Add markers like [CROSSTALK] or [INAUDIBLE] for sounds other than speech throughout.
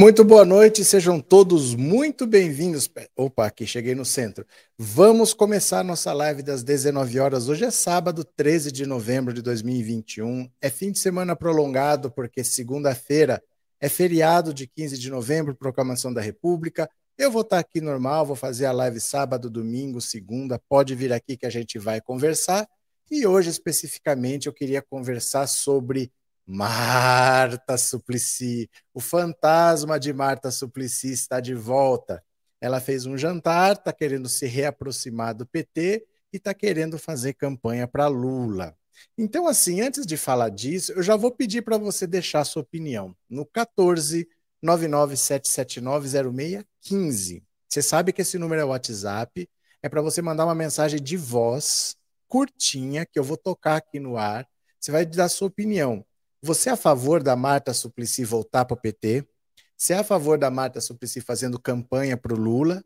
Muito boa noite, sejam todos muito bem-vindos. Opa, aqui cheguei no centro. Vamos começar nossa live das 19 horas. Hoje é sábado, 13 de novembro de 2021. É fim de semana prolongado, porque segunda-feira é feriado de 15 de novembro, proclamação da República. Eu vou estar aqui normal, vou fazer a live sábado, domingo, segunda. Pode vir aqui que a gente vai conversar. E hoje, especificamente, eu queria conversar sobre Marta Suplicy, o fantasma de Marta Suplicy está de volta. Ela fez um jantar, está querendo se reaproximar do PT e está querendo fazer campanha para Lula. Então, assim, antes de falar disso, eu já vou pedir para você deixar sua opinião no 14 997790615. Você sabe que esse número é WhatsApp, é para você mandar uma mensagem de voz curtinha que eu vou tocar aqui no ar. Você vai dar sua opinião. Você é a favor da Marta Suplicy voltar para o PT? Você é a favor da Marta Suplicy fazendo campanha para o Lula?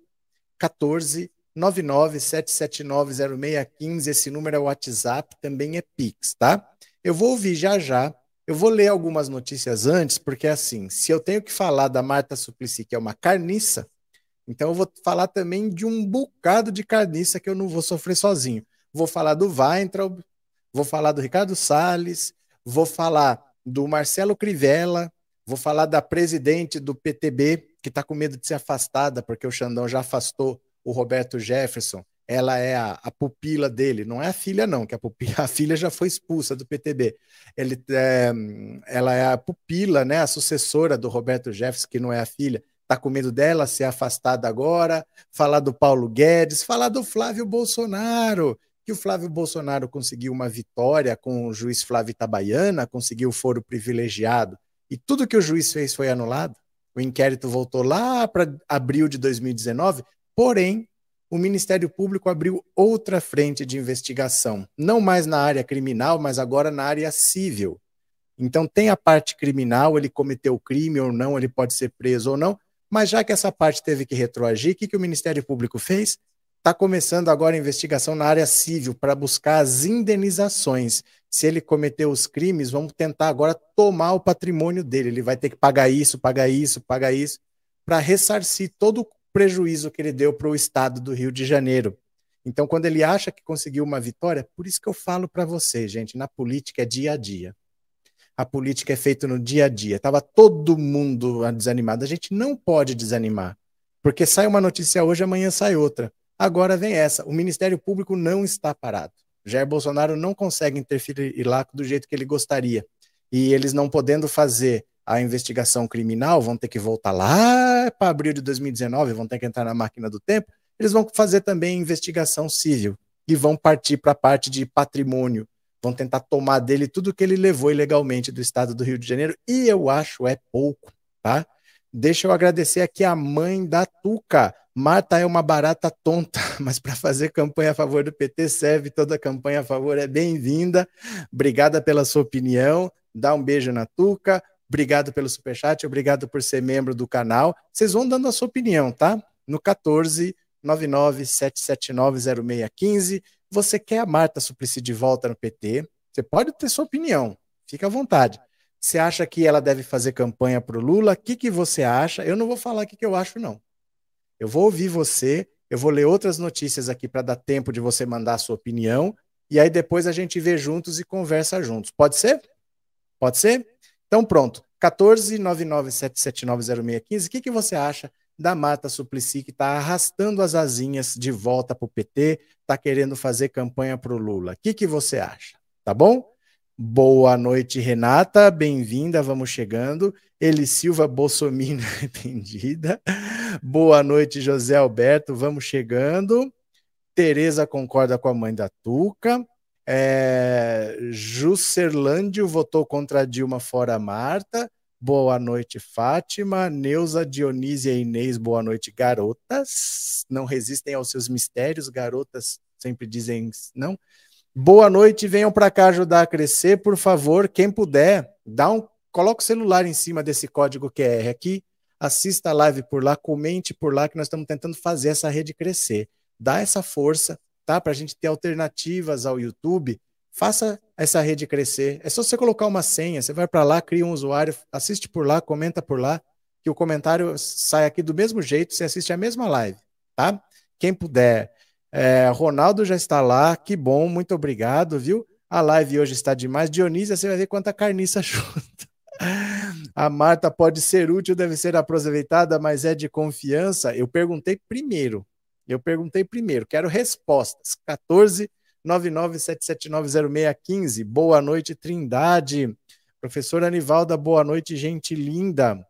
14 997790615, esse número é WhatsApp, também é Pix, tá? Eu vou ouvir já já. Eu vou ler algumas notícias antes, porque assim, se eu tenho que falar da Marta Suplicy, que é uma carniça, então eu vou falar também de um bocado de carniça que eu não vou sofrer sozinho. Vou falar do Weintraub, vou falar do Ricardo Salles, vou falar do Marcelo Crivella, vou falar da presidente do PTB, que está com medo de ser afastada, porque o Xandão já afastou o Roberto Jefferson. Ela é a, a pupila dele, não é a filha, não, que a, pupila, [LAUGHS] a filha já foi expulsa do PTB. Ele, é, ela é a pupila, né, a sucessora do Roberto Jefferson, que não é a filha. Está com medo dela ser afastada agora. Falar do Paulo Guedes, falar do Flávio Bolsonaro, que o Flávio Bolsonaro conseguiu uma vitória com o juiz Flávio Itabaiana, conseguiu foro privilegiado, e tudo que o juiz fez foi anulado. O inquérito voltou lá para abril de 2019, porém, o Ministério Público abriu outra frente de investigação, não mais na área criminal, mas agora na área civil. Então, tem a parte criminal, ele cometeu crime ou não, ele pode ser preso ou não, mas já que essa parte teve que retroagir, o que, que o Ministério Público fez? Está começando agora a investigação na área civil para buscar as indenizações. Se ele cometeu os crimes, vamos tentar agora tomar o patrimônio dele. Ele vai ter que pagar isso, pagar isso, pagar isso, para ressarcir todo o prejuízo que ele deu para o estado do Rio de Janeiro. Então, quando ele acha que conseguiu uma vitória, por isso que eu falo para você, gente, na política é dia a dia. A política é feita no dia a dia. Tava todo mundo desanimado. A gente não pode desanimar, porque sai uma notícia hoje, amanhã sai outra. Agora vem essa: o Ministério Público não está parado. Jair Bolsonaro não consegue interferir lá do jeito que ele gostaria. E eles não podendo fazer a investigação criminal, vão ter que voltar lá para abril de 2019, vão ter que entrar na máquina do tempo. Eles vão fazer também investigação civil e vão partir para a parte de patrimônio. Vão tentar tomar dele tudo que ele levou ilegalmente do estado do Rio de Janeiro. E eu acho é pouco, tá? Deixa eu agradecer aqui a mãe da Tuca. Marta é uma barata tonta, [LAUGHS] mas para fazer campanha a favor do PT serve, toda campanha a favor é bem-vinda. Obrigada pela sua opinião. Dá um beijo na Tuca. Obrigado pelo superchat, obrigado por ser membro do canal. Vocês vão dando a sua opinião, tá? No 14 997790615. Você quer a Marta Suplicy de volta no PT? Você pode ter sua opinião, fica à vontade. Você acha que ela deve fazer campanha para o Lula? O que, que você acha? Eu não vou falar o que, que eu acho, não. Eu vou ouvir você, eu vou ler outras notícias aqui para dar tempo de você mandar a sua opinião, e aí depois a gente vê juntos e conversa juntos. Pode ser? Pode ser? Então pronto. 14 997790615. O que, que você acha da Mata Suplicy que está arrastando as asinhas de volta para o PT, está querendo fazer campanha para o Lula? O que, que você acha? Tá bom? Boa noite, Renata. Bem-vinda, vamos chegando. Eli Silva Bolsominion arrependida. [LAUGHS] Boa noite, José Alberto. Vamos chegando. Tereza concorda com a mãe da Tuca. É, votou contra Dilma fora Marta. Boa noite, Fátima. Neuza, Dionísia e Inês, boa noite, garotas. Não resistem aos seus mistérios, garotas sempre dizem não. Boa noite, venham para cá ajudar a crescer, por favor. Quem puder, dá um, coloca o celular em cima desse código QR aqui, assista a live por lá, comente por lá, que nós estamos tentando fazer essa rede crescer. Dá essa força, tá? Para a gente ter alternativas ao YouTube. Faça essa rede crescer. É só você colocar uma senha, você vai para lá, cria um usuário, assiste por lá, comenta por lá. que o comentário sai aqui do mesmo jeito, você assiste a mesma live, tá? Quem puder. É, Ronaldo já está lá, que bom, muito obrigado, viu? A live hoje está demais. Dionísia, você vai ver quanta carniça [LAUGHS] junta. A Marta pode ser útil, deve ser aproveitada, mas é de confiança. Eu perguntei primeiro. Eu perguntei primeiro, quero respostas. 14 997790615. Boa noite, Trindade. Professora Anivalda, boa noite, gente linda.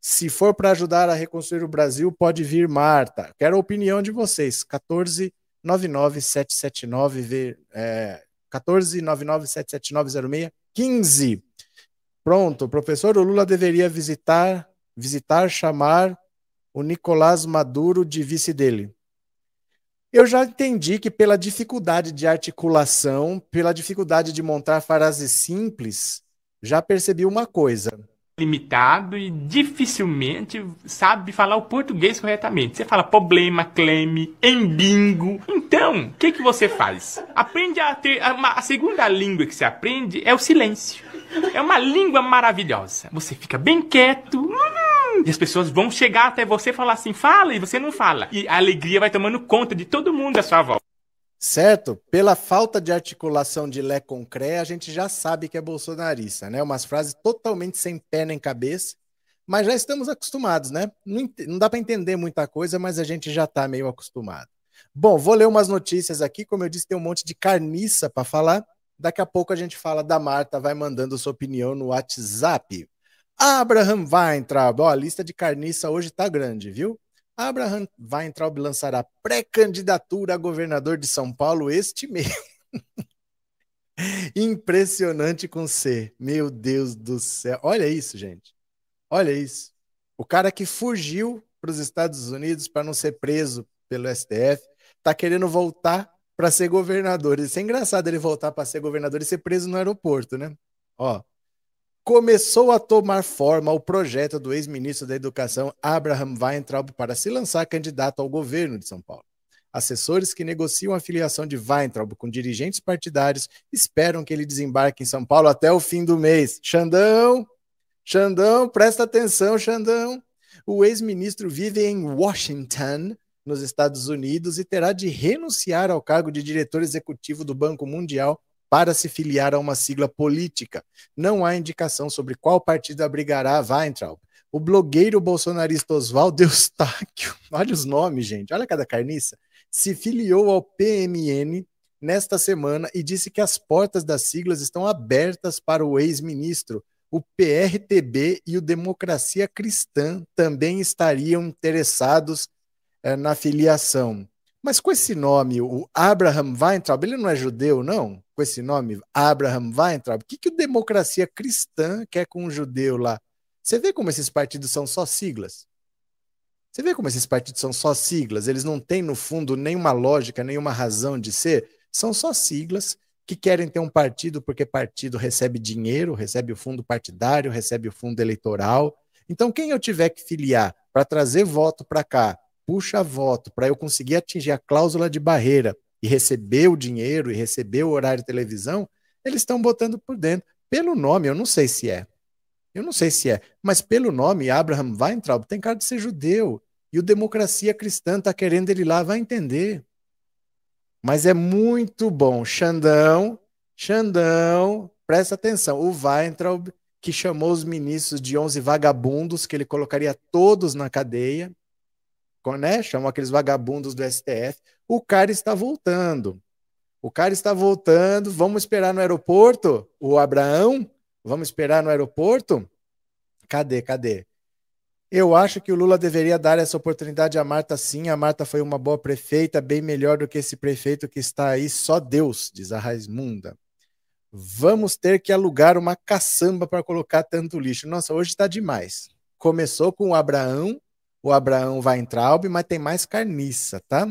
Se for para ajudar a reconstruir o Brasil, pode vir Marta. Quero a opinião de vocês. 14 99779 é, 14 997790615. Pronto, professor, o Lula deveria visitar, visitar, chamar o Nicolás Maduro de vice dele. Eu já entendi que pela dificuldade de articulação, pela dificuldade de montar frases simples, já percebi uma coisa limitado e dificilmente sabe falar o português corretamente. Você fala problema, cleme, embingo. Então, o que, que você faz? Aprende a ter. A, a segunda língua que você aprende é o silêncio. É uma língua maravilhosa. Você fica bem quieto. Hum, e as pessoas vão chegar até você e falar assim, fala, e você não fala. E a alegria vai tomando conta de todo mundo à sua volta. Certo? Pela falta de articulação de Lé com Cré, a gente já sabe que é bolsonarista, né? Umas frases totalmente sem pé nem cabeça, mas já estamos acostumados, né? Não, não dá para entender muita coisa, mas a gente já está meio acostumado. Bom, vou ler umas notícias aqui. Como eu disse, tem um monte de carniça para falar. Daqui a pouco a gente fala da Marta, vai mandando sua opinião no WhatsApp. Abraham Weintraub, ó, a lista de carniça hoje está grande, viu? Abraham Weintraub lançará pré-candidatura a governador de São Paulo este mês. [LAUGHS] Impressionante com C. Meu Deus do céu. Olha isso, gente. Olha isso. O cara que fugiu para os Estados Unidos para não ser preso pelo STF está querendo voltar para ser governador. Isso é engraçado ele voltar para ser governador e ser preso no aeroporto, né? Ó, começou a tomar forma o projeto do ex-ministro da Educação Abraham Weintraub para se lançar candidato ao governo de São Paulo. Assessores que negociam a filiação de Weintraub com dirigentes partidários esperam que ele desembarque em São Paulo até o fim do mês. Xandão, Xandão, presta atenção, Xandão. O ex-ministro vive em Washington, nos Estados Unidos, e terá de renunciar ao cargo de diretor executivo do Banco Mundial para se filiar a uma sigla política. Não há indicação sobre qual partido abrigará Weintraub. O blogueiro bolsonarista Oswaldo Eustáquio, [LAUGHS] olha os nomes, gente, olha cada carniça, se filiou ao PMN nesta semana e disse que as portas das siglas estão abertas para o ex-ministro. O PRTB e o Democracia Cristã também estariam interessados eh, na filiação. Mas com esse nome, o Abraham Weintraub, ele não é judeu, não? Com esse nome, Abraham Weintraub, o que, que o democracia cristã quer com um judeu lá? Você vê como esses partidos são só siglas? Você vê como esses partidos são só siglas? Eles não têm, no fundo, nenhuma lógica, nenhuma razão de ser. São só siglas que querem ter um partido porque partido recebe dinheiro, recebe o fundo partidário, recebe o fundo eleitoral. Então, quem eu tiver que filiar para trazer voto para cá puxa voto para eu conseguir atingir a cláusula de barreira e receber o dinheiro e receber o horário de televisão, eles estão botando por dentro. Pelo nome, eu não sei se é. Eu não sei se é, mas pelo nome, Abraham Weintraub tem cara de ser judeu. E o Democracia Cristã está querendo ele lá, vai entender. Mas é muito bom. Xandão, Xandão, presta atenção. O Weintraub, que chamou os ministros de 11 vagabundos, que ele colocaria todos na cadeia, né? Chamam aqueles vagabundos do STF. O cara está voltando. O cara está voltando. Vamos esperar no aeroporto? O Abraão? Vamos esperar no aeroporto? Cadê? Cadê? Eu acho que o Lula deveria dar essa oportunidade à Marta sim. A Marta foi uma boa prefeita, bem melhor do que esse prefeito que está aí, só Deus, diz a Raismunda. Vamos ter que alugar uma caçamba para colocar tanto lixo. Nossa, hoje está demais. Começou com o Abraão, o Abraão Weintraub, mas tem mais carniça, tá?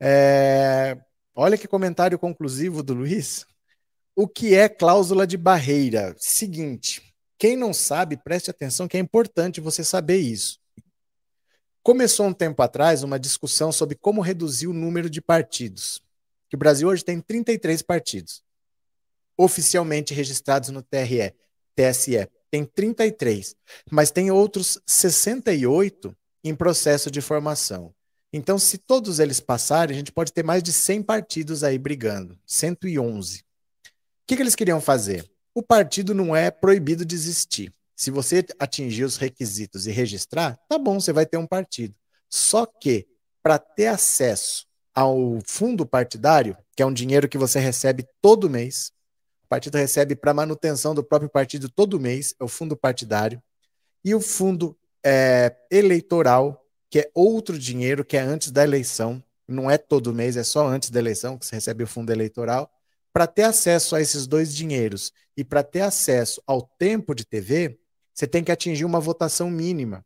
É... Olha que comentário conclusivo do Luiz. O que é cláusula de barreira? Seguinte, quem não sabe, preste atenção que é importante você saber isso. Começou um tempo atrás uma discussão sobre como reduzir o número de partidos. Que o Brasil hoje tem 33 partidos oficialmente registrados no TRE, TSE. Tem 33, mas tem outros 68 em processo de formação. Então, se todos eles passarem, a gente pode ter mais de 100 partidos aí brigando, 111. O que, que eles queriam fazer? O partido não é proibido de existir. Se você atingir os requisitos e registrar, tá bom, você vai ter um partido. Só que, para ter acesso ao fundo partidário, que é um dinheiro que você recebe todo mês, o partido recebe para manutenção do próprio partido todo mês, é o fundo partidário, e o fundo é, eleitoral, que é outro dinheiro que é antes da eleição, não é todo mês, é só antes da eleição que você recebe o fundo eleitoral. Para ter acesso a esses dois dinheiros e para ter acesso ao tempo de TV, você tem que atingir uma votação mínima.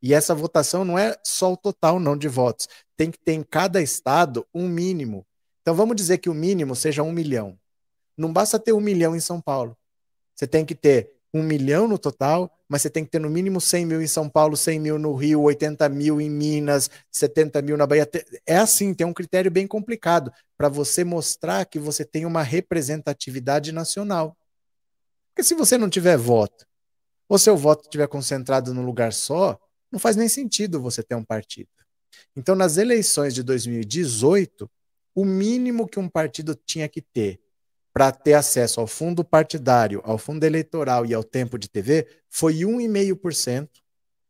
E essa votação não é só o total não de votos. Tem que ter em cada estado um mínimo. Então vamos dizer que o mínimo seja um milhão. Não basta ter um milhão em São Paulo. Você tem que ter um milhão no total, mas você tem que ter no mínimo 100 mil em São Paulo, 100 mil no Rio, 80 mil em Minas, 70 mil na Bahia. É assim, tem um critério bem complicado para você mostrar que você tem uma representatividade nacional. Porque se você não tiver voto, ou seu voto estiver concentrado num lugar só, não faz nem sentido você ter um partido. Então, nas eleições de 2018, o mínimo que um partido tinha que ter para ter acesso ao fundo partidário, ao fundo eleitoral e ao tempo de TV foi 1,5%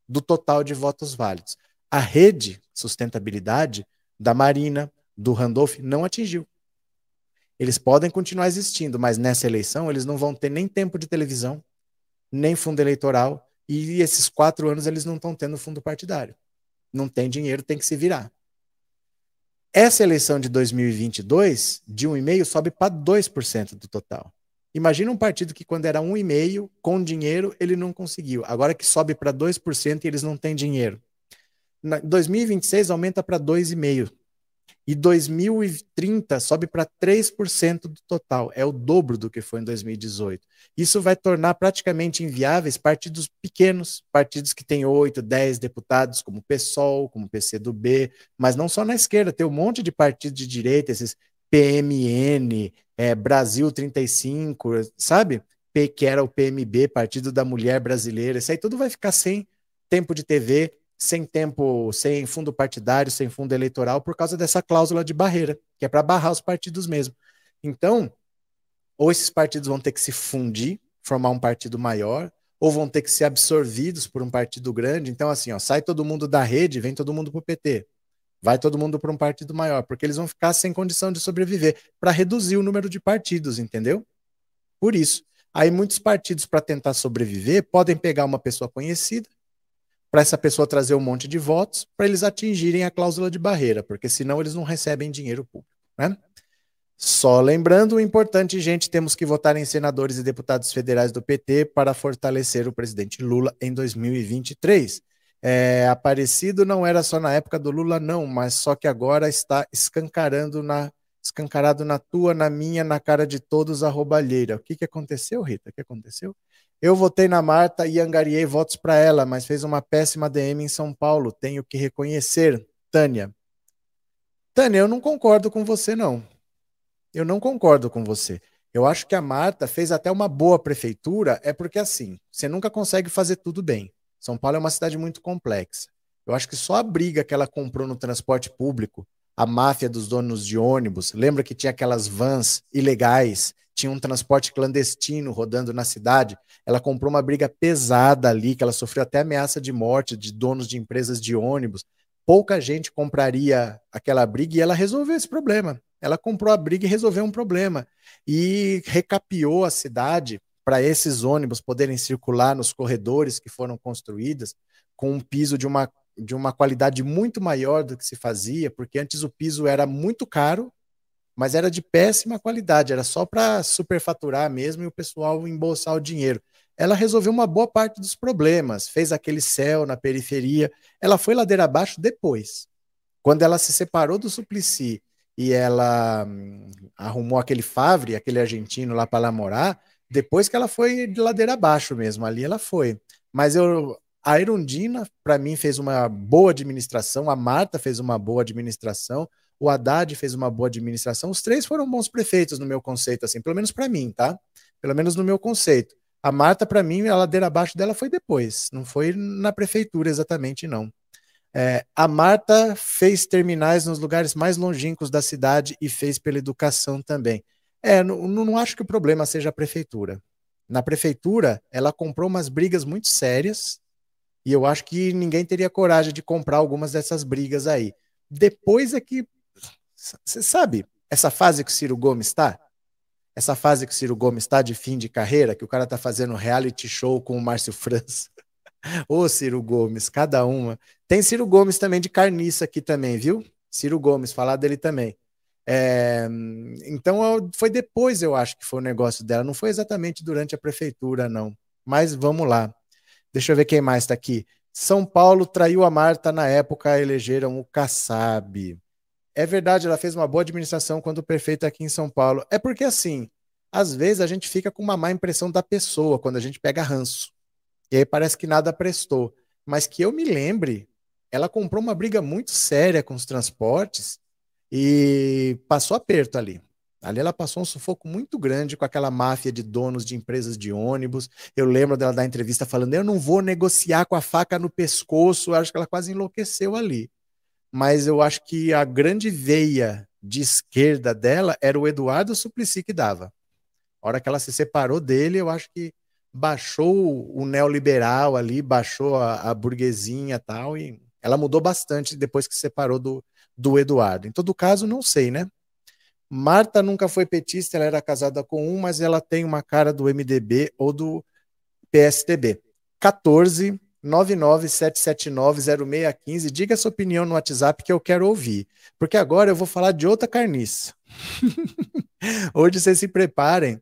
do total de votos válidos. A rede sustentabilidade da Marina, do Randolph, não atingiu. Eles podem continuar existindo, mas nessa eleição eles não vão ter nem tempo de televisão, nem fundo eleitoral, e esses quatro anos eles não estão tendo fundo partidário. Não tem dinheiro, tem que se virar. Essa eleição de 2022, de 1,5%, sobe para 2% do total. Imagina um partido que, quando era 1,5%, com dinheiro, ele não conseguiu. Agora que sobe para 2% e eles não têm dinheiro. Em 2026, aumenta para 2,5%. E 2030 sobe para 3% do total, é o dobro do que foi em 2018. Isso vai tornar praticamente inviáveis partidos pequenos, partidos que têm 8, 10 deputados, como o PSOL, como o PCdoB, mas não só na esquerda, tem um monte de partidos de direita, esses PMN, é, Brasil 35, sabe? P, que era o PMB, Partido da Mulher Brasileira, isso aí tudo vai ficar sem tempo de TV, sem tempo, sem fundo partidário, sem fundo eleitoral, por causa dessa cláusula de barreira, que é para barrar os partidos mesmo. Então, ou esses partidos vão ter que se fundir, formar um partido maior, ou vão ter que ser absorvidos por um partido grande. Então, assim, ó, sai todo mundo da rede, vem todo mundo para o PT. Vai todo mundo para um partido maior, porque eles vão ficar sem condição de sobreviver, para reduzir o número de partidos, entendeu? Por isso. Aí muitos partidos, para tentar sobreviver, podem pegar uma pessoa conhecida, para essa pessoa trazer um monte de votos para eles atingirem a cláusula de barreira, porque senão eles não recebem dinheiro público. Né? Só lembrando o importante, gente, temos que votar em senadores e deputados federais do PT para fortalecer o presidente Lula em 2023. É, Aparecido não era só na época do Lula, não, mas só que agora está escancarando na, escancarado na tua, na minha, na cara de todos a roubalheira. O que, que aconteceu, Rita? O que aconteceu? Eu votei na Marta e angariei votos para ela, mas fez uma péssima DM em São Paulo. Tenho que reconhecer. Tânia. Tânia, eu não concordo com você, não. Eu não concordo com você. Eu acho que a Marta fez até uma boa prefeitura, é porque assim, você nunca consegue fazer tudo bem. São Paulo é uma cidade muito complexa. Eu acho que só a briga que ela comprou no transporte público, a máfia dos donos de ônibus, lembra que tinha aquelas vans ilegais tinha um transporte clandestino rodando na cidade. Ela comprou uma briga pesada ali, que ela sofreu até ameaça de morte de donos de empresas de ônibus. Pouca gente compraria aquela briga e ela resolveu esse problema. Ela comprou a briga e resolveu um problema. E recapiou a cidade para esses ônibus poderem circular nos corredores que foram construídos com um piso de uma, de uma qualidade muito maior do que se fazia, porque antes o piso era muito caro mas era de péssima qualidade, era só para superfaturar mesmo e o pessoal embolsar o dinheiro. Ela resolveu uma boa parte dos problemas, fez aquele céu na periferia. Ela foi ladeira abaixo depois. Quando ela se separou do Suplicy e ela hum, arrumou aquele Favre, aquele argentino lá para morar, depois que ela foi de ladeira abaixo mesmo, ali ela foi. Mas eu, a Irundina, para mim, fez uma boa administração, a Marta fez uma boa administração, o Haddad fez uma boa administração. Os três foram bons prefeitos no meu conceito, assim, pelo menos para mim, tá? Pelo menos no meu conceito. A Marta, para mim, a ladeira abaixo dela foi depois, não foi na prefeitura exatamente, não. É, a Marta fez terminais nos lugares mais longínquos da cidade e fez pela educação também. É, não, não acho que o problema seja a prefeitura. Na prefeitura, ela comprou umas brigas muito sérias e eu acho que ninguém teria coragem de comprar algumas dessas brigas aí. Depois é que. Você sabe, essa fase que o Ciro Gomes está? Essa fase que o Ciro Gomes está de fim de carreira, que o cara tá fazendo reality show com o Márcio França. [LAUGHS] Ô, Ciro Gomes, cada uma. Tem Ciro Gomes também de carniça aqui também, viu? Ciro Gomes, falar dele também. É, então foi depois, eu acho que foi o negócio dela, não foi exatamente durante a prefeitura, não. Mas vamos lá. Deixa eu ver quem mais está aqui. São Paulo traiu a Marta na época, elegeram o Kassab. É verdade, ela fez uma boa administração quando prefeito aqui em São Paulo. É porque assim, às vezes a gente fica com uma má impressão da pessoa quando a gente pega ranço. E aí parece que nada prestou. Mas que eu me lembre, ela comprou uma briga muito séria com os transportes e passou aperto ali. Ali ela passou um sufoco muito grande com aquela máfia de donos de empresas de ônibus. Eu lembro dela dar entrevista falando: eu não vou negociar com a faca no pescoço. Eu acho que ela quase enlouqueceu ali. Mas eu acho que a grande veia de esquerda dela era o Eduardo Suplicy que dava. A hora que ela se separou dele, eu acho que baixou o neoliberal ali, baixou a, a burguesinha tal, e ela mudou bastante depois que se separou do, do Eduardo. Em todo caso, não sei, né? Marta nunca foi petista, ela era casada com um, mas ela tem uma cara do MDB ou do PSDB. 14 997790615. Diga sua opinião no WhatsApp que eu quero ouvir. Porque agora eu vou falar de outra carniça. [LAUGHS] Hoje vocês se preparem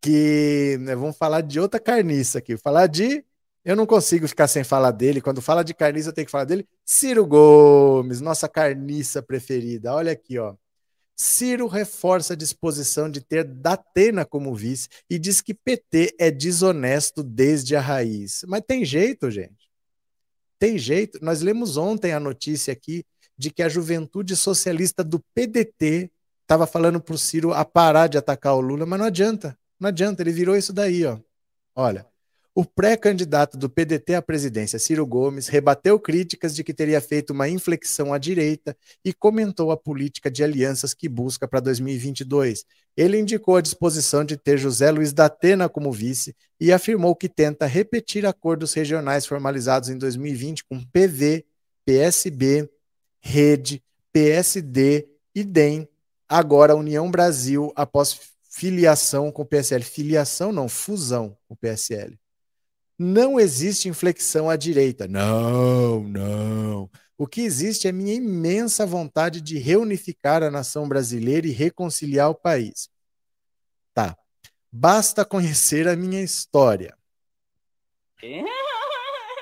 que né, vamos falar de outra carniça aqui. Falar de. Eu não consigo ficar sem falar dele. Quando fala de carniça, eu tenho que falar dele. Ciro Gomes, nossa carniça preferida. Olha aqui, ó. Ciro reforça a disposição de ter Datena como vice e diz que PT é desonesto desde a raiz. Mas tem jeito, gente. Tem jeito. Nós lemos ontem a notícia aqui de que a juventude socialista do PDT estava falando para o Ciro a parar de atacar o Lula, mas não adianta. Não adianta, ele virou isso daí, ó. Olha, o pré-candidato do PDT à presidência, Ciro Gomes, rebateu críticas de que teria feito uma inflexão à direita e comentou a política de alianças que busca para 2022. Ele indicou a disposição de ter José Luiz da Atena como vice e afirmou que tenta repetir acordos regionais formalizados em 2020 com PV, PSB, Rede, PSD e DEM, agora União Brasil, após filiação com o PSL. Filiação não, fusão com o PSL. Não existe inflexão à direita. Não, não. O que existe é minha imensa vontade de reunificar a nação brasileira e reconciliar o país. Tá. Basta conhecer a minha história.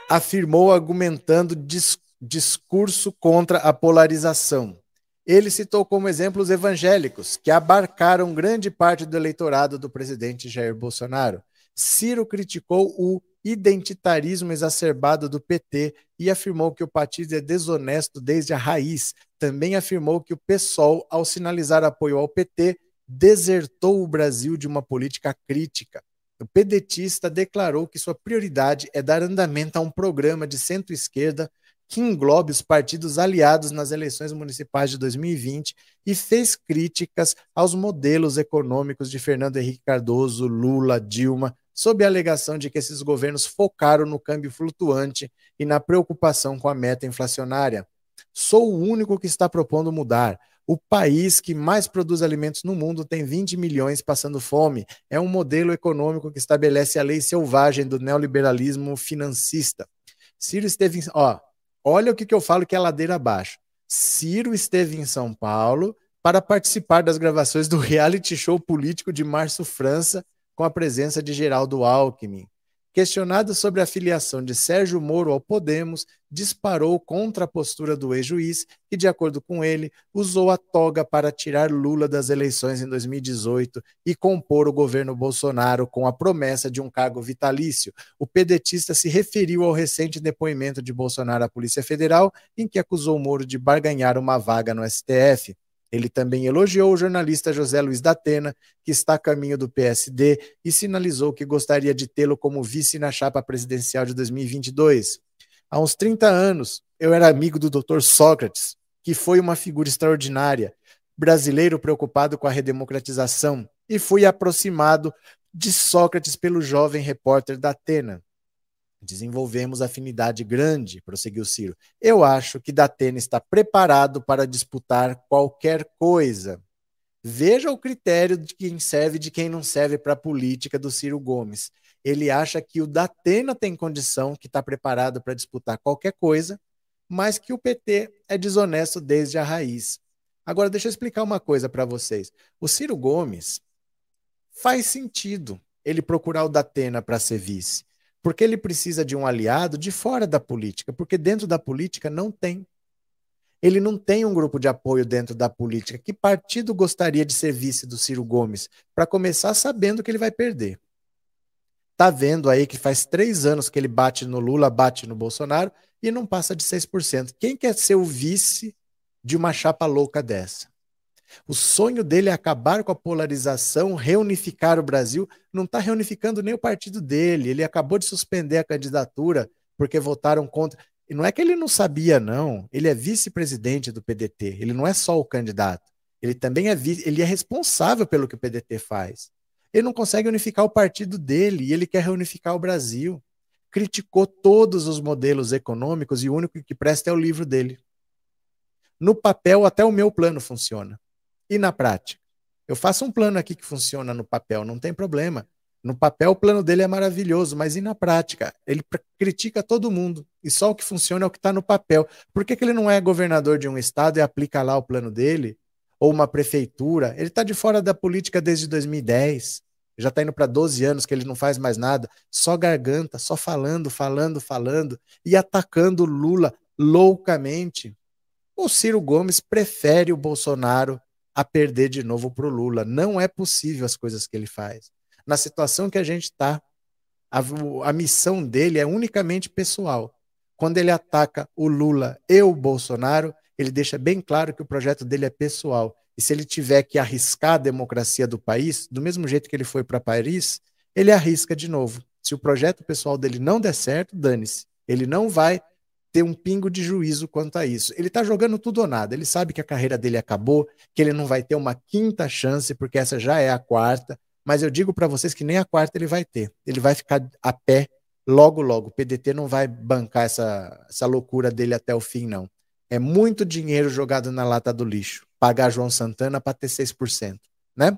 Afirmou argumentando dis discurso contra a polarização. Ele citou como exemplo os evangélicos, que abarcaram grande parte do eleitorado do presidente Jair Bolsonaro. Ciro criticou o identitarismo exacerbado do PT e afirmou que o partido é desonesto desde a raiz. Também afirmou que o PSOL, ao sinalizar apoio ao PT, desertou o Brasil de uma política crítica. O pedetista declarou que sua prioridade é dar andamento a um programa de centro-esquerda que englobe os partidos aliados nas eleições municipais de 2020 e fez críticas aos modelos econômicos de Fernando Henrique Cardoso, Lula, Dilma, sob a alegação de que esses governos focaram no câmbio flutuante e na preocupação com a meta inflacionária. Sou o único que está propondo mudar. O país que mais produz alimentos no mundo tem 20 milhões passando fome. É um modelo econômico que estabelece a lei selvagem do neoliberalismo financista. Ciro esteve em, ó, Olha o que, que eu falo que é ladeira abaixo. Ciro esteve em São Paulo para participar das gravações do reality show político de Márcio França com a presença de Geraldo Alckmin. Questionado sobre a filiação de Sérgio Moro ao Podemos, disparou contra a postura do ex-juiz, que, de acordo com ele, usou a toga para tirar Lula das eleições em 2018 e compor o governo Bolsonaro com a promessa de um cargo vitalício. O pedetista se referiu ao recente depoimento de Bolsonaro à Polícia Federal, em que acusou Moro de barganhar uma vaga no STF. Ele também elogiou o jornalista José Luiz da Atena, que está a caminho do PSD, e sinalizou que gostaria de tê-lo como vice na chapa presidencial de 2022. Há uns 30 anos, eu era amigo do Dr. Sócrates, que foi uma figura extraordinária, brasileiro preocupado com a redemocratização, e fui aproximado de Sócrates pelo jovem repórter da Atena. Desenvolvemos afinidade grande, prosseguiu Ciro. Eu acho que Datena está preparado para disputar qualquer coisa. Veja o critério de quem serve e de quem não serve para a política do Ciro Gomes. Ele acha que o Datena tem condição, que está preparado para disputar qualquer coisa, mas que o PT é desonesto desde a raiz. Agora, deixa eu explicar uma coisa para vocês. O Ciro Gomes faz sentido ele procurar o Datena para ser vice. Porque ele precisa de um aliado de fora da política, porque dentro da política não tem. Ele não tem um grupo de apoio dentro da política. Que partido gostaria de ser vice do Ciro Gomes? Para começar sabendo que ele vai perder. Tá vendo aí que faz três anos que ele bate no Lula, bate no Bolsonaro e não passa de 6%. Quem quer ser o vice de uma chapa louca dessa? O sonho dele é acabar com a polarização, reunificar o Brasil. Não está reunificando nem o partido dele. Ele acabou de suspender a candidatura porque votaram contra. E não é que ele não sabia, não. Ele é vice-presidente do PDT. Ele não é só o candidato. Ele também é, ele é responsável pelo que o PDT faz. Ele não consegue unificar o partido dele e ele quer reunificar o Brasil. Criticou todos os modelos econômicos e o único que presta é o livro dele. No papel, até o meu plano funciona. E na prática? Eu faço um plano aqui que funciona no papel, não tem problema. No papel, o plano dele é maravilhoso, mas e na prática? Ele critica todo mundo. E só o que funciona é o que está no papel. Por que, que ele não é governador de um estado e aplica lá o plano dele? Ou uma prefeitura? Ele está de fora da política desde 2010. Já está indo para 12 anos que ele não faz mais nada. Só garganta, só falando, falando, falando. E atacando Lula loucamente. O Ciro Gomes prefere o Bolsonaro a perder de novo para o Lula. Não é possível as coisas que ele faz. Na situação que a gente está, a, a missão dele é unicamente pessoal. Quando ele ataca o Lula e o Bolsonaro, ele deixa bem claro que o projeto dele é pessoal. E se ele tiver que arriscar a democracia do país, do mesmo jeito que ele foi para Paris, ele arrisca de novo. Se o projeto pessoal dele não der certo, dane-se. Ele não vai ter um pingo de juízo quanto a isso. Ele está jogando tudo ou nada. Ele sabe que a carreira dele acabou, que ele não vai ter uma quinta chance, porque essa já é a quarta. Mas eu digo para vocês que nem a quarta ele vai ter. Ele vai ficar a pé logo, logo. O PDT não vai bancar essa, essa loucura dele até o fim, não. É muito dinheiro jogado na lata do lixo. Pagar João Santana para ter 6%, né?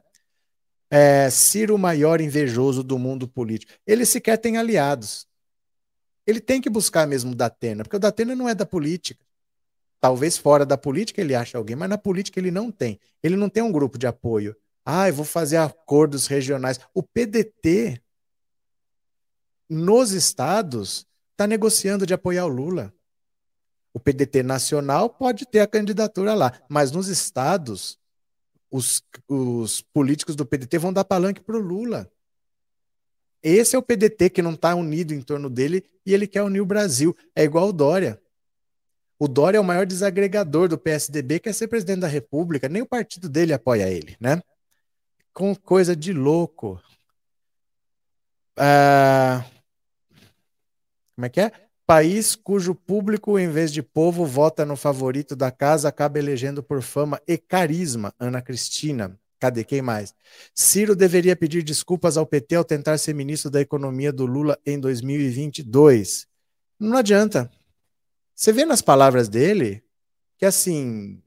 É, Ciro, o maior invejoso do mundo político. Ele sequer tem aliados ele tem que buscar mesmo o Datena, porque o Datena não é da política. Talvez fora da política ele ache alguém, mas na política ele não tem. Ele não tem um grupo de apoio. Ah, eu vou fazer acordos regionais. O PDT, nos estados, está negociando de apoiar o Lula. O PDT nacional pode ter a candidatura lá, mas nos estados, os, os políticos do PDT vão dar palanque para o Lula. Esse é o PDT que não está unido em torno dele e ele quer unir o Brasil. É igual o Dória. O Dória é o maior desagregador do PSDB, quer ser presidente da República, nem o partido dele apoia ele, né? Com coisa de louco. Ah, como é que é? País cujo público, em vez de povo, vota no favorito da casa, acaba elegendo por fama e carisma, Ana Cristina. Cadê? Quem mais? Ciro deveria pedir desculpas ao PT ao tentar ser ministro da Economia do Lula em 2022. Não adianta. Você vê nas palavras dele que, assim,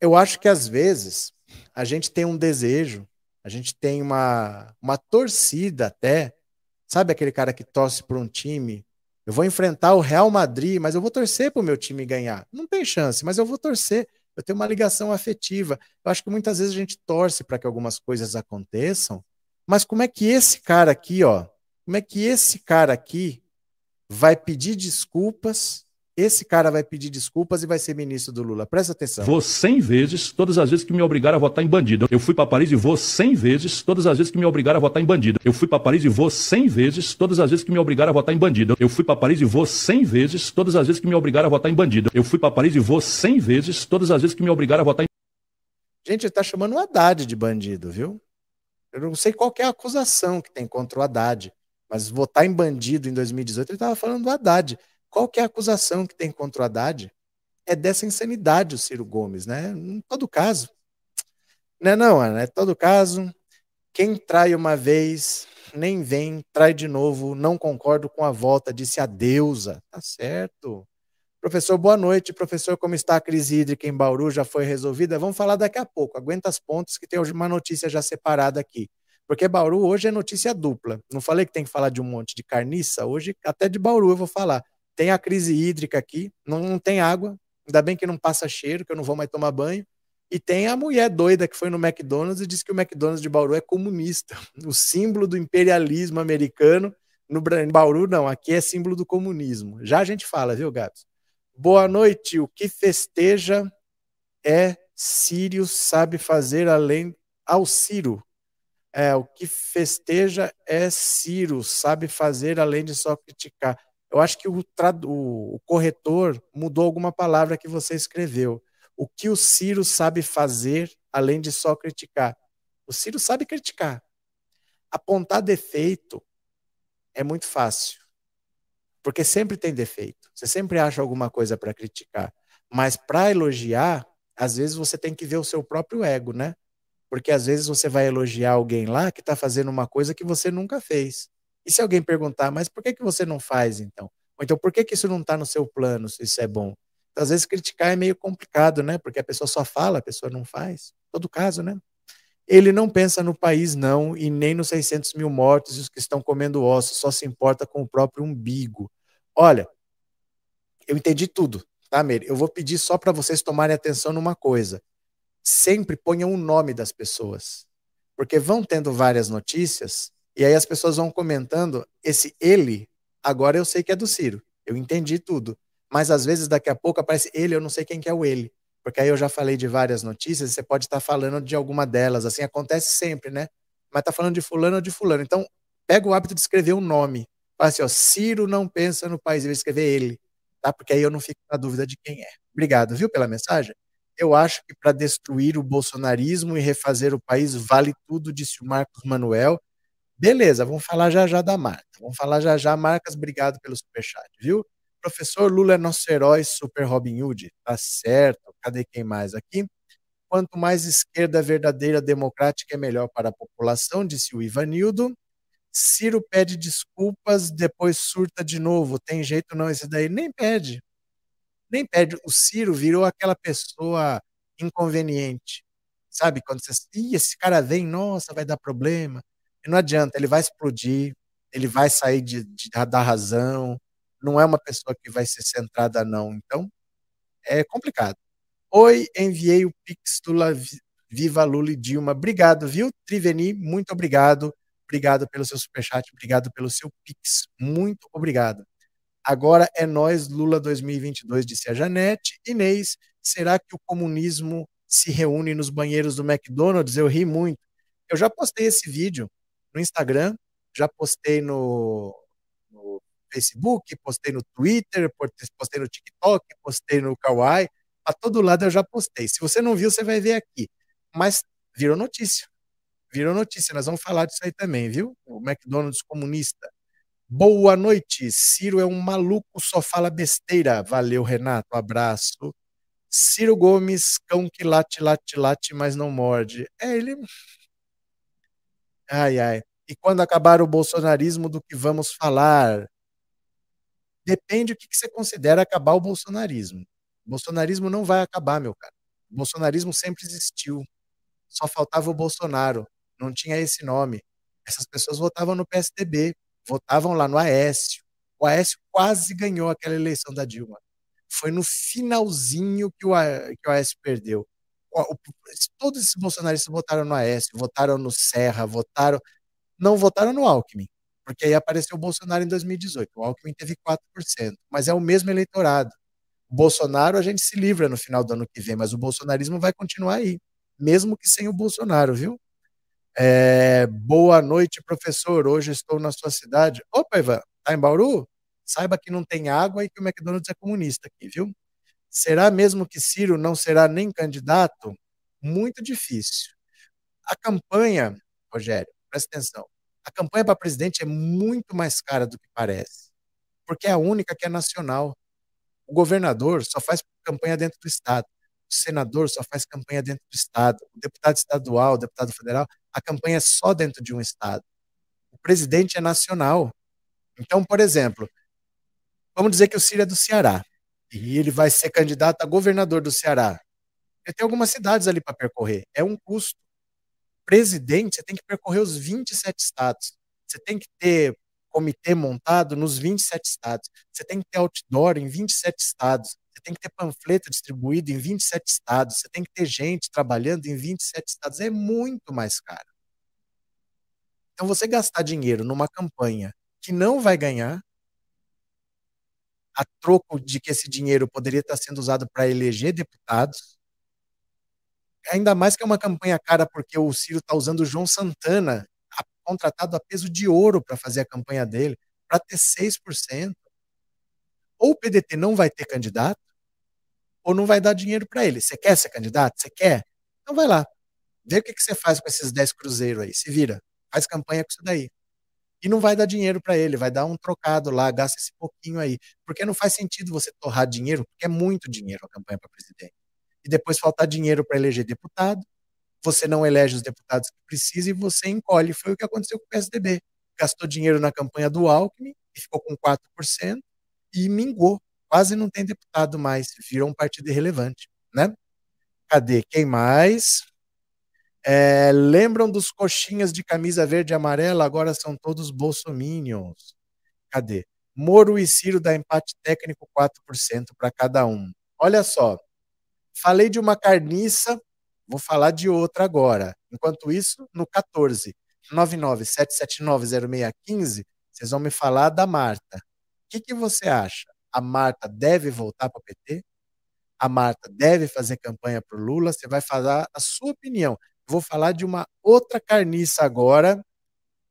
eu acho que às vezes a gente tem um desejo, a gente tem uma, uma torcida até. Sabe aquele cara que torce por um time? Eu vou enfrentar o Real Madrid, mas eu vou torcer para o meu time ganhar. Não tem chance, mas eu vou torcer eu tenho uma ligação afetiva. Eu acho que muitas vezes a gente torce para que algumas coisas aconteçam, mas como é que esse cara aqui, ó, como é que esse cara aqui vai pedir desculpas esse cara vai pedir desculpas e vai ser ministro do Lula. Presta atenção. Vou 100 vezes todas as vezes que me obrigaram a votar em bandido. Eu fui para Paris e vou 100 vezes todas as vezes que me obrigaram a votar em bandido. Eu fui para Paris e vou 100 vezes todas as vezes que me obrigaram a votar em bandido. Eu fui para Paris e vou 100 vezes todas as vezes que me obrigaram a votar em bandido. Eu fui para Paris e vou 100 vezes todas as vezes que me obrigaram a votar em Gente, ele tá chamando o Haddad de bandido, viu? Eu não sei qual é a acusação que tem contra o Haddad, mas votar em bandido em 2018, ele estava falando do Haddad. Qual que é a acusação que tem contra o Haddad? É dessa insanidade o Ciro Gomes, né? Em todo caso. Não é não, Ana, é todo caso. Quem trai uma vez, nem vem, trai de novo, não concordo com a volta, disse a deusa. Tá certo. Professor, boa noite. Professor, como está a crise hídrica em Bauru? Já foi resolvida? Vamos falar daqui a pouco. Aguenta as pontas que tem uma notícia já separada aqui. Porque Bauru hoje é notícia dupla. Não falei que tem que falar de um monte de carniça? Hoje, até de Bauru eu vou falar. Tem a crise hídrica aqui, não, não tem água, ainda bem que não passa cheiro, que eu não vou mais tomar banho. E tem a mulher doida que foi no McDonald's e disse que o McDonald's de Bauru é comunista. [LAUGHS] O símbolo do imperialismo americano. No Bauru, não, aqui é símbolo do comunismo. Já a gente fala, viu, Gabs? Boa noite. O que festeja é Sírio sabe fazer além ao Ciro. É, o que festeja é Ciro, sabe fazer além de só criticar. Eu acho que o, o, o corretor mudou alguma palavra que você escreveu. O que o Ciro sabe fazer além de só criticar? O Ciro sabe criticar. Apontar defeito é muito fácil, porque sempre tem defeito. Você sempre acha alguma coisa para criticar. Mas para elogiar, às vezes você tem que ver o seu próprio ego, né? Porque às vezes você vai elogiar alguém lá que está fazendo uma coisa que você nunca fez. E se alguém perguntar, mas por que, que você não faz então? Ou então, por que, que isso não está no seu plano, se isso é bom? Então, às vezes criticar é meio complicado, né? Porque a pessoa só fala, a pessoa não faz. Todo caso, né? Ele não pensa no país, não, e nem nos 600 mil mortos e os que estão comendo ossos, só se importa com o próprio umbigo. Olha, eu entendi tudo, tá, Meire? Eu vou pedir só para vocês tomarem atenção numa coisa sempre ponham o nome das pessoas. Porque vão tendo várias notícias e aí as pessoas vão comentando esse ele, agora eu sei que é do Ciro. Eu entendi tudo. Mas às vezes daqui a pouco aparece ele, eu não sei quem que é o ele. Porque aí eu já falei de várias notícias, você pode estar falando de alguma delas, assim acontece sempre, né? Mas tá falando de fulano ou de fulano. Então, pega o hábito de escrever um nome. Fala assim, ó, Ciro não pensa no país, eu vou escrever ele, tá? Porque aí eu não fico na dúvida de quem é. Obrigado, viu, pela mensagem? Eu acho que para destruir o bolsonarismo e refazer o país vale tudo, disse o Marcos Manuel. Beleza, vamos falar já já da marca. Vamos falar já já. Marcas, obrigado pelo superchat, viu? Professor Lula é nosso herói, super Robin Hood. Tá certo. Cadê quem mais aqui? Quanto mais esquerda verdadeira democrática é melhor para a população, disse o Ivanildo. Ciro pede desculpas, depois surta de novo. Tem jeito não, esse daí nem pede nem pede. O Ciro virou aquela pessoa inconveniente. Sabe? Quando você. Ih, esse cara vem, nossa, vai dar problema. Não adianta, ele vai explodir, ele vai sair de, de, da razão. Não é uma pessoa que vai ser centrada, não. Então, é complicado. Oi, enviei o Pix do La Viva Lula e Dilma. Obrigado, viu, Triveni? Muito obrigado. Obrigado pelo seu superchat, obrigado pelo seu Pix. Muito obrigado. Agora é nós, Lula 2022, disse a Janete. Inês, será que o comunismo se reúne nos banheiros do McDonald's? Eu ri muito. Eu já postei esse vídeo no Instagram, já postei no, no Facebook, postei no Twitter, postei no TikTok, postei no Kawaii. A todo lado eu já postei. Se você não viu, você vai ver aqui. Mas virou notícia. Virou notícia. Nós vamos falar disso aí também, viu? O McDonald's comunista. Boa noite. Ciro é um maluco, só fala besteira. Valeu, Renato. Abraço. Ciro Gomes, cão que late, late, late, mas não morde. É, ele. Ai, ai. E quando acabar o bolsonarismo, do que vamos falar? Depende do que você considera acabar o bolsonarismo. O bolsonarismo não vai acabar, meu cara. O bolsonarismo sempre existiu. Só faltava o Bolsonaro. Não tinha esse nome. Essas pessoas votavam no PSDB votavam lá no Aécio. O Aécio quase ganhou aquela eleição da Dilma. Foi no finalzinho o, que o Aécio perdeu. Todos esses bolsonaristas votaram no Aécio, votaram no Serra, votaram. Não votaram no Alckmin, porque aí apareceu o Bolsonaro em 2018. O Alckmin teve 4%, mas é o mesmo eleitorado. O Bolsonaro a gente se livra no final do ano que vem, mas o bolsonarismo vai continuar aí, mesmo que sem o Bolsonaro, viu? É, boa noite, professor. Hoje estou na sua cidade. Opa, Ivan, tá em Bauru? Saiba que não tem água e que o McDonald's é comunista aqui, viu? Será mesmo que Ciro não será nem candidato? muito difícil. A campanha, Rogério, presta atenção, a campanha para presidente é muito mais cara do que parece, porque é a única que é nacional. O governador só faz campanha dentro do estado, o senador só faz campanha dentro do estado, o deputado estadual, o deputado federal, a campanha é só dentro de um estado. O presidente é nacional. Então, por exemplo, vamos dizer que o Ciro é do Ceará e ele vai ser candidato a governador do Ceará. Ele tem algumas cidades ali para percorrer. É um custo. Presidente, você tem que percorrer os 27 estados. Você tem que ter comitê montado nos 27 estados. Você tem que ter outdoor em 27 estados. Você tem que ter panfleto distribuído em 27 estados. Você tem que ter gente trabalhando em 27 estados. É muito mais caro. Então, você gastar dinheiro numa campanha que não vai ganhar, a troco de que esse dinheiro poderia estar sendo usado para eleger deputados, ainda mais que é uma campanha cara porque o Ciro está usando o João Santana, contratado a peso de ouro para fazer a campanha dele, para ter 6%. Ou o PDT não vai ter candidato, ou não vai dar dinheiro para ele. Você quer ser candidato? Você quer? Então vai lá. Vê o que, que você faz com esses 10 cruzeiros aí. Se vira. Faz campanha com isso daí. E não vai dar dinheiro para ele, vai dar um trocado lá, gasta esse pouquinho aí. Porque não faz sentido você torrar dinheiro, porque é muito dinheiro a campanha para presidente e depois faltar dinheiro para eleger deputado, você não elege os deputados que precisa e você encolhe. Foi o que aconteceu com o PSDB. Gastou dinheiro na campanha do Alckmin e ficou com 4% e mingou. Quase não tem deputado mais, virou um partido irrelevante, né? Cadê? Quem mais? É, lembram dos coxinhas de camisa verde e amarela? Agora são todos bolsominions. Cadê? Moro e Ciro dá empate técnico 4% para cada um. Olha só, Falei de uma carniça, vou falar de outra agora. Enquanto isso, no 14 997790615, vocês vão me falar da Marta. O que, que você acha? A Marta deve voltar para o PT? A Marta deve fazer campanha para o Lula? Você vai falar a sua opinião. Vou falar de uma outra carniça agora,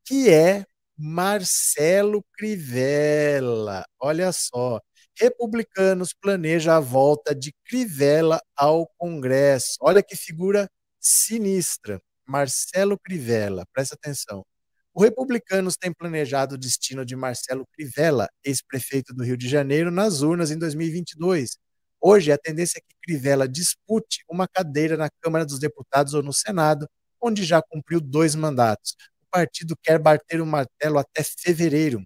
que é Marcelo Crivella. Olha só, republicanos planejam a volta de Crivella ao Congresso. Olha que figura sinistra. Marcelo Crivella, presta atenção. O Republicanos tem planejado o destino de Marcelo Crivella, ex-prefeito do Rio de Janeiro, nas urnas em 2022. Hoje, a tendência é que Crivella dispute uma cadeira na Câmara dos Deputados ou no Senado, onde já cumpriu dois mandatos. O partido quer bater o martelo até fevereiro.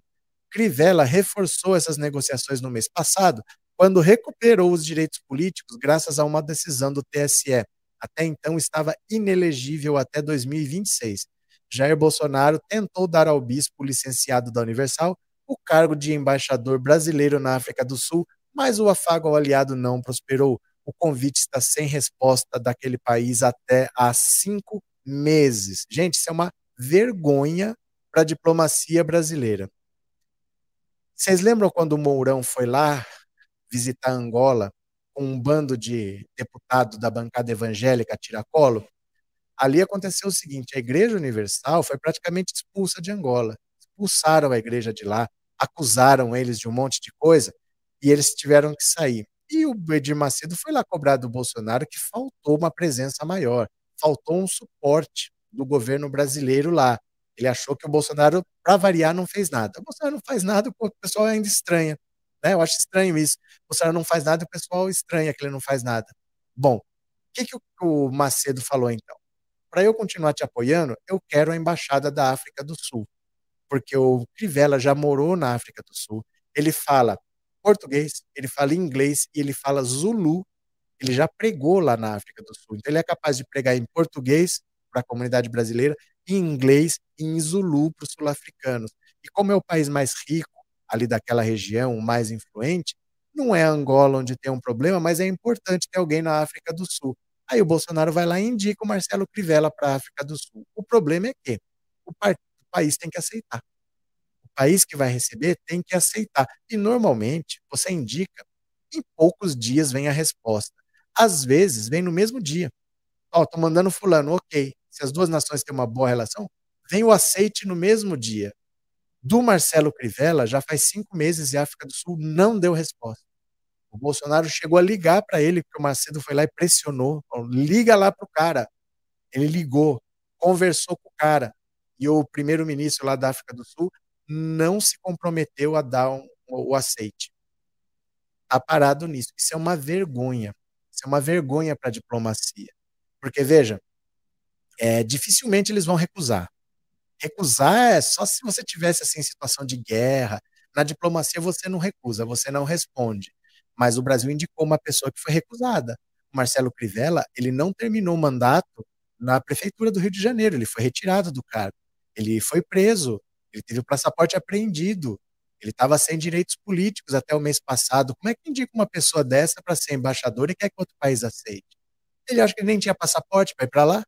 Crivella reforçou essas negociações no mês passado, quando recuperou os direitos políticos graças a uma decisão do TSE. Até então estava inelegível até 2026. Jair Bolsonaro tentou dar ao bispo licenciado da Universal o cargo de embaixador brasileiro na África do Sul, mas o afago ao aliado não prosperou. O convite está sem resposta daquele país até há cinco meses. Gente, isso é uma vergonha para a diplomacia brasileira. Vocês lembram quando o Mourão foi lá visitar Angola com um bando de deputados da bancada evangélica tiracolo? Ali aconteceu o seguinte: a Igreja Universal foi praticamente expulsa de Angola. Expulsaram a igreja de lá, acusaram eles de um monte de coisa e eles tiveram que sair. E o Edir Macedo foi lá cobrar do Bolsonaro que faltou uma presença maior, faltou um suporte do governo brasileiro lá. Ele achou que o Bolsonaro, para variar, não fez nada. O Bolsonaro não faz nada, o pessoal ainda estranha. Né? Eu acho estranho isso. O Bolsonaro não faz nada, o pessoal estranha que ele não faz nada. Bom, o que, que o Macedo falou então? Para eu continuar te apoiando, eu quero a embaixada da África do Sul, porque o Crivella já morou na África do Sul. Ele fala português, ele fala inglês e ele fala zulu. Ele já pregou lá na África do Sul. Então ele é capaz de pregar em português para a comunidade brasileira em inglês e em Zulu para os sul-africanos. E como é o país mais rico ali daquela região, o mais influente, não é Angola onde tem um problema, mas é importante ter alguém na África do Sul. Aí o Bolsonaro vai lá e indica o Marcelo Crivella para a África do Sul. O problema é que o, o país tem que aceitar. País que vai receber tem que aceitar. E normalmente você indica, em poucos dias vem a resposta. Às vezes vem no mesmo dia. Ó, oh, tô mandando fulano, ok se as duas nações têm uma boa relação, vem o aceite no mesmo dia. Do Marcelo Crivella, já faz cinco meses e a África do Sul não deu resposta. O Bolsonaro chegou a ligar para ele, porque o Macedo foi lá e pressionou. Falou, Liga lá para o cara. Ele ligou, conversou com o cara. E o primeiro-ministro lá da África do Sul não se comprometeu a dar um, o aceite. Está parado nisso. Isso é uma vergonha. Isso é uma vergonha para a diplomacia. Porque, veja, é, dificilmente eles vão recusar. Recusar é só se você tivesse assim, situação de guerra. Na diplomacia você não recusa, você não responde mas o Brasil indicou uma pessoa que foi recusada. O Marcelo Crivella, ele não terminou o mandato na prefeitura do Rio de Janeiro, ele foi retirado do cargo, ele foi preso, ele teve o passaporte apreendido, ele estava sem direitos políticos até o mês passado. Como é que indica uma pessoa dessa para ser embaixador e quer que outro país aceite? Ele acha que ele nem tinha passaporte para ir para lá,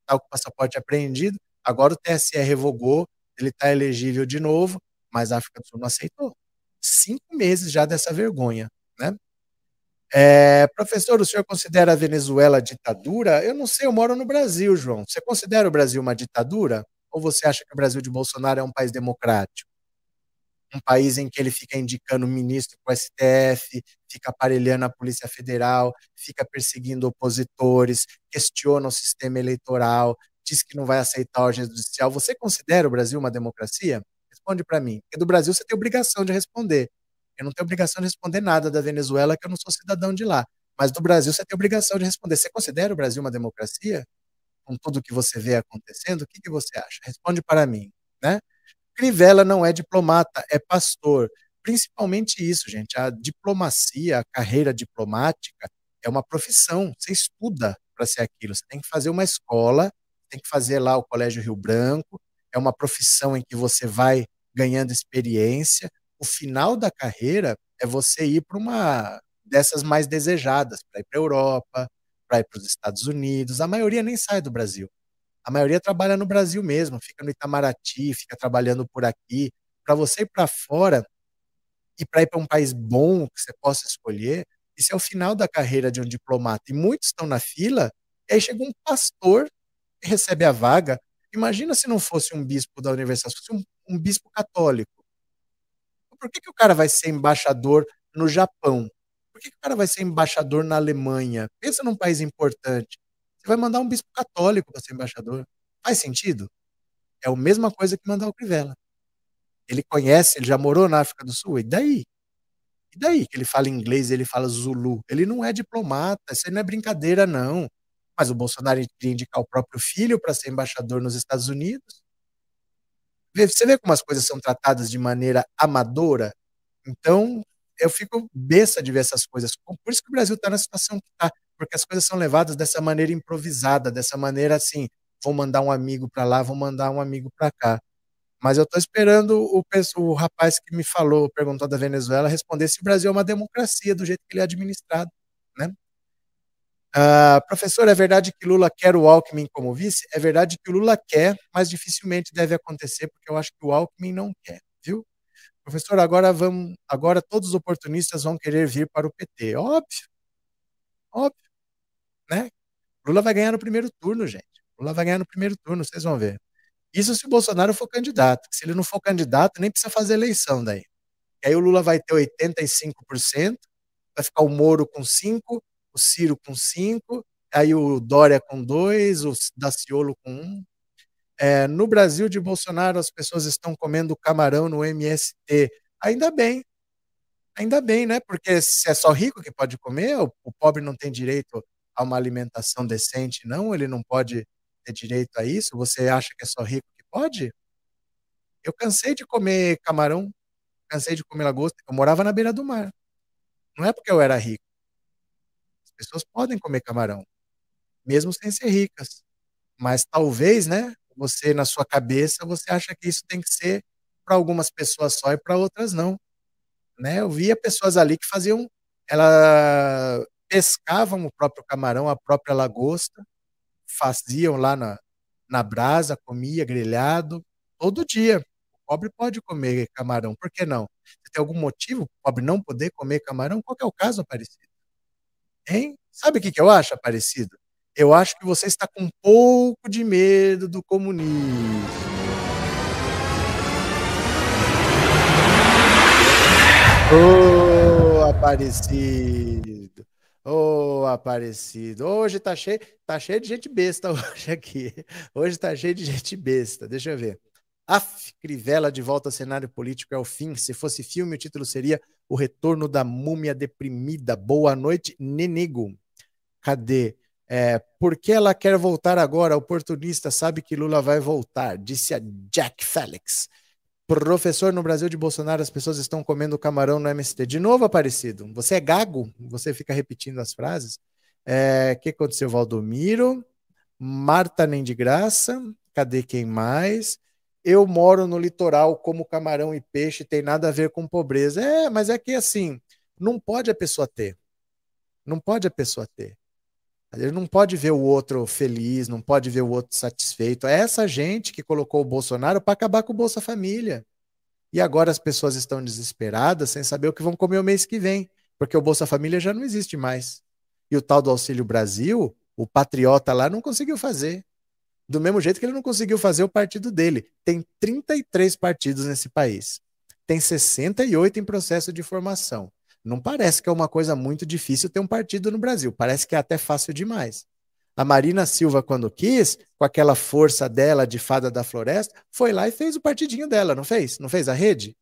estava com o passaporte apreendido, agora o TSE revogou, ele está elegível de novo, mas a África do Sul não aceitou. Cinco meses já dessa vergonha. Né? É, professor, o senhor considera a Venezuela ditadura? Eu não sei, eu moro no Brasil, João. Você considera o Brasil uma ditadura? Ou você acha que o Brasil de Bolsonaro é um país democrático? Um país em que ele fica indicando ministro para o STF, fica aparelhando a Polícia Federal, fica perseguindo opositores, questiona o sistema eleitoral, diz que não vai aceitar a ordem judicial. Você considera o Brasil uma democracia? Responde para mim. Porque do Brasil você tem obrigação de responder. Eu não tenho obrigação de responder nada da Venezuela, que eu não sou cidadão de lá. Mas do Brasil você tem obrigação de responder. Você considera o Brasil uma democracia? Com tudo que você vê acontecendo, o que, que você acha? Responde para mim, né? Crivella não é diplomata, é pastor. Principalmente isso, gente. A diplomacia, a carreira diplomática é uma profissão. Você estuda para ser aquilo. Você tem que fazer uma escola, tem que fazer lá o Colégio Rio Branco. É uma profissão em que você vai ganhando experiência o final da carreira é você ir para uma dessas mais desejadas, para ir para a Europa, para ir para os Estados Unidos. A maioria nem sai do Brasil. A maioria trabalha no Brasil mesmo, fica no Itamaraty, fica trabalhando por aqui. Para você ir para fora e para ir para um país bom que você possa escolher, isso é o final da carreira de um diplomata. E muitos estão na fila, e aí chega um pastor que recebe a vaga. Imagina se não fosse um bispo da universidade, se fosse um, um bispo católico por que, que o cara vai ser embaixador no Japão? Por que, que o cara vai ser embaixador na Alemanha? Pensa num país importante. Você vai mandar um bispo católico para ser embaixador. Faz sentido? É a mesma coisa que mandar o Crivella. Ele conhece, ele já morou na África do Sul, e daí? E daí que ele fala inglês, ele fala Zulu? Ele não é diplomata, isso aí não é brincadeira, não. Mas o Bolsonaro queria indicar o próprio filho para ser embaixador nos Estados Unidos. Você vê como as coisas são tratadas de maneira amadora? Então, eu fico besta de ver essas coisas. Por isso que o Brasil está na situação que está, porque as coisas são levadas dessa maneira improvisada, dessa maneira assim, vou mandar um amigo para lá, vou mandar um amigo para cá. Mas eu estou esperando o, o rapaz que me falou, perguntou da Venezuela, responder se o Brasil é uma democracia do jeito que ele é administrado, né? Uh, professor, é verdade que Lula quer o Alckmin como vice? É verdade que o Lula quer, mas dificilmente deve acontecer, porque eu acho que o Alckmin não quer, viu? Professor, agora vamos, agora todos os oportunistas vão querer vir para o PT. Óbvio. Óbvio. Né? Lula vai ganhar no primeiro turno, gente. Lula vai ganhar no primeiro turno, vocês vão ver. Isso se o Bolsonaro for candidato. Se ele não for candidato, nem precisa fazer eleição daí. E aí o Lula vai ter 85%, vai ficar o Moro com 5%, o Ciro com 5, aí o Dória com 2, o Daciolo com 1. É, no Brasil de Bolsonaro, as pessoas estão comendo camarão no MST. Ainda bem. Ainda bem, né? Porque se é só rico que pode comer, o, o pobre não tem direito a uma alimentação decente, não? Ele não pode ter direito a isso? Você acha que é só rico que pode? Eu cansei de comer camarão, cansei de comer lagosta. Eu morava na beira do mar. Não é porque eu era rico pessoas podem comer camarão, mesmo sem ser ricas. Mas talvez, né, você na sua cabeça, você acha que isso tem que ser para algumas pessoas só e para outras não. Né? Eu via pessoas ali que faziam, ela pescavam o próprio camarão, a própria lagosta, faziam lá na, na brasa, comia grelhado, todo dia. O pobre pode comer camarão, por que não? Se tem algum motivo o pobre não poder comer camarão, qual é o caso, Aparecido? Hein? Sabe o que, que eu acho, Aparecido? Eu acho que você está com um pouco de medo do comunismo. Ô, oh, Aparecido. Ô, oh, Aparecido. Hoje tá cheio, tá cheio de gente besta [LAUGHS] hoje aqui. Hoje tá cheio de gente besta. Deixa eu ver. Af, Crivella de volta ao cenário político é o fim. Se fosse filme, o título seria O Retorno da Múmia Deprimida. Boa noite, Nenego. Cadê? É, por que ela quer voltar agora? Oportunista sabe que Lula vai voltar, disse a Jack Felix. Professor, no Brasil de Bolsonaro, as pessoas estão comendo camarão no MST. De novo, Aparecido. Você é gago? Você fica repetindo as frases? O é, que aconteceu, Valdomiro? Marta nem de graça. Cadê quem mais? Eu moro no litoral, como camarão e peixe, tem nada a ver com pobreza. É, mas é que assim, não pode a pessoa ter. Não pode a pessoa ter. Ele não pode ver o outro feliz, não pode ver o outro satisfeito. É essa gente que colocou o Bolsonaro para acabar com o Bolsa Família. E agora as pessoas estão desesperadas sem saber o que vão comer o mês que vem, porque o Bolsa Família já não existe mais. E o tal do Auxílio Brasil, o patriota lá não conseguiu fazer. Do mesmo jeito que ele não conseguiu fazer o partido dele. Tem 33 partidos nesse país. Tem 68 em processo de formação. Não parece que é uma coisa muito difícil ter um partido no Brasil. Parece que é até fácil demais. A Marina Silva, quando quis, com aquela força dela de fada da floresta, foi lá e fez o partidinho dela, não fez? Não fez a rede?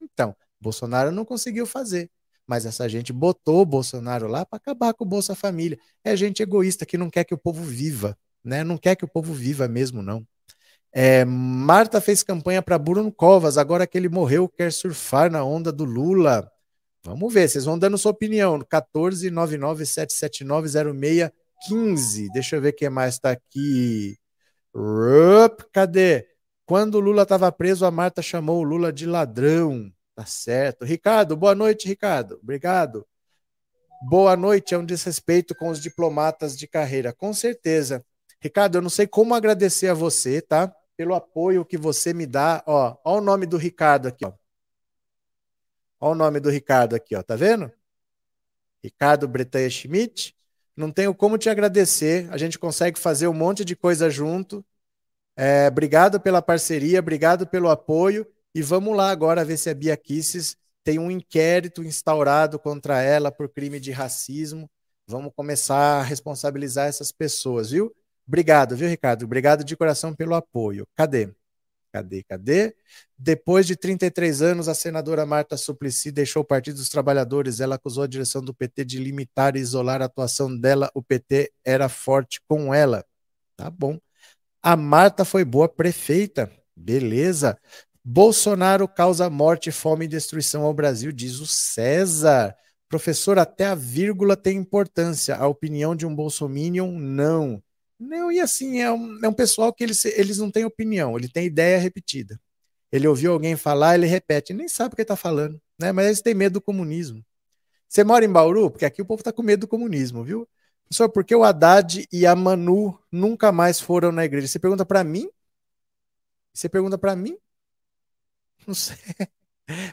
Então, Bolsonaro não conseguiu fazer. Mas essa gente botou o Bolsonaro lá para acabar com o Bolsa Família. É gente egoísta que não quer que o povo viva, né? Não quer que o povo viva mesmo, não. É, Marta fez campanha para Bruno Covas, agora que ele morreu, quer surfar na onda do Lula. Vamos ver, vocês vão dando sua opinião. 14997790615. Deixa eu ver quem mais está aqui. Rup, cadê? Quando o Lula estava preso, a Marta chamou o Lula de ladrão. Tá certo. Ricardo, boa noite, Ricardo. Obrigado. Boa noite, é um desrespeito com os diplomatas de carreira. Com certeza. Ricardo, eu não sei como agradecer a você, tá? Pelo apoio que você me dá. Ó, ó o nome do Ricardo aqui, ó. Olha o nome do Ricardo aqui, ó, tá vendo? Ricardo Bretanha Schmidt. Não tenho como te agradecer. A gente consegue fazer um monte de coisa junto. É, obrigado pela parceria, obrigado pelo apoio. E vamos lá agora ver se a Bia Kisses tem um inquérito instaurado contra ela por crime de racismo. Vamos começar a responsabilizar essas pessoas, viu? Obrigado, viu, Ricardo? Obrigado de coração pelo apoio. Cadê? Cadê, cadê? Depois de 33 anos, a senadora Marta Suplicy deixou o Partido dos Trabalhadores. Ela acusou a direção do PT de limitar e isolar a atuação dela. O PT era forte com ela. Tá bom. A Marta foi boa prefeita. Beleza. Bolsonaro causa morte, fome e destruição ao Brasil, diz o César. Professor, até a vírgula tem importância. A opinião de um bolsominion, não. Não, e assim, é um, é um pessoal que eles, eles não têm opinião, ele tem ideia repetida. Ele ouviu alguém falar, ele repete, nem sabe o que está falando, né? Mas eles têm medo do comunismo. Você mora em Bauru? Porque aqui o povo está com medo do comunismo, viu? Professor, por que o Haddad e a Manu nunca mais foram na igreja? Você pergunta para mim? Você pergunta para mim? [LAUGHS] Não sei.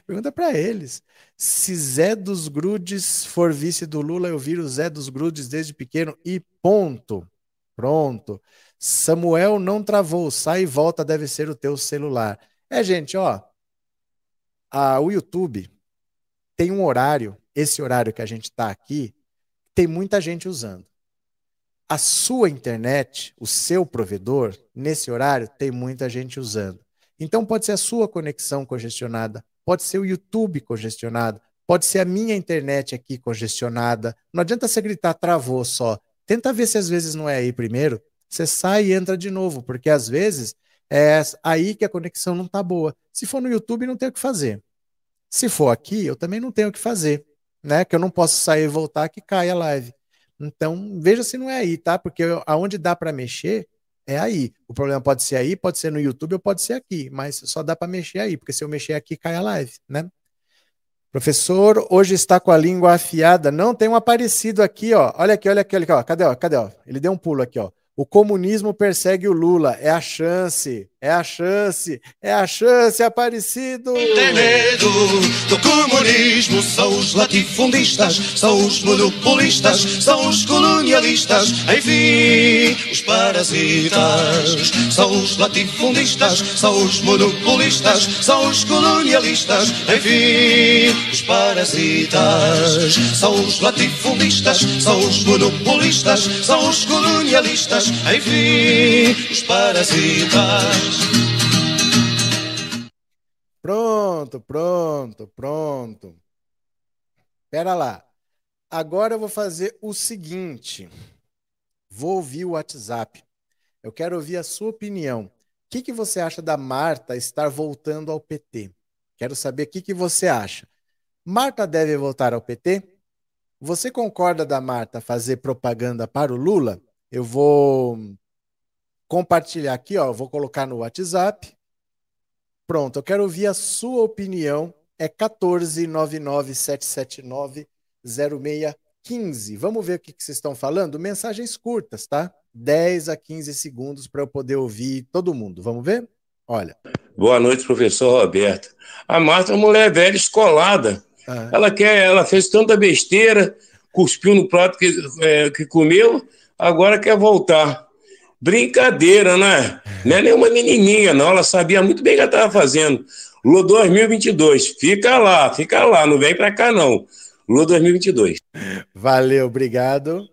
Pergunta para eles. Se Zé dos Grudes for vice do Lula, eu viro Zé dos Grudes desde pequeno e ponto. Pronto. Samuel não travou. Sai e volta, deve ser o teu celular. É, gente, ó. A, o YouTube tem um horário, esse horário que a gente está aqui, tem muita gente usando. A sua internet, o seu provedor, nesse horário, tem muita gente usando. Então pode ser a sua conexão congestionada, pode ser o YouTube congestionado, pode ser a minha internet aqui congestionada. Não adianta você gritar travou só. Tenta ver se às vezes não é aí primeiro. Você sai e entra de novo, porque às vezes é aí que a conexão não está boa. Se for no YouTube, não tem o que fazer. Se for aqui, eu também não tenho o que fazer, né? Que eu não posso sair e voltar que cai a live. Então, veja se não é aí, tá? Porque aonde dá para mexer é aí. O problema pode ser aí, pode ser no YouTube ou pode ser aqui, mas só dá para mexer aí, porque se eu mexer aqui cai a live, né? Professor, hoje está com a língua afiada. Não, tem um aparecido aqui, ó. Olha aqui, olha aqui, olha aqui, ó. Cadê, ó? Cadê, ó? Ele deu um pulo aqui, ó. O comunismo persegue o Lula. É a chance. É a chance, é a chance, Aparecido! Tem medo do comunismo, são os latifundistas, são os monopolistas, são os colonialistas, enfim, os parasitas. São os latifundistas, são os monopolistas, são os colonialistas, enfim, os parasitas. São os latifundistas, são os monopolistas, são os colonialistas, enfim, os parasitas. Pronto, pronto, pronto. Pera lá. Agora eu vou fazer o seguinte. Vou ouvir o WhatsApp. Eu quero ouvir a sua opinião. O que, que você acha da Marta estar voltando ao PT? Quero saber o que, que você acha. Marta deve voltar ao PT? Você concorda da Marta fazer propaganda para o Lula? Eu vou compartilhar aqui, ó, vou colocar no WhatsApp. Pronto, eu quero ouvir a sua opinião. É 14997790615. Vamos ver o que, que vocês estão falando? Mensagens curtas, tá? 10 a 15 segundos para eu poder ouvir todo mundo. Vamos ver? Olha. Boa noite, professor Roberto. A Marta é uma mulher velha escolada. Ah. Ela quer, ela fez tanta besteira, cuspiu no prato que, é, que comeu, agora quer voltar. Brincadeira, né? Não é nenhuma menininha, não. Ela sabia muito bem o que ela estava fazendo. Lua 2022. Fica lá, fica lá. Não vem para cá, não. Lua 2022. Valeu, obrigado.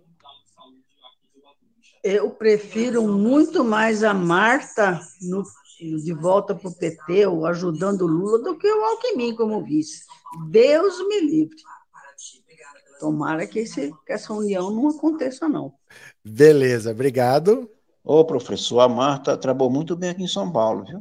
Eu prefiro muito mais a Marta no, de volta para o PT, ou ajudando o Lula, do que o Alckmin como vice. Deus me livre. Tomara que, esse, que essa união não aconteça, não. Beleza, obrigado. Ô, professor, a Marta trabalhou muito bem aqui em São Paulo, viu?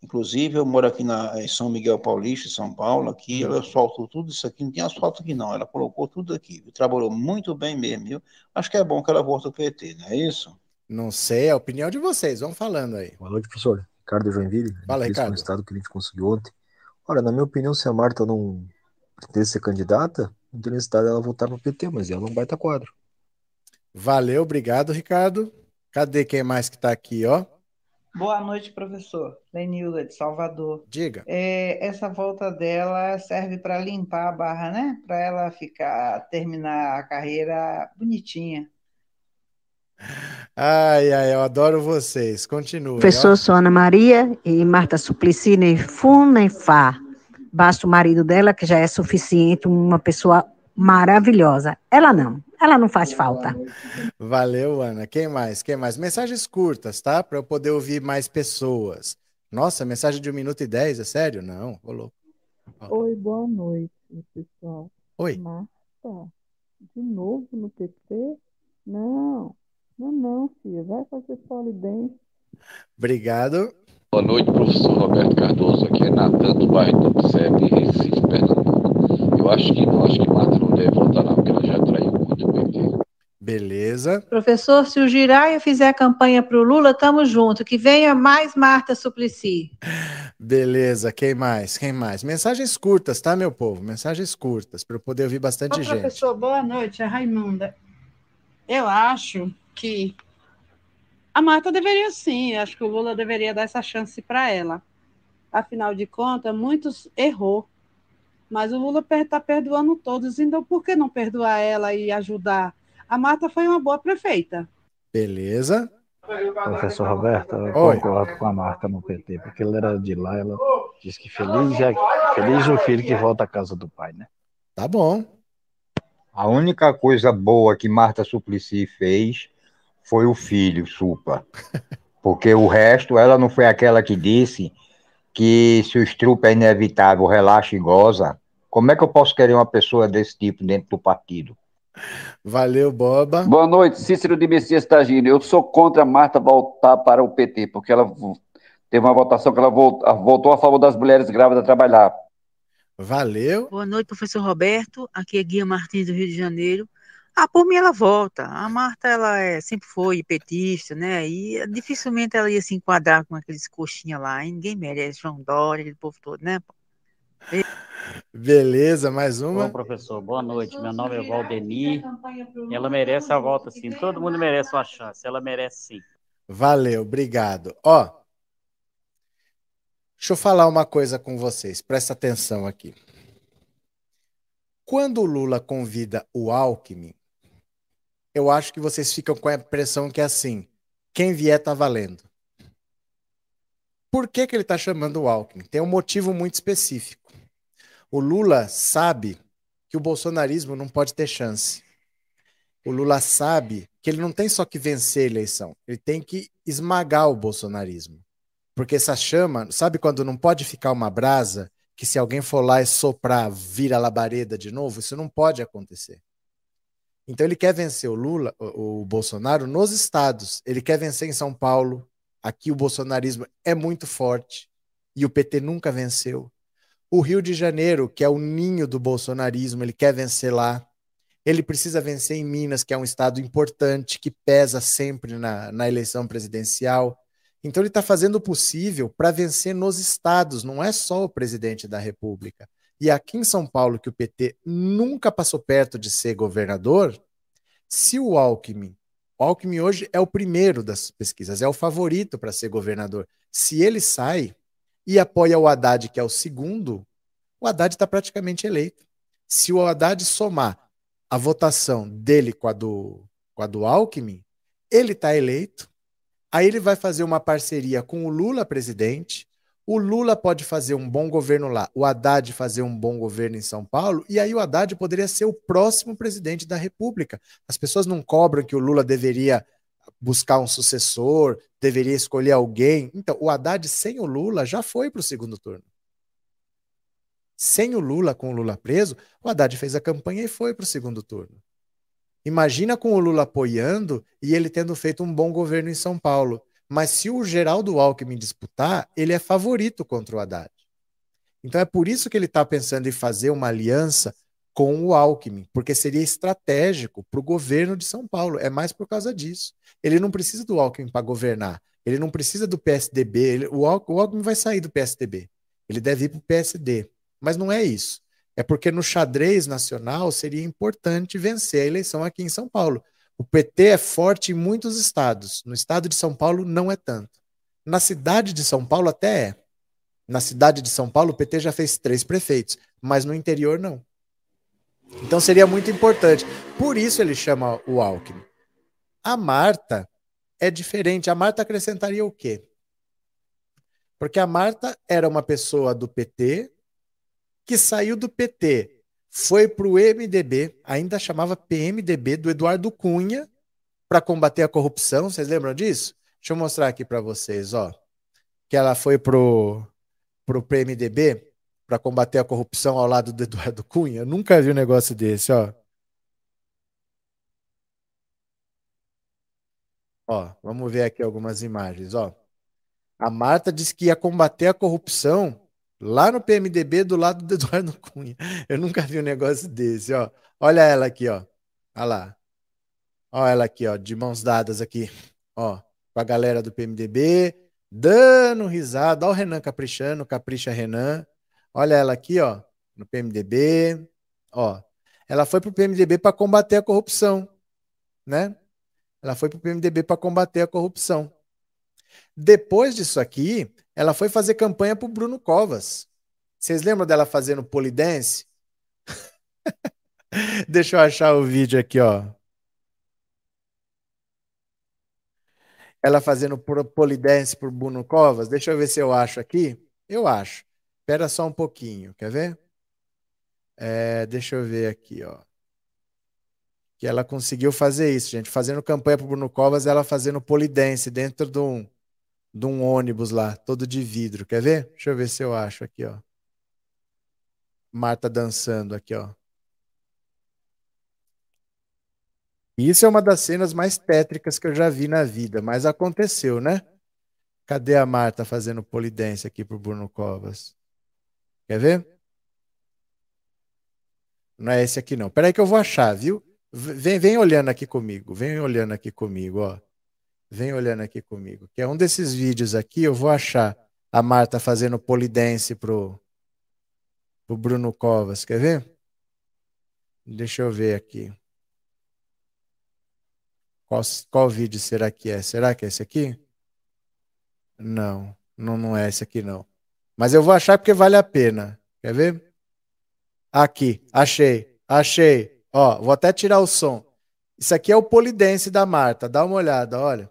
Inclusive, eu moro aqui na, em São Miguel Paulista, São Paulo, aqui, ela asfaltou tudo isso aqui, não tem asfalto aqui não, ela colocou tudo aqui, viu? trabalhou muito bem mesmo, viu? Acho que é bom que ela volte ao PT, não é isso? Não sei, é a opinião de vocês, vão falando aí. Boa noite, professor. Ricardo Joinville. Fala, Ricardo. O estado que a gente conseguiu ontem. Olha, na minha opinião, se a Marta não pretende ser candidata, não tem necessidade dela voltar para o PT, mas ela não vai estar quadro. Valeu, obrigado, Ricardo. Cadê quem mais que está aqui, ó? Boa noite, professor. Lenilda, de Salvador. Diga. É, essa volta dela serve para limpar a barra, né? Para ela ficar, terminar a carreira bonitinha. Ai, ai, eu adoro vocês. Continue. Professor, sou Ana Maria e Marta Suplicy, nem fu, nem fá. Basta o marido dela, que já é suficiente, uma pessoa maravilhosa. Ela não. Ela não faz falta. Valeu, Ana. Quem mais? Quem mais? Mensagens curtas, tá? Para eu poder ouvir mais pessoas. Nossa, mensagem de um minuto e dez, é sério? Não, rolou. Oi, boa noite, pessoal. Oi. Marta, de novo no PT? Não, não, não, filha. Vai fazer polidense. Obrigado. Boa noite, professor Roberto Cardoso. Aqui é Natan do bairro do PSEP, Recife, Pernambuco. Eu acho que não, acho que Marta não deve votar não, porque ela já traiu Beleza. Professor, se o Giraia fizer campanha para o Lula, tamo junto. Que venha mais Marta Suplicy. Beleza. Quem mais? Quem mais? Mensagens curtas, tá, meu povo? Mensagens curtas, para eu poder ouvir bastante Ô, gente. Professor, boa noite. É Raimunda. Eu acho que a Marta deveria sim. Acho que o Lula deveria dar essa chance para ela. Afinal de contas, muitos errou. Mas o Lula está perdoando todos. Então, por que não perdoar ela e ajudar a Marta foi uma boa prefeita. Beleza. Professor Roberto, eu Oi. concordo com a Marta no PT, porque ela era de lá, ela disse que feliz, é, feliz o filho que volta à casa do pai, né? Tá bom. A única coisa boa que Marta Suplicy fez foi o filho, Supa. [LAUGHS] Porque o resto, ela não foi aquela que disse que se o estrupo é inevitável, relaxa e goza. Como é que eu posso querer uma pessoa desse tipo dentro do partido? Valeu, Boba. Boa noite, Cícero de Messias Tagino. Eu sou contra a Marta voltar para o PT, porque ela teve uma votação que ela voltou a favor das mulheres grávidas a trabalhar. Valeu. Boa noite, professor Roberto. Aqui é Guia Martins do Rio de Janeiro. Ah, por mim ela volta. A Marta, ela é, sempre foi petista, né? E dificilmente ela ia se enquadrar com aqueles coxinha lá. E ninguém merece, João Dória, aquele povo todo, né? Beleza, mais uma. Bom, professor, boa noite. Meu nome é Valdemir. Ela merece a volta, sim. Todo mundo merece uma chance. Ela merece, sim. Valeu, obrigado. Ó, Deixa eu falar uma coisa com vocês, presta atenção aqui. Quando o Lula convida o Alckmin, eu acho que vocês ficam com a impressão que é assim: quem vier tá valendo. Por que, que ele está chamando o Alckmin? Tem um motivo muito específico. O Lula sabe que o bolsonarismo não pode ter chance. O Lula sabe que ele não tem só que vencer a eleição, ele tem que esmagar o bolsonarismo. Porque essa chama, sabe quando não pode ficar uma brasa que se alguém for lá e soprar, vira labareda de novo? Isso não pode acontecer. Então ele quer vencer o Lula, o, o Bolsonaro nos estados. Ele quer vencer em São Paulo. Aqui o bolsonarismo é muito forte e o PT nunca venceu. O Rio de Janeiro, que é o ninho do bolsonarismo, ele quer vencer lá. Ele precisa vencer em Minas, que é um estado importante, que pesa sempre na, na eleição presidencial. Então, ele está fazendo o possível para vencer nos estados, não é só o presidente da República. E aqui em São Paulo, que o PT nunca passou perto de ser governador, se o Alckmin, o Alckmin hoje é o primeiro das pesquisas, é o favorito para ser governador. Se ele sai e apoia o Haddad, que é o segundo, o Haddad está praticamente eleito. Se o Haddad somar a votação dele com a do, com a do Alckmin, ele está eleito. Aí ele vai fazer uma parceria com o Lula presidente. O Lula pode fazer um bom governo lá, o Haddad fazer um bom governo em São Paulo, e aí o Haddad poderia ser o próximo presidente da República. As pessoas não cobram que o Lula deveria buscar um sucessor, deveria escolher alguém. Então, o Haddad sem o Lula já foi para o segundo turno. Sem o Lula, com o Lula preso, o Haddad fez a campanha e foi para o segundo turno. Imagina com o Lula apoiando e ele tendo feito um bom governo em São Paulo. Mas se o Geraldo Alckmin disputar, ele é favorito contra o Haddad. Então é por isso que ele está pensando em fazer uma aliança com o Alckmin, porque seria estratégico para o governo de São Paulo. É mais por causa disso. Ele não precisa do Alckmin para governar. Ele não precisa do PSDB. Ele, o, Alckmin vai sair do PSDB. Ele deve ir para o PSD. Mas não é isso. É porque no xadrez nacional seria importante vencer a eleição aqui em São Paulo. O PT é forte em muitos estados. No estado de São Paulo, não é tanto. Na cidade de São Paulo, até é. Na cidade de São Paulo, o PT já fez três prefeitos, mas no interior, não. Então seria muito importante. Por isso ele chama o Alckmin. A Marta é diferente. A Marta acrescentaria o quê? Porque a Marta era uma pessoa do PT, que saiu do PT, foi para o MDB, ainda chamava PMDB, do Eduardo Cunha, para combater a corrupção. Vocês lembram disso? Deixa eu mostrar aqui para vocês, ó. Que ela foi pro pro PMDB para combater a corrupção ao lado do Eduardo Cunha. Eu nunca vi um negócio desse, ó. Ó, vamos ver aqui algumas imagens, ó. A Marta disse que ia combater a corrupção Lá no PMDB, do lado do Eduardo [LAUGHS] Cunha. Eu nunca vi um negócio desse, ó. Olha ela aqui, ó. Olha lá. Olha ela aqui, ó, de mãos dadas aqui, ó, com a galera do PMDB, dando risada. Olha o Renan caprichando, capricha Renan. Olha ela aqui, ó, no PMDB, ó. Ela foi pro PMDB para combater a corrupção, né? Ela foi pro PMDB para combater a corrupção. Depois disso aqui, ela foi fazer campanha pro Bruno Covas. Vocês lembram dela fazendo polidense? [LAUGHS] Deixa eu achar o vídeo aqui, ó. Ela fazendo polidense pro Bruno Covas. Deixa eu ver se eu acho aqui. Eu acho. Espera só um pouquinho, quer ver? É, deixa eu ver aqui, ó. Que ela conseguiu fazer isso, gente. Fazendo campanha pro Bruno Covas, ela fazendo polidense dentro de um, de um ônibus lá, todo de vidro. Quer ver? Deixa eu ver se eu acho aqui, ó. Marta dançando aqui, ó. Isso é uma das cenas mais tétricas que eu já vi na vida, mas aconteceu, né? Cadê a Marta fazendo polidense aqui pro Bruno Covas? Quer ver? Não é esse aqui não. Peraí que eu vou achar, viu? Vem, vem olhando aqui comigo, vem olhando aqui comigo, ó. Vem olhando aqui comigo. Que é um desses vídeos aqui, eu vou achar a Marta fazendo polidense pro, pro Bruno Covas. Quer ver? Deixa eu ver aqui. Qual, qual vídeo será que é? Será que é esse aqui? Não, não, não é esse aqui não. Mas eu vou achar porque vale a pena. Quer ver? Aqui, achei, achei. Ó, vou até tirar o som. Isso aqui é o polidense da Marta. Dá uma olhada, olha.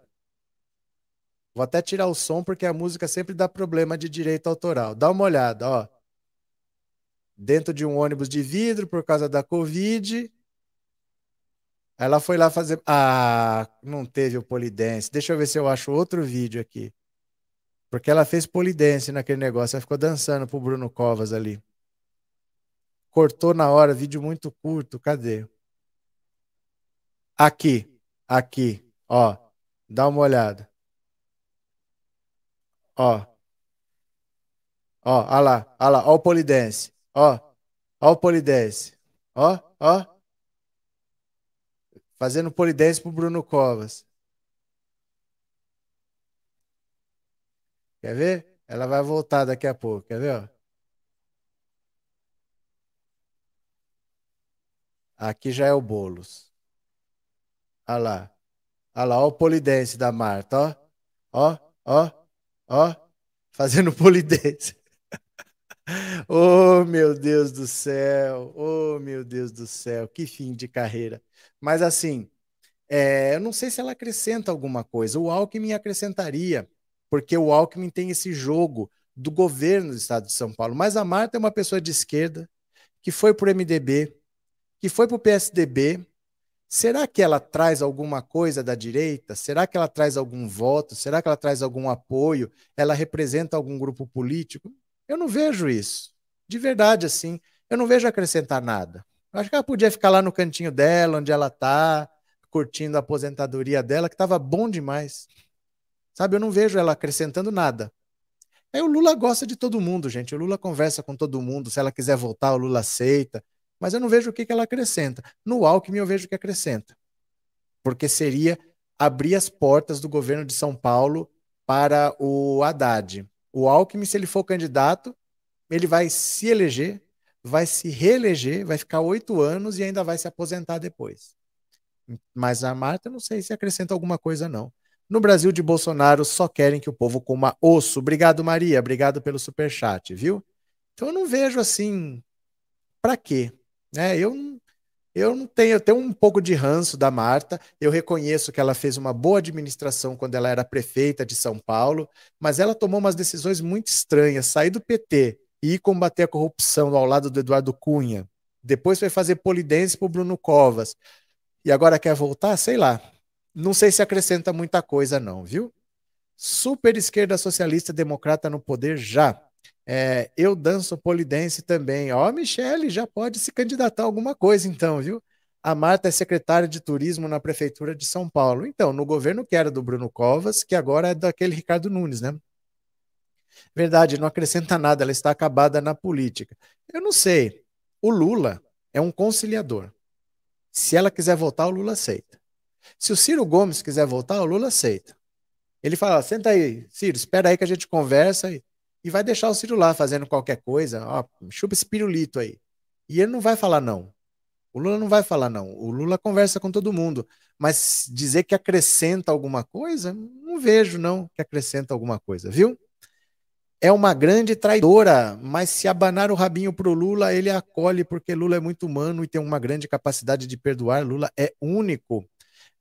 Vou até tirar o som porque a música sempre dá problema de direito autoral. Dá uma olhada, ó. Dentro de um ônibus de vidro por causa da Covid. Ela foi lá fazer. Ah, não teve o polidense. Deixa eu ver se eu acho outro vídeo aqui. Porque ela fez polidense naquele negócio. Ela ficou dançando pro Bruno Covas ali. Cortou na hora, vídeo muito curto. Cadê? Aqui, aqui, ó. Dá uma olhada. Ó. Ó, ó lá, ó lá, o polidense. Ó, ó o polidense. Ó, ó. Fazendo polidense pro Bruno Covas. Quer ver? Ela vai voltar daqui a pouco, quer ver? Ó? Aqui já é o Bolos. Olha lá. Olha lá, ó o polidense da Marta, ó. Ó, ó. Ó, fazendo polidense. [LAUGHS] oh, meu Deus do céu. Oh, meu Deus do céu. Que fim de carreira. Mas assim, é, eu não sei se ela acrescenta alguma coisa. O Alckmin acrescentaria, porque o Alckmin tem esse jogo do governo do estado de São Paulo. Mas a Marta é uma pessoa de esquerda que foi para o MDB, que foi para o PSDB, Será que ela traz alguma coisa da direita? Será que ela traz algum voto? Será que ela traz algum apoio? Ela representa algum grupo político? Eu não vejo isso. De verdade, assim, eu não vejo acrescentar nada. Eu acho que ela podia ficar lá no cantinho dela, onde ela está, curtindo a aposentadoria dela, que estava bom demais. Sabe, eu não vejo ela acrescentando nada. Aí o Lula gosta de todo mundo, gente. O Lula conversa com todo mundo. Se ela quiser voltar, o Lula aceita mas eu não vejo o que, que ela acrescenta. No Alckmin eu vejo que acrescenta, porque seria abrir as portas do governo de São Paulo para o Haddad. O Alckmin, se ele for candidato, ele vai se eleger, vai se reeleger, vai ficar oito anos e ainda vai se aposentar depois. Mas a Marta, não sei se acrescenta alguma coisa, não. No Brasil de Bolsonaro, só querem que o povo coma osso. Obrigado, Maria. Obrigado pelo superchat, viu? Então eu não vejo assim. Para quê? Né? Eu, eu não tenho, eu tenho um pouco de ranço da Marta. Eu reconheço que ela fez uma boa administração quando ela era prefeita de São Paulo, mas ela tomou umas decisões muito estranhas, sair do PT e ir combater a corrupção ao lado do Eduardo Cunha. Depois foi fazer polidense para o Bruno Covas. E agora quer voltar? Sei lá. Não sei se acrescenta muita coisa, não, viu? Super esquerda socialista democrata no poder já. É, eu danço polidense também. Ó, Michele, já pode se candidatar a alguma coisa, então, viu? A Marta é secretária de turismo na prefeitura de São Paulo. Então, no governo que era do Bruno Covas, que agora é daquele Ricardo Nunes, né? Verdade, não acrescenta nada, ela está acabada na política. Eu não sei. O Lula é um conciliador. Se ela quiser voltar, o Lula aceita. Se o Ciro Gomes quiser voltar, o Lula aceita. Ele fala: senta aí, Ciro, espera aí que a gente conversa e e vai deixar o Ciro lá fazendo qualquer coisa, ó, chupa esse pirulito aí. E ele não vai falar não. O Lula não vai falar não. O Lula conversa com todo mundo. Mas dizer que acrescenta alguma coisa, não vejo não que acrescenta alguma coisa, viu? É uma grande traidora, mas se abanar o rabinho pro Lula, ele acolhe porque Lula é muito humano e tem uma grande capacidade de perdoar. Lula é único.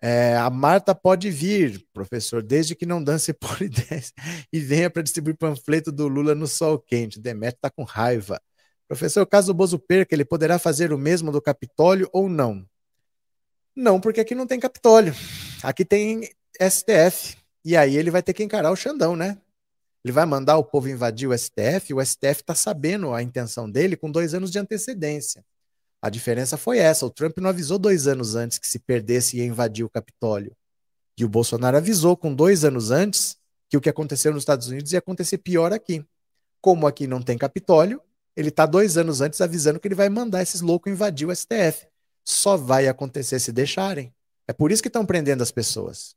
É, a Marta pode vir, professor, desde que não dance [LAUGHS] polidense e venha para distribuir panfleto do Lula no sol quente. Demetrio está com raiva. Professor, caso o Bozo perca, ele poderá fazer o mesmo do Capitólio ou não? Não, porque aqui não tem Capitólio. Aqui tem STF. E aí ele vai ter que encarar o Xandão, né? Ele vai mandar o povo invadir o STF, o STF está sabendo a intenção dele com dois anos de antecedência. A diferença foi essa: o Trump não avisou dois anos antes que se perdesse ia invadir o Capitólio. E o Bolsonaro avisou com dois anos antes que o que aconteceu nos Estados Unidos ia acontecer pior aqui. Como aqui não tem Capitólio, ele está dois anos antes avisando que ele vai mandar esses loucos invadir o STF. Só vai acontecer se deixarem. É por isso que estão prendendo as pessoas.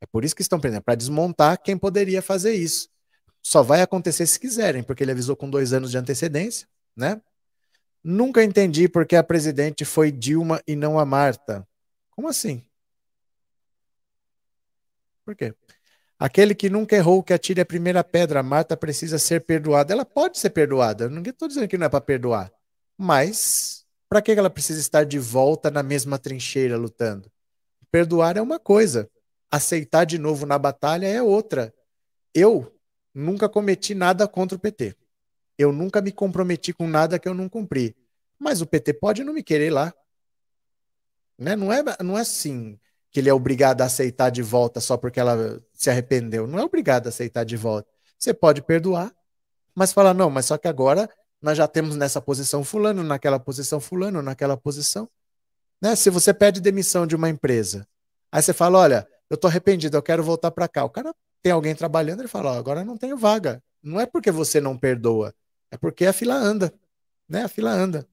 É por isso que estão prendendo, para desmontar quem poderia fazer isso. Só vai acontecer se quiserem, porque ele avisou com dois anos de antecedência, né? Nunca entendi porque a presidente foi Dilma e não a Marta. Como assim? Por quê? Aquele que nunca errou, que atire a primeira pedra. A Marta precisa ser perdoada. Ela pode ser perdoada. Ninguém estou dizendo que não é para perdoar. Mas para que ela precisa estar de volta na mesma trincheira lutando? Perdoar é uma coisa, aceitar de novo na batalha é outra. Eu nunca cometi nada contra o PT. Eu nunca me comprometi com nada que eu não cumpri. Mas o PT pode não me querer lá. Né? Não, é, não é assim que ele é obrigado a aceitar de volta só porque ela se arrependeu. Não é obrigado a aceitar de volta. Você pode perdoar, mas falar, não, mas só que agora nós já temos nessa posição fulano, naquela posição fulano, naquela posição. Né? Se você pede demissão de uma empresa, aí você fala, olha, eu estou arrependido, eu quero voltar para cá. O cara tem alguém trabalhando, ele fala, oh, agora não tenho vaga. Não é porque você não perdoa, é porque a fila anda, né? A fila anda.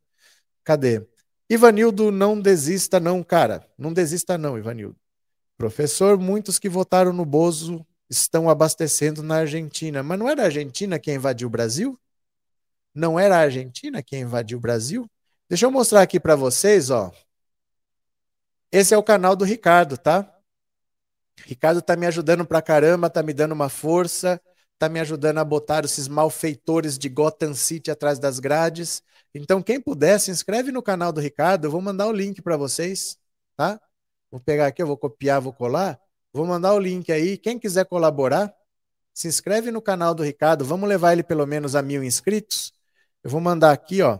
Cadê? Ivanildo, não desista não, cara. Não desista não, Ivanildo. Professor, muitos que votaram no Bozo estão abastecendo na Argentina. Mas não era a Argentina quem invadiu o Brasil? Não era a Argentina quem invadiu o Brasil? Deixa eu mostrar aqui para vocês, ó. Esse é o canal do Ricardo, tá? Ricardo tá me ajudando pra caramba, tá me dando uma força, tá me ajudando a botar esses malfeitores de Gotham City atrás das grades. Então, quem puder, se inscreve no canal do Ricardo, eu vou mandar o link para vocês, tá? Vou pegar aqui, eu vou copiar, vou colar, vou mandar o link aí. Quem quiser colaborar, se inscreve no canal do Ricardo, vamos levar ele pelo menos a mil inscritos. Eu vou mandar aqui, ó.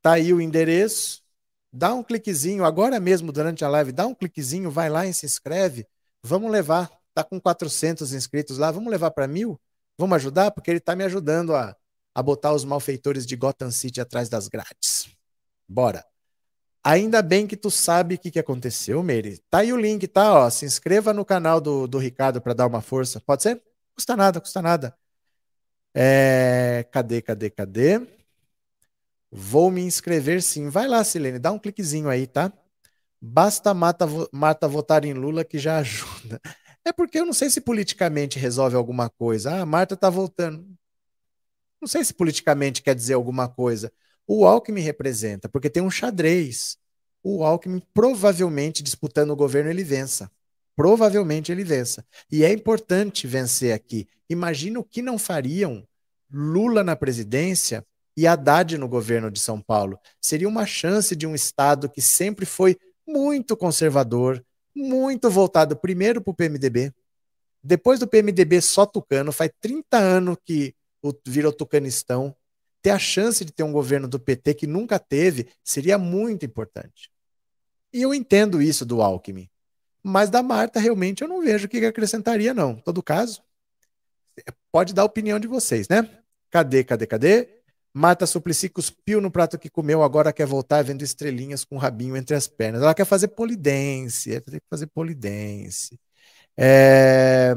Tá aí o endereço. Dá um cliquezinho agora mesmo durante a live, dá um cliquezinho, vai lá e se inscreve. Vamos levar. Tá com 400 inscritos lá, vamos levar para mil? Vamos ajudar? Porque ele tá me ajudando a, a botar os malfeitores de Gotham City atrás das grades. Bora. Ainda bem que tu sabe o que, que aconteceu, Meire. Tá aí o link, tá? Ó, se inscreva no canal do, do Ricardo para dar uma força. Pode ser? Custa nada, custa nada. É, cadê, cadê, cadê? Vou me inscrever sim. Vai lá, Silene, dá um cliquezinho aí, tá? Basta Marta, Marta votar em Lula que já [LAUGHS] ajuda. É porque eu não sei se politicamente resolve alguma coisa. Ah, Marta tá voltando. Não sei se politicamente quer dizer alguma coisa. O Alckmin representa, porque tem um xadrez. O Alckmin provavelmente disputando o governo ele vença provavelmente ele vença. E é importante vencer aqui. Imagina o que não fariam Lula na presidência e Haddad no governo de São Paulo. Seria uma chance de um Estado que sempre foi muito conservador, muito voltado primeiro para o PMDB, depois do PMDB só tucano, faz 30 anos que virou tucanistão. Ter a chance de ter um governo do PT que nunca teve seria muito importante. E eu entendo isso do Alckmin. Mas da Marta, realmente, eu não vejo o que acrescentaria, não. Em todo caso, pode dar a opinião de vocês, né? Cadê, cadê, cadê? Marta Suplicy cuspiu no prato que comeu, agora quer voltar vendo estrelinhas com o rabinho entre as pernas. Ela quer fazer polidense, ela tem que fazer polidense. É...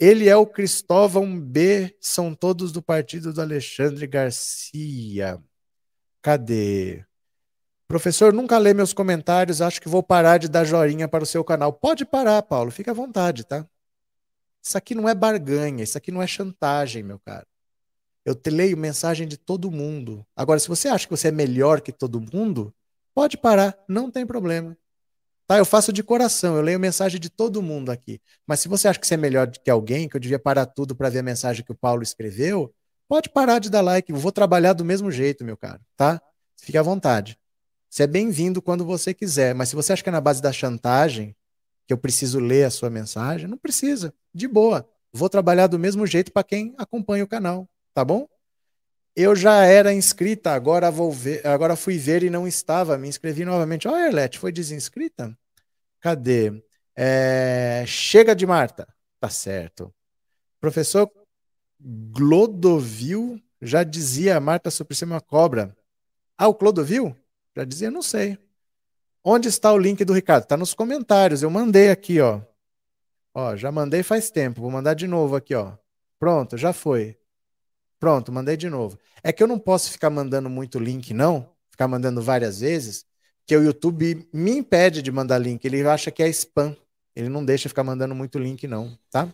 Ele é o Cristóvão B, são todos do partido do Alexandre Garcia. Cadê? Professor, nunca lê meus comentários, acho que vou parar de dar joinha para o seu canal. Pode parar, Paulo, fica à vontade, tá? Isso aqui não é barganha, isso aqui não é chantagem, meu cara. Eu te leio mensagem de todo mundo. Agora, se você acha que você é melhor que todo mundo, pode parar, não tem problema. Tá? Eu faço de coração, eu leio mensagem de todo mundo aqui. Mas se você acha que você é melhor que alguém, que eu devia parar tudo para ver a mensagem que o Paulo escreveu, pode parar de dar like. Eu vou trabalhar do mesmo jeito, meu cara, tá? Fique à vontade. Você é bem-vindo quando você quiser, mas se você acha que é na base da chantagem que eu preciso ler a sua mensagem, não precisa. De boa. Vou trabalhar do mesmo jeito para quem acompanha o canal, tá bom? Eu já era inscrita, agora vou ver, agora fui ver e não estava, me inscrevi novamente. Oh, Erlete, foi desinscrita? Cadê? É... Chega de Marta. Tá certo. Professor Glodovil já dizia Marta Suprema Cobra. Ah, o Clodovil? Já dizia, não sei. Onde está o link do Ricardo? Está nos comentários. Eu mandei aqui, ó. Ó, já mandei faz tempo. Vou mandar de novo aqui, ó. Pronto, já foi. Pronto, mandei de novo. É que eu não posso ficar mandando muito link, não. Ficar mandando várias vezes, que o YouTube me impede de mandar link. Ele acha que é spam. Ele não deixa ficar mandando muito link, não, tá?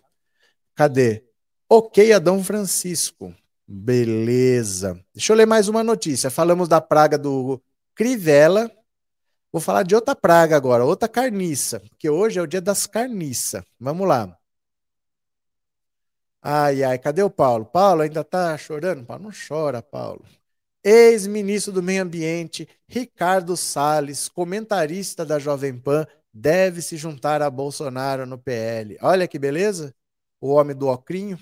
Cadê? Ok, Adão Francisco. Beleza. Deixa eu ler mais uma notícia. Falamos da praga do Crivella. Vou falar de outra praga agora, outra carniça, porque hoje é o dia das carniças. Vamos lá. Ai, ai, cadê o Paulo? Paulo ainda tá chorando? Paulo, não chora, Paulo. Ex-ministro do Meio Ambiente, Ricardo Salles, comentarista da Jovem Pan, deve se juntar a Bolsonaro no PL. Olha que beleza! O homem do ocrinho.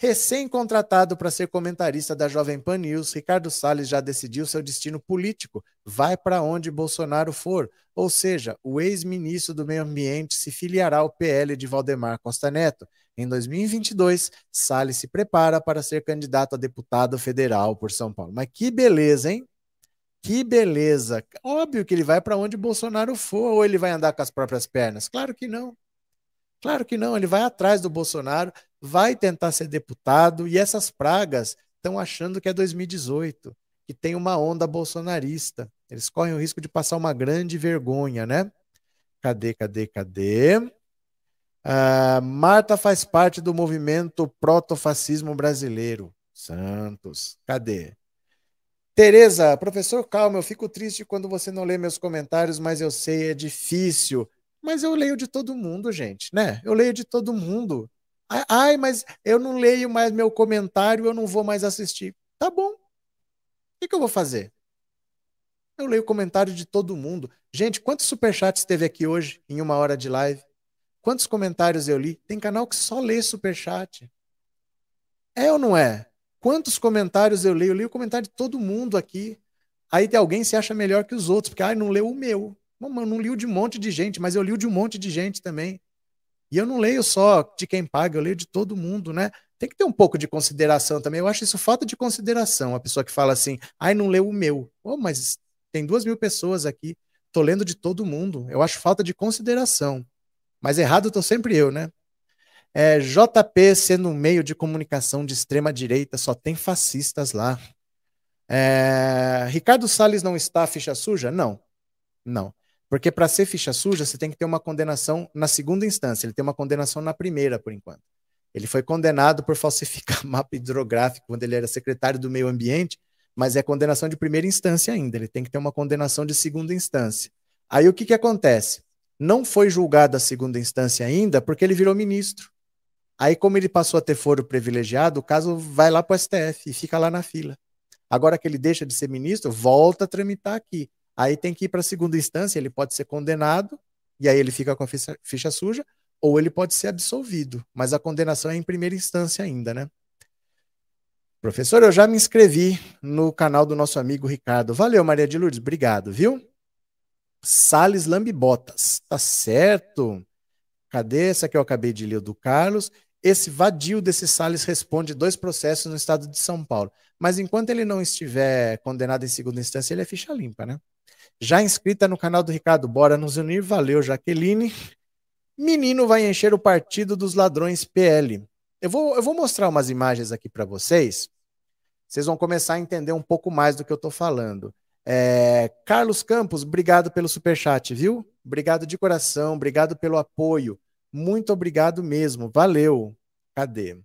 Recém-contratado para ser comentarista da Jovem Pan News, Ricardo Salles já decidiu seu destino político. Vai para onde Bolsonaro for. Ou seja, o ex-ministro do Meio Ambiente se filiará ao PL de Valdemar Costa Neto. Em 2022, Salles se prepara para ser candidato a deputado federal por São Paulo. Mas que beleza, hein? Que beleza. Óbvio que ele vai para onde Bolsonaro for, ou ele vai andar com as próprias pernas? Claro que não. Claro que não. Ele vai atrás do Bolsonaro, vai tentar ser deputado, e essas pragas estão achando que é 2018, que tem uma onda bolsonarista. Eles correm o risco de passar uma grande vergonha, né? Cadê, cadê, cadê? Uh, Marta faz parte do movimento protofascismo brasileiro. Santos, cadê? Tereza, professor, calma, eu fico triste quando você não lê meus comentários, mas eu sei, é difícil. Mas eu leio de todo mundo, gente, né? Eu leio de todo mundo. Ai, mas eu não leio mais meu comentário, eu não vou mais assistir. Tá bom. O que, que eu vou fazer? Eu leio o comentário de todo mundo. Gente, quantos superchats teve aqui hoje, em uma hora de live? Quantos comentários eu li? Tem canal que só lê superchat. É ou não é? Quantos comentários eu leio? Eu leio o comentário de todo mundo aqui. Aí tem alguém se acha melhor que os outros, porque ah, não leu o meu. Não, não li o de um monte de gente, mas eu li o de um monte de gente também. E eu não leio só de quem paga, eu leio de todo mundo, né? Tem que ter um pouco de consideração também. Eu acho isso falta de consideração. A pessoa que fala assim, ai, não leu o meu. Oh, mas tem duas mil pessoas aqui, tô lendo de todo mundo. Eu acho falta de consideração. Mas errado tô sempre eu, né? É, JP sendo um meio de comunicação de extrema direita, só tem fascistas lá. É, Ricardo Salles não está ficha suja? Não. Não. Porque para ser ficha suja, você tem que ter uma condenação na segunda instância. Ele tem uma condenação na primeira, por enquanto. Ele foi condenado por falsificar [LAUGHS] mapa hidrográfico quando ele era secretário do Meio Ambiente, mas é condenação de primeira instância ainda. Ele tem que ter uma condenação de segunda instância. Aí o que, que acontece? Não foi julgado a segunda instância ainda porque ele virou ministro. Aí, como ele passou a ter foro privilegiado, o caso vai lá para o STF e fica lá na fila. Agora que ele deixa de ser ministro, volta a tramitar aqui. Aí tem que ir para a segunda instância, ele pode ser condenado, e aí ele fica com a ficha, ficha suja, ou ele pode ser absolvido. Mas a condenação é em primeira instância ainda, né? Professor, eu já me inscrevi no canal do nosso amigo Ricardo. Valeu, Maria de Lourdes, obrigado, viu? Sales Lambibotas, tá certo? Cadê essa que eu acabei de ler do Carlos? Esse vadio desse Salles responde dois processos no estado de São Paulo. Mas enquanto ele não estiver condenado em segunda instância, ele é ficha limpa, né? Já inscrita no canal do Ricardo, bora nos unir. Valeu, Jaqueline. Menino vai encher o partido dos ladrões PL. Eu vou, eu vou mostrar umas imagens aqui para vocês. Vocês vão começar a entender um pouco mais do que eu estou falando. É, Carlos Campos, obrigado pelo superchat, viu? Obrigado de coração, obrigado pelo apoio. Muito obrigado mesmo. Valeu. Cadê?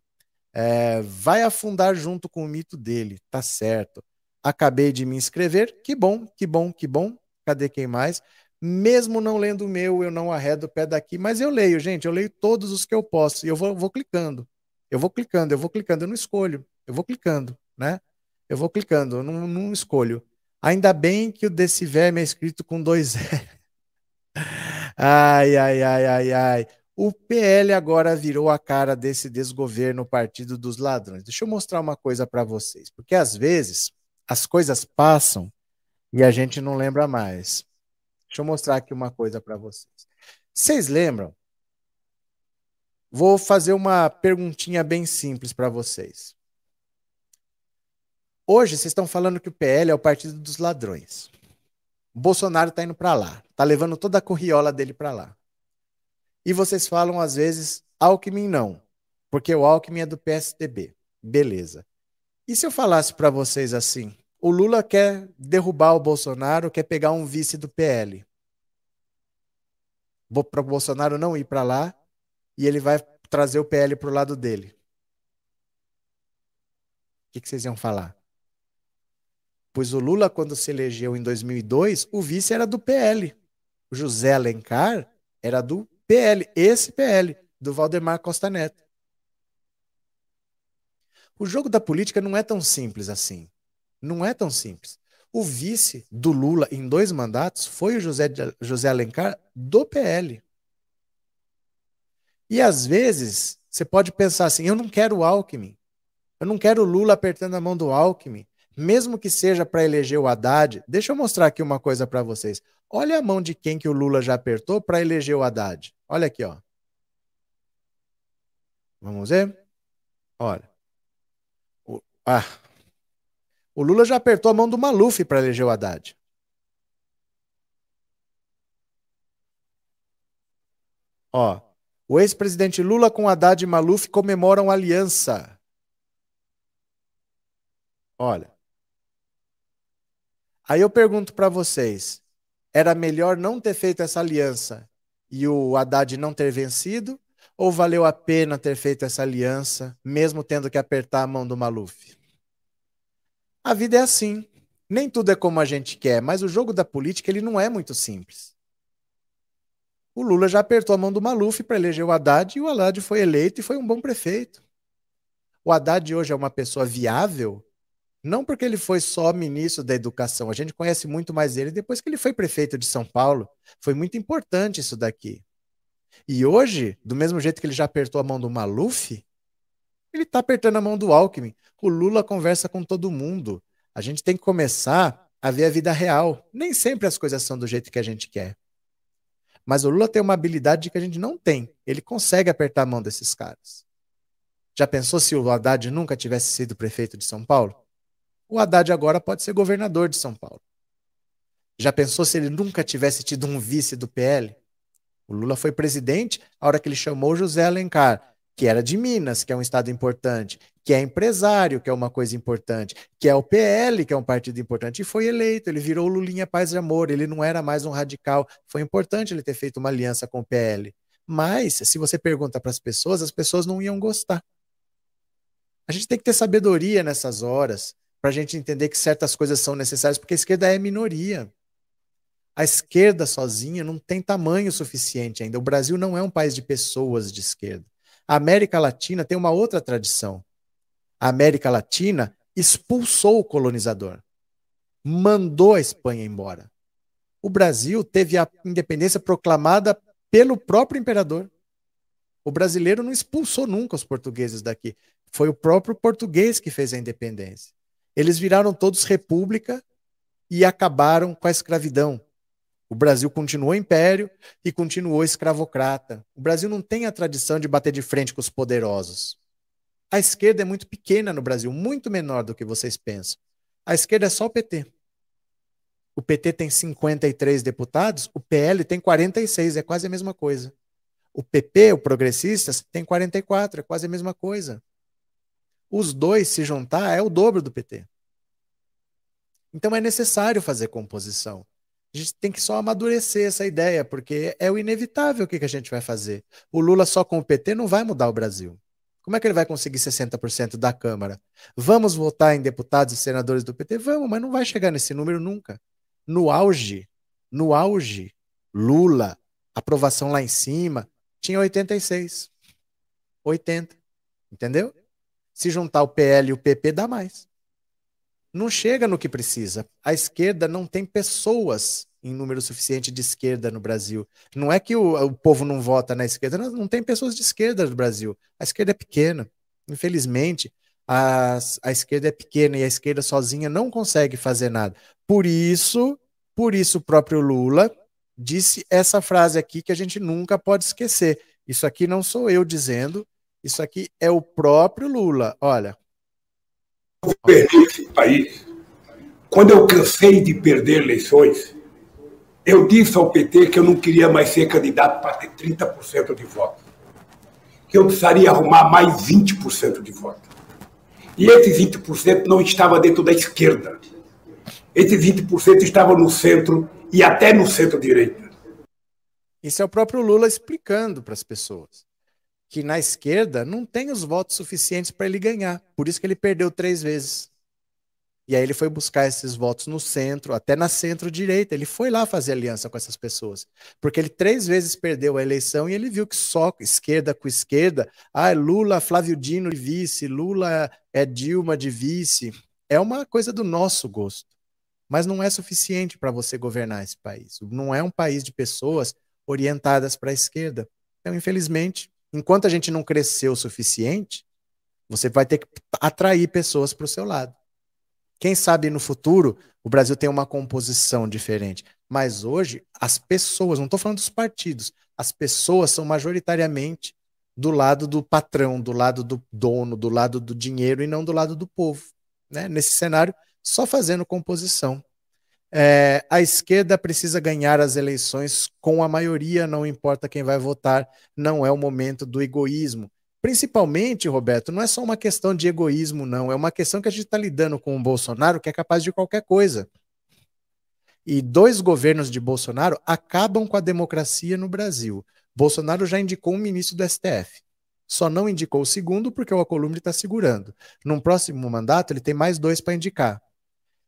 É, vai afundar junto com o mito dele, tá certo. Acabei de me inscrever. Que bom, que bom, que bom. Cadê quem mais? Mesmo não lendo o meu, eu não arredo o pé daqui, mas eu leio, gente. Eu leio todos os que eu posso e eu vou, vou clicando. Eu vou clicando, eu vou clicando, eu não escolho. Eu vou clicando, né? Eu vou clicando, eu não, não escolho. Ainda bem que o desse verme é escrito com dois [LAUGHS] Ai, ai, ai, ai, ai. O PL agora virou a cara desse desgoverno Partido dos Ladrões. Deixa eu mostrar uma coisa para vocês, porque às vezes as coisas passam e a gente não lembra mais. Deixa eu mostrar aqui uma coisa para vocês. Vocês lembram? Vou fazer uma perguntinha bem simples para vocês. Hoje vocês estão falando que o PL é o Partido dos Ladrões. O Bolsonaro está indo para lá, está levando toda a corriola dele para lá. E vocês falam, às vezes, Alckmin não, porque o Alckmin é do PSDB. Beleza. E se eu falasse para vocês assim, o Lula quer derrubar o Bolsonaro, quer pegar um vice do PL. Para o Bolsonaro não ir para lá e ele vai trazer o PL para o lado dele. O que, que vocês iam falar? Pois o Lula, quando se elegeu em 2002, o vice era do PL. O José Alencar era do PL, esse PL, do Valdemar Costa Neto. O jogo da política não é tão simples assim. Não é tão simples. O vice do Lula em dois mandatos foi o José, José Alencar do PL. E às vezes você pode pensar assim: eu não quero o Alckmin. Eu não quero o Lula apertando a mão do Alckmin, mesmo que seja para eleger o Haddad. Deixa eu mostrar aqui uma coisa para vocês. Olha a mão de quem que o Lula já apertou para eleger o Haddad. Olha aqui, ó. Vamos ver? Olha. O, ah. O Lula já apertou a mão do Maluf para eleger o Haddad. Ó, o ex-presidente Lula com Haddad e Maluf comemoram aliança. Olha. Aí eu pergunto para vocês: era melhor não ter feito essa aliança e o Haddad não ter vencido? Ou valeu a pena ter feito essa aliança, mesmo tendo que apertar a mão do Maluf? A vida é assim. Nem tudo é como a gente quer, mas o jogo da política ele não é muito simples. O Lula já apertou a mão do Maluf para eleger o Haddad e o Haddad foi eleito e foi um bom prefeito. O Haddad hoje é uma pessoa viável, não porque ele foi só ministro da educação, a gente conhece muito mais ele depois que ele foi prefeito de São Paulo. Foi muito importante isso daqui. E hoje, do mesmo jeito que ele já apertou a mão do Maluf, ele está apertando a mão do Alckmin. O Lula conversa com todo mundo. A gente tem que começar a ver a vida real. Nem sempre as coisas são do jeito que a gente quer. Mas o Lula tem uma habilidade que a gente não tem. Ele consegue apertar a mão desses caras. Já pensou se o Haddad nunca tivesse sido prefeito de São Paulo? O Haddad agora pode ser governador de São Paulo. Já pensou se ele nunca tivesse tido um vice do PL? O Lula foi presidente a hora que ele chamou José Alencar, que era de Minas, que é um estado importante, que é empresário, que é uma coisa importante, que é o PL, que é um partido importante, e foi eleito. Ele virou Lulinha Paz e Amor, ele não era mais um radical. Foi importante ele ter feito uma aliança com o PL. Mas, se você pergunta para as pessoas, as pessoas não iam gostar. A gente tem que ter sabedoria nessas horas para a gente entender que certas coisas são necessárias, porque a esquerda é minoria. A esquerda sozinha não tem tamanho suficiente ainda. O Brasil não é um país de pessoas de esquerda. A América Latina tem uma outra tradição. A América Latina expulsou o colonizador, mandou a Espanha embora. O Brasil teve a independência proclamada pelo próprio imperador. O brasileiro não expulsou nunca os portugueses daqui. Foi o próprio português que fez a independência. Eles viraram todos república e acabaram com a escravidão. O Brasil continuou império e continuou escravocrata. O Brasil não tem a tradição de bater de frente com os poderosos. A esquerda é muito pequena no Brasil, muito menor do que vocês pensam. A esquerda é só o PT. O PT tem 53 deputados, o PL tem 46, é quase a mesma coisa. O PP, o Progressistas, tem 44, é quase a mesma coisa. Os dois se juntar é o dobro do PT. Então é necessário fazer composição. A gente tem que só amadurecer essa ideia, porque é o inevitável o que, que a gente vai fazer. O Lula só com o PT não vai mudar o Brasil. Como é que ele vai conseguir 60% da Câmara? Vamos votar em deputados e senadores do PT? Vamos, mas não vai chegar nesse número nunca. No auge, no auge, Lula, aprovação lá em cima, tinha 86. 80. Entendeu? Se juntar o PL e o PP, dá mais não chega no que precisa. A esquerda não tem pessoas em número suficiente de esquerda no Brasil. Não é que o, o povo não vota na esquerda, não, não, tem pessoas de esquerda no Brasil. A esquerda é pequena. Infelizmente, a, a esquerda é pequena e a esquerda sozinha não consegue fazer nada. Por isso, por isso o próprio Lula disse essa frase aqui que a gente nunca pode esquecer. Isso aqui não sou eu dizendo, isso aqui é o próprio Lula. Olha, governo esse país, quando eu cansei de perder eleições, eu disse ao PT que eu não queria mais ser candidato para ter 30% de votos. Que eu precisaria arrumar mais 20% de votos. E esse 20% não estava dentro da esquerda. Esse 20% estava no centro e até no centro-direita. Isso é o próprio Lula explicando para as pessoas que na esquerda não tem os votos suficientes para ele ganhar. Por isso que ele perdeu três vezes. E aí ele foi buscar esses votos no centro, até na centro-direita. Ele foi lá fazer aliança com essas pessoas. Porque ele três vezes perdeu a eleição e ele viu que só esquerda com esquerda, ah, Lula, Flávio Dino de vice, Lula é Dilma de vice. É uma coisa do nosso gosto. Mas não é suficiente para você governar esse país. Não é um país de pessoas orientadas para a esquerda. Então, infelizmente, enquanto a gente não cresceu o suficiente, você vai ter que atrair pessoas para o seu lado. Quem sabe no futuro o Brasil tem uma composição diferente. Mas hoje, as pessoas, não estou falando dos partidos, as pessoas são majoritariamente do lado do patrão, do lado do dono, do lado do dinheiro e não do lado do povo. Né? Nesse cenário, só fazendo composição. É, a esquerda precisa ganhar as eleições com a maioria, não importa quem vai votar, não é o momento do egoísmo. Principalmente, Roberto, não é só uma questão de egoísmo, não. É uma questão que a gente está lidando com o Bolsonaro que é capaz de qualquer coisa. E dois governos de Bolsonaro acabam com a democracia no Brasil. Bolsonaro já indicou um ministro do STF. Só não indicou o segundo porque o Alcolumbre está segurando. Num próximo mandato, ele tem mais dois para indicar.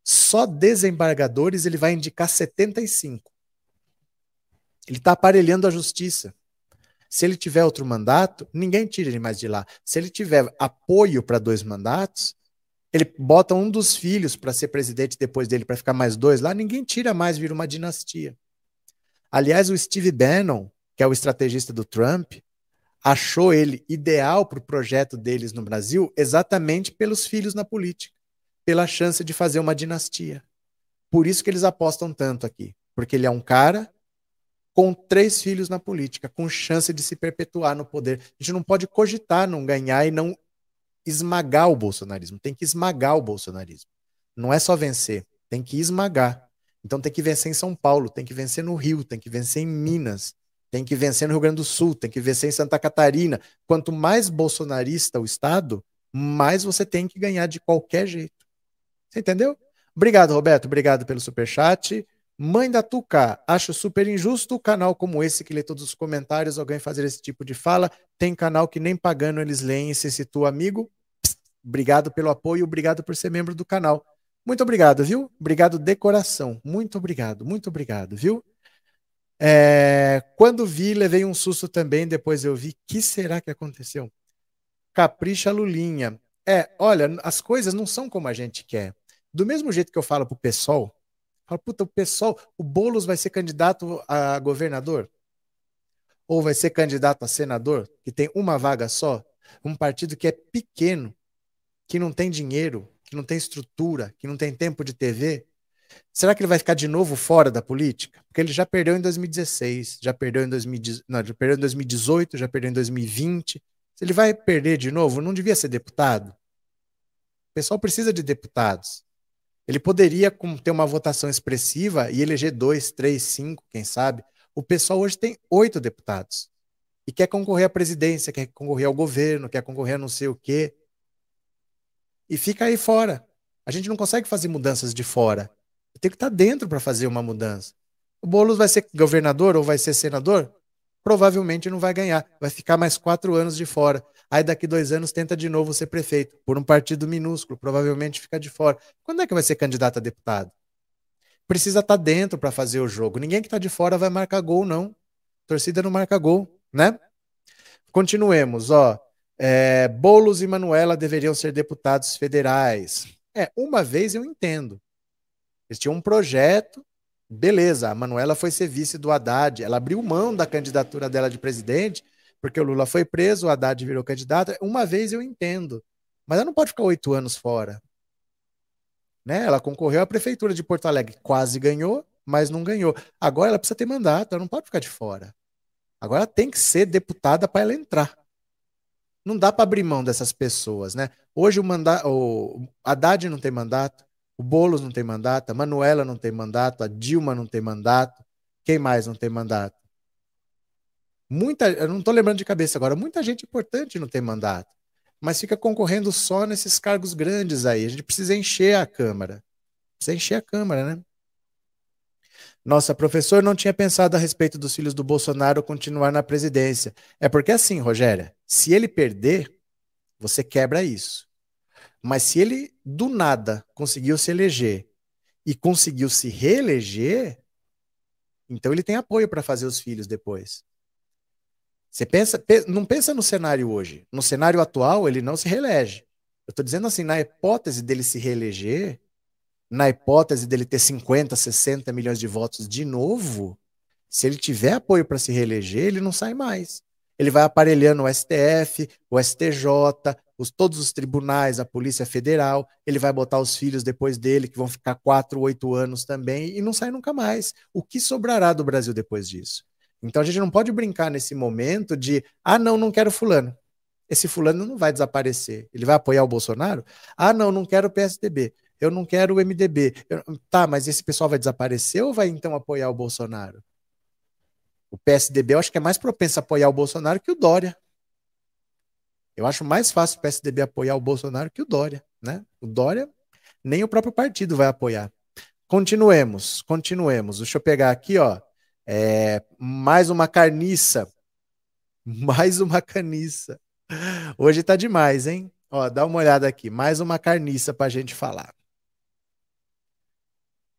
Só desembargadores ele vai indicar 75. Ele está aparelhando a justiça. Se ele tiver outro mandato, ninguém tira ele mais de lá. Se ele tiver apoio para dois mandatos, ele bota um dos filhos para ser presidente depois dele, para ficar mais dois lá, ninguém tira mais, vira uma dinastia. Aliás, o Steve Bannon, que é o estrategista do Trump, achou ele ideal para o projeto deles no Brasil exatamente pelos filhos na política, pela chance de fazer uma dinastia. Por isso que eles apostam tanto aqui, porque ele é um cara com três filhos na política, com chance de se perpetuar no poder. A gente não pode cogitar não ganhar e não esmagar o bolsonarismo. Tem que esmagar o bolsonarismo. Não é só vencer, tem que esmagar. Então tem que vencer em São Paulo, tem que vencer no Rio, tem que vencer em Minas, tem que vencer no Rio Grande do Sul, tem que vencer em Santa Catarina. Quanto mais bolsonarista o Estado, mais você tem que ganhar de qualquer jeito. Você entendeu? Obrigado, Roberto. Obrigado pelo superchat. Mãe da Tuca, acho super injusto canal como esse que lê todos os comentários, alguém fazer esse tipo de fala. Tem canal que nem pagando eles leem e se situa amigo. Psst, obrigado pelo apoio, obrigado por ser membro do canal. Muito obrigado, viu? Obrigado de coração. Muito obrigado, muito obrigado, viu? É, quando vi, levei um susto também, depois eu vi. que será que aconteceu? Capricha Lulinha. É, olha, as coisas não são como a gente quer. Do mesmo jeito que eu falo pro pessoal, Fala, puta, o pessoal, o Boulos vai ser candidato a governador? Ou vai ser candidato a senador, que tem uma vaga só? Um partido que é pequeno, que não tem dinheiro, que não tem estrutura, que não tem tempo de TV? Será que ele vai ficar de novo fora da política? Porque ele já perdeu em 2016, já perdeu em, 2010, não, já perdeu em 2018, já perdeu em 2020. Se ele vai perder de novo, não devia ser deputado? O pessoal precisa de deputados. Ele poderia ter uma votação expressiva e eleger dois, três, cinco, quem sabe. O pessoal hoje tem oito deputados e quer concorrer à presidência, quer concorrer ao governo, quer concorrer a não sei o quê. E fica aí fora. A gente não consegue fazer mudanças de fora. Tem que estar dentro para fazer uma mudança. O Boulos vai ser governador ou vai ser senador? Provavelmente não vai ganhar. Vai ficar mais quatro anos de fora. Aí daqui dois anos tenta de novo ser prefeito, por um partido minúsculo, provavelmente fica de fora. Quando é que vai ser candidato a deputado? Precisa estar tá dentro para fazer o jogo. Ninguém que está de fora vai marcar gol, não. Torcida não marca gol, né? Continuemos, ó. É, Boulos e Manuela deveriam ser deputados federais. É, uma vez eu entendo. Eles tinham um projeto, beleza, a Manuela foi ser vice do Haddad, ela abriu mão da candidatura dela de presidente porque o Lula foi preso, o Haddad virou candidato. Uma vez eu entendo, mas ela não pode ficar oito anos fora. Né? Ela concorreu à prefeitura de Porto Alegre, quase ganhou, mas não ganhou. Agora ela precisa ter mandato, ela não pode ficar de fora. Agora ela tem que ser deputada para ela entrar. Não dá para abrir mão dessas pessoas, né? Hoje o mandato, o Haddad não tem mandato, o Bolos não tem mandato, a Manuela não tem mandato, a Dilma não tem mandato. Quem mais não tem mandato? Muita, eu não estou lembrando de cabeça agora, muita gente importante não tem mandato, mas fica concorrendo só nesses cargos grandes aí. A gente precisa encher a Câmara. Precisa encher a Câmara, né? Nossa, professor não tinha pensado a respeito dos filhos do Bolsonaro continuar na presidência. É porque assim, Rogéria, se ele perder, você quebra isso. Mas se ele, do nada, conseguiu se eleger e conseguiu se reeleger, então ele tem apoio para fazer os filhos depois. Você pensa, não pensa no cenário hoje. No cenário atual, ele não se reelege. Eu estou dizendo assim, na hipótese dele se reeleger, na hipótese dele ter 50, 60 milhões de votos de novo, se ele tiver apoio para se reeleger, ele não sai mais. Ele vai aparelhando o STF, o STJ, os, todos os tribunais, a Polícia Federal. Ele vai botar os filhos depois dele, que vão ficar quatro, oito anos também, e não sai nunca mais. O que sobrará do Brasil depois disso? Então a gente não pode brincar nesse momento de, ah, não, não quero Fulano. Esse Fulano não vai desaparecer. Ele vai apoiar o Bolsonaro? Ah, não, não quero o PSDB. Eu não quero o MDB. Eu, tá, mas esse pessoal vai desaparecer ou vai então apoiar o Bolsonaro? O PSDB eu acho que é mais propenso a apoiar o Bolsonaro que o Dória. Eu acho mais fácil o PSDB apoiar o Bolsonaro que o Dória, né? O Dória nem o próprio partido vai apoiar. Continuemos, continuemos. Deixa eu pegar aqui, ó. É, mais uma carniça. Mais uma carniça. Hoje tá demais, hein? Ó, dá uma olhada aqui. Mais uma carniça pra gente falar.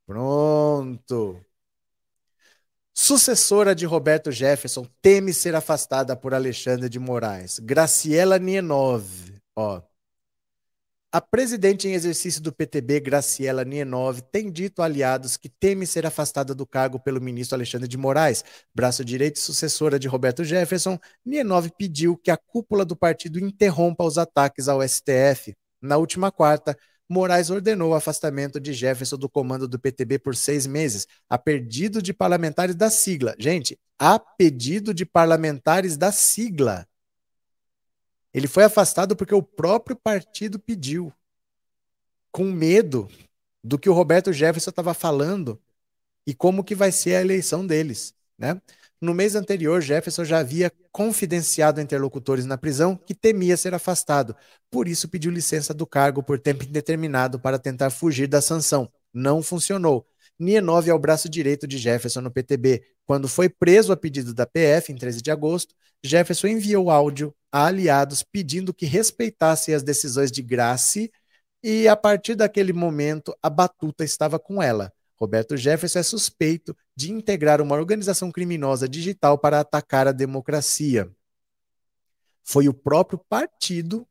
Pronto. Sucessora de Roberto Jefferson teme ser afastada por Alexandre de Moraes. Graciela Nienov. Ó. A presidente em exercício do PTB, Graciela Nienov, tem dito a aliados que teme ser afastada do cargo pelo ministro Alexandre de Moraes. Braço direito e sucessora de Roberto Jefferson, Nienov pediu que a cúpula do partido interrompa os ataques ao STF. Na última quarta, Moraes ordenou o afastamento de Jefferson do comando do PTB por seis meses, a pedido de parlamentares da sigla. Gente, a pedido de parlamentares da sigla. Ele foi afastado porque o próprio partido pediu, com medo do que o Roberto Jefferson estava falando e como que vai ser a eleição deles, né? No mês anterior, Jefferson já havia confidenciado a interlocutores na prisão que temia ser afastado. Por isso, pediu licença do cargo por tempo indeterminado para tentar fugir da sanção. Não funcionou. Nienov é o braço direito de Jefferson no PTB. Quando foi preso a pedido da PF, em 13 de agosto, Jefferson enviou áudio a aliados pedindo que respeitassem as decisões de Grace e, a partir daquele momento, a batuta estava com ela. Roberto Jefferson é suspeito de integrar uma organização criminosa digital para atacar a democracia. Foi o próprio partido,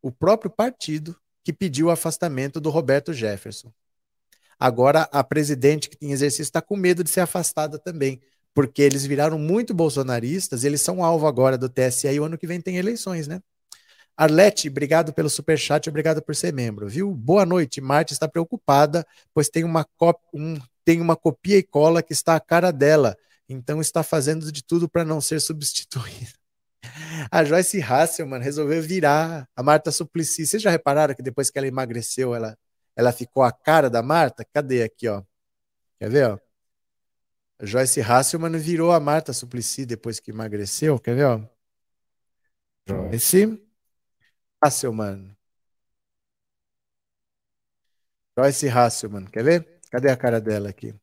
o próprio partido, que pediu o afastamento do Roberto Jefferson. Agora, a presidente que tem exercício está com medo de ser afastada também, porque eles viraram muito bolsonaristas, eles são alvo agora do TSE e o ano que vem tem eleições, né? Arlete, obrigado pelo super chat, obrigado por ser membro, viu? Boa noite. Marte está preocupada, pois tem uma, um, tem uma copia e cola que está a cara dela, então está fazendo de tudo para não ser substituída. [LAUGHS] A Joyce Hasselman resolveu virar a Marta Suplicy. Vocês já repararam que depois que ela emagreceu, ela, ela ficou a cara da Marta? Cadê aqui, ó? Quer ver, ó? Joyce Hasselman virou a Marta Suplicy depois que emagreceu. Quer ver, ó? Joyce Hasselman. Joyce Hasselman, quer ver? Cadê a cara dela aqui?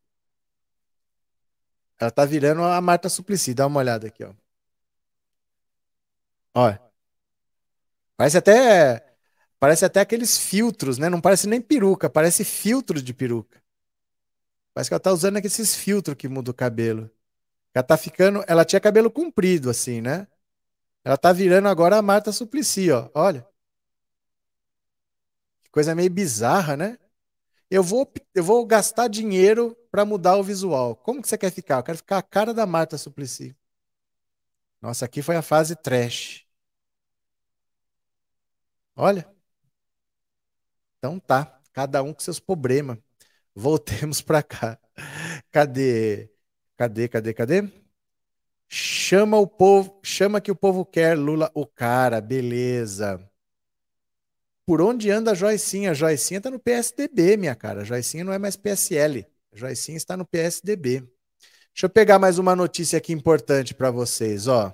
Ela tá virando a Marta Suplicy, dá uma olhada aqui, ó. Olha. Parece até parece até aqueles filtros, né? Não parece nem peruca, parece filtro de peruca. Parece que ela tá usando esses filtros que muda o cabelo. Ela tá ficando, ela tinha cabelo comprido assim, né? Ela tá virando agora a Marta Suplicy, ó. Olha. Que coisa meio bizarra, né? Eu vou, eu vou gastar dinheiro para mudar o visual. Como que você quer ficar? Eu quero ficar a cara da Marta Suplicy. Nossa, aqui foi a fase trash. Olha. Então tá, cada um com seus problemas. Voltemos para cá. Cadê? Cadê, cadê, cadê? Chama o povo, chama que o povo quer, Lula, o cara, beleza. Por onde anda a Joicinha? A Joicinha tá no PSDB, minha cara. A Joicinha não é mais PSL. A Joicinha está no PSDB. Deixa eu pegar mais uma notícia aqui importante para vocês, ó.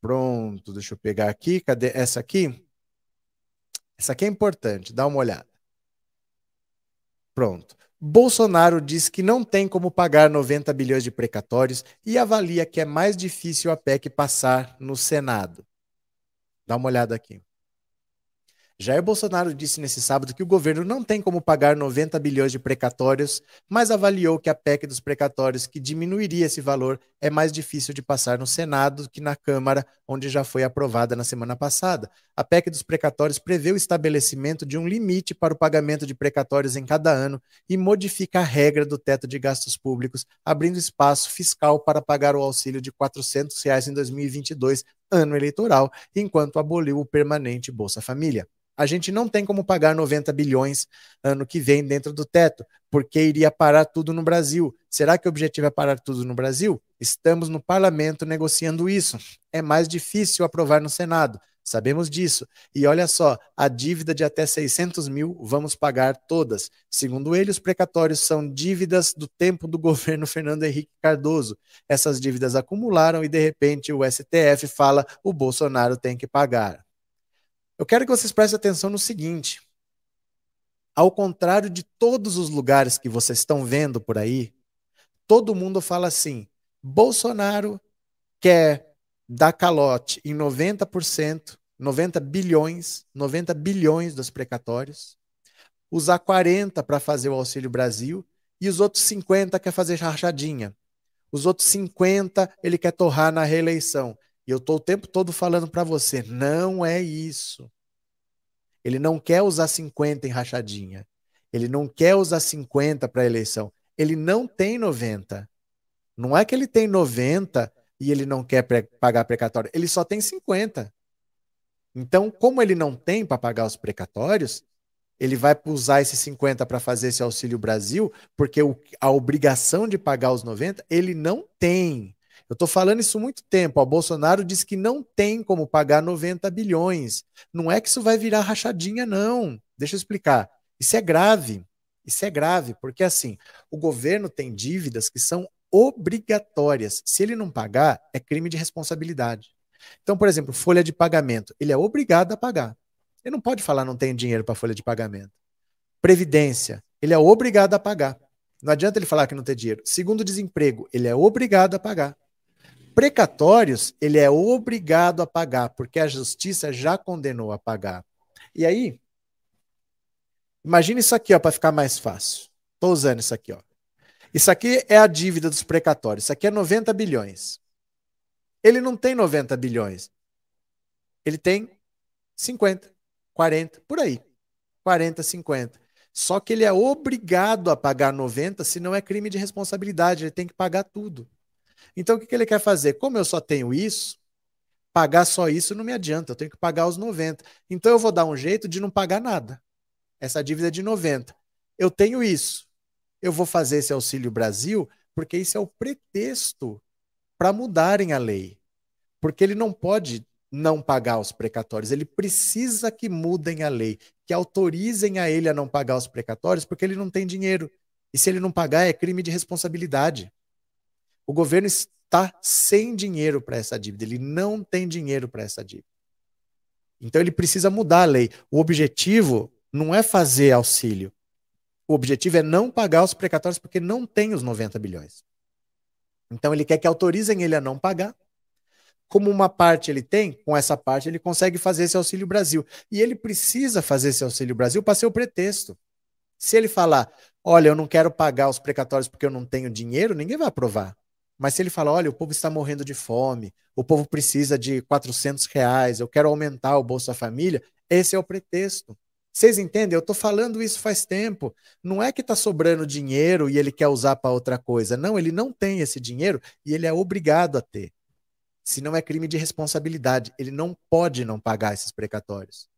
Pronto, deixa eu pegar aqui. Cadê essa aqui? Essa aqui é importante, dá uma olhada. Pronto. Bolsonaro diz que não tem como pagar 90 bilhões de precatórios e avalia que é mais difícil a PEC passar no Senado. Dá uma olhada aqui. Jair Bolsonaro disse nesse sábado que o governo não tem como pagar 90 bilhões de precatórios, mas avaliou que a PEC dos precatórios, que diminuiria esse valor, é mais difícil de passar no Senado que na Câmara, onde já foi aprovada na semana passada. A PEC dos precatórios prevê o estabelecimento de um limite para o pagamento de precatórios em cada ano e modifica a regra do teto de gastos públicos, abrindo espaço fiscal para pagar o auxílio de 400 reais em 2022, ano eleitoral, enquanto aboliu o permanente Bolsa Família. A gente não tem como pagar 90 bilhões ano que vem dentro do teto, porque iria parar tudo no Brasil. Será que o objetivo é parar tudo no Brasil? Estamos no parlamento negociando isso. É mais difícil aprovar no Senado. Sabemos disso. E olha só, a dívida de até 600 mil vamos pagar todas. Segundo ele, os precatórios são dívidas do tempo do [LAUGHS] governo Fernando Henrique Cardoso. Essas dívidas acumularam e, de repente, o STF fala o Bolsonaro tem que pagar. Eu quero que vocês prestem atenção no seguinte: ao contrário de todos os lugares que vocês estão vendo por aí, todo mundo fala assim: Bolsonaro quer dar calote em 90%, 90 bilhões, 90 bilhões dos precatórios, usar 40 para fazer o Auxílio Brasil e os outros 50 quer fazer rachadinha. Os outros 50 ele quer torrar na reeleição. E eu estou o tempo todo falando para você, não é isso. Ele não quer usar 50 em rachadinha. Ele não quer usar 50 para eleição. Ele não tem 90. Não é que ele tem 90 e ele não quer pre pagar precatório. Ele só tem 50. Então, como ele não tem para pagar os precatórios, ele vai usar esses 50 para fazer esse Auxílio Brasil, porque o, a obrigação de pagar os 90 ele não tem. Eu estou falando isso há muito tempo. O Bolsonaro diz que não tem como pagar 90 bilhões. Não é que isso vai virar rachadinha, não. Deixa eu explicar. Isso é grave. Isso é grave, porque assim, o governo tem dívidas que são obrigatórias. Se ele não pagar, é crime de responsabilidade. Então, por exemplo, folha de pagamento, ele é obrigado a pagar. Ele não pode falar não tem dinheiro para folha de pagamento. Previdência, ele é obrigado a pagar. Não adianta ele falar que não tem dinheiro. Segundo desemprego, ele é obrigado a pagar. Precatórios, ele é obrigado a pagar, porque a justiça já condenou a pagar. E aí, imagine isso aqui, ó, para ficar mais fácil. Estou usando isso aqui, ó. Isso aqui é a dívida dos precatórios. Isso aqui é 90 bilhões. Ele não tem 90 bilhões. Ele tem 50, 40, por aí. 40, 50. Só que ele é obrigado a pagar 90, senão é crime de responsabilidade, ele tem que pagar tudo. Então, o que, que ele quer fazer? Como eu só tenho isso, pagar só isso não me adianta, eu tenho que pagar os 90. Então, eu vou dar um jeito de não pagar nada. Essa dívida é de 90. Eu tenho isso. Eu vou fazer esse Auxílio Brasil, porque isso é o pretexto para mudarem a lei. Porque ele não pode não pagar os precatórios, ele precisa que mudem a lei, que autorizem a ele a não pagar os precatórios, porque ele não tem dinheiro. E se ele não pagar, é crime de responsabilidade. O governo está sem dinheiro para essa dívida, ele não tem dinheiro para essa dívida. Então ele precisa mudar a lei. O objetivo não é fazer auxílio. O objetivo é não pagar os precatórios porque não tem os 90 bilhões. Então ele quer que autorizem ele a não pagar. Como uma parte ele tem, com essa parte ele consegue fazer esse Auxílio Brasil. E ele precisa fazer esse Auxílio Brasil para ser o pretexto. Se ele falar, olha, eu não quero pagar os precatórios porque eu não tenho dinheiro, ninguém vai aprovar. Mas se ele fala, olha, o povo está morrendo de fome, o povo precisa de 400 reais, eu quero aumentar o Bolsa Família, esse é o pretexto. Vocês entendem? Eu estou falando isso faz tempo. Não é que está sobrando dinheiro e ele quer usar para outra coisa. Não, ele não tem esse dinheiro e ele é obrigado a ter. Se não é crime de responsabilidade, ele não pode não pagar esses precatórios.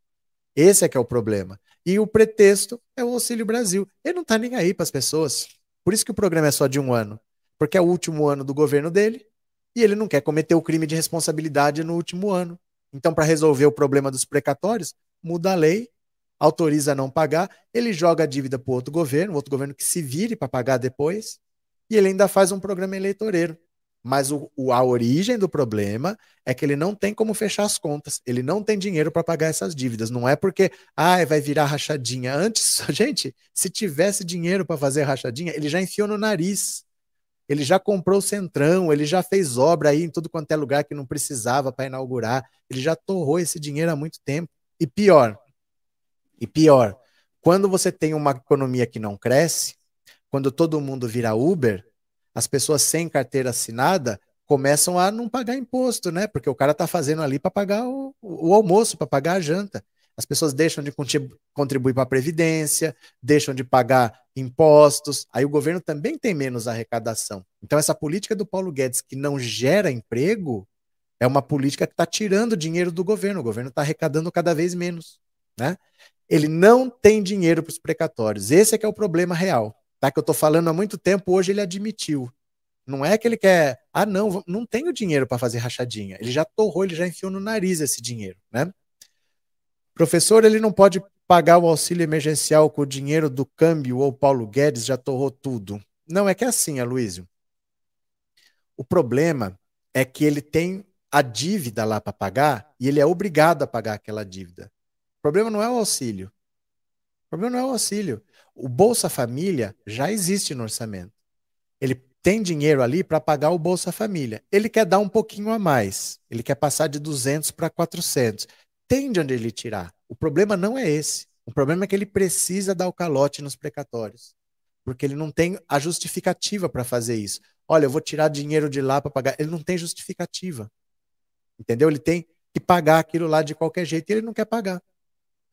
Esse é que é o problema. E o pretexto é o Auxílio Brasil. Ele não está nem aí para as pessoas. Por isso que o programa é só de um ano porque é o último ano do governo dele e ele não quer cometer o crime de responsabilidade no último ano. Então, para resolver o problema dos precatórios, muda a lei, autoriza a não pagar, ele joga a dívida para outro governo, outro governo que se vire para pagar depois, e ele ainda faz um programa eleitoreiro. Mas o, o, a origem do problema é que ele não tem como fechar as contas. Ele não tem dinheiro para pagar essas dívidas. Não é porque, ah, vai virar rachadinha. Antes, [LAUGHS] gente, se tivesse dinheiro para fazer rachadinha, ele já enfiou no nariz. Ele já comprou o Centrão, ele já fez obra aí em tudo quanto é lugar que não precisava para inaugurar. Ele já torrou esse dinheiro há muito tempo. E pior, E pior, quando você tem uma economia que não cresce, quando todo mundo vira Uber, as pessoas sem carteira assinada começam a não pagar imposto, né? Porque o cara está fazendo ali para pagar o, o almoço, para pagar a janta. As pessoas deixam de contribuir para a Previdência, deixam de pagar impostos, aí o governo também tem menos arrecadação. Então, essa política do Paulo Guedes que não gera emprego é uma política que está tirando dinheiro do governo, o governo está arrecadando cada vez menos. Né? Ele não tem dinheiro para os precatórios. Esse é que é o problema real. Tá? Que eu estou falando há muito tempo, hoje ele admitiu. Não é que ele quer, ah, não, não tenho dinheiro para fazer rachadinha. Ele já torrou, ele já enfiou no nariz esse dinheiro, né? Professor, ele não pode pagar o auxílio emergencial com o dinheiro do câmbio ou Paulo Guedes já torrou tudo. Não, é que é assim, Aloysio. O problema é que ele tem a dívida lá para pagar e ele é obrigado a pagar aquela dívida. Problema não é o auxílio. O problema não é o auxílio. O Bolsa Família já existe no orçamento. Ele tem dinheiro ali para pagar o Bolsa Família. Ele quer dar um pouquinho a mais. Ele quer passar de 200 para 400 tem de onde ele tirar. O problema não é esse. O problema é que ele precisa dar o calote nos precatórios. Porque ele não tem a justificativa para fazer isso. Olha, eu vou tirar dinheiro de lá para pagar. Ele não tem justificativa. Entendeu? Ele tem que pagar aquilo lá de qualquer jeito e ele não quer pagar.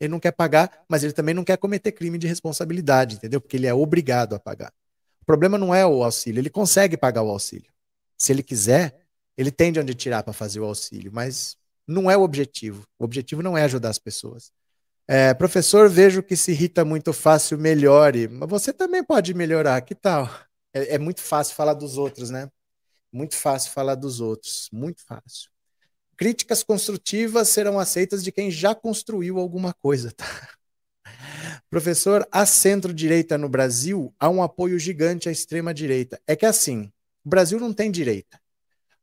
Ele não quer pagar, mas ele também não quer cometer crime de responsabilidade, entendeu? Porque ele é obrigado a pagar. O problema não é o auxílio, ele consegue pagar o auxílio. Se ele quiser, ele tem de onde tirar para fazer o auxílio, mas não é o objetivo. O objetivo não é ajudar as pessoas. É, professor, vejo que se irrita muito fácil, melhore. Mas você também pode melhorar, que tal? É, é muito fácil falar dos outros, né? Muito fácil falar dos outros, muito fácil. Críticas construtivas serão aceitas de quem já construiu alguma coisa, tá? Professor, a centro-direita no Brasil há um apoio gigante à extrema-direita. É que assim, o Brasil não tem direita.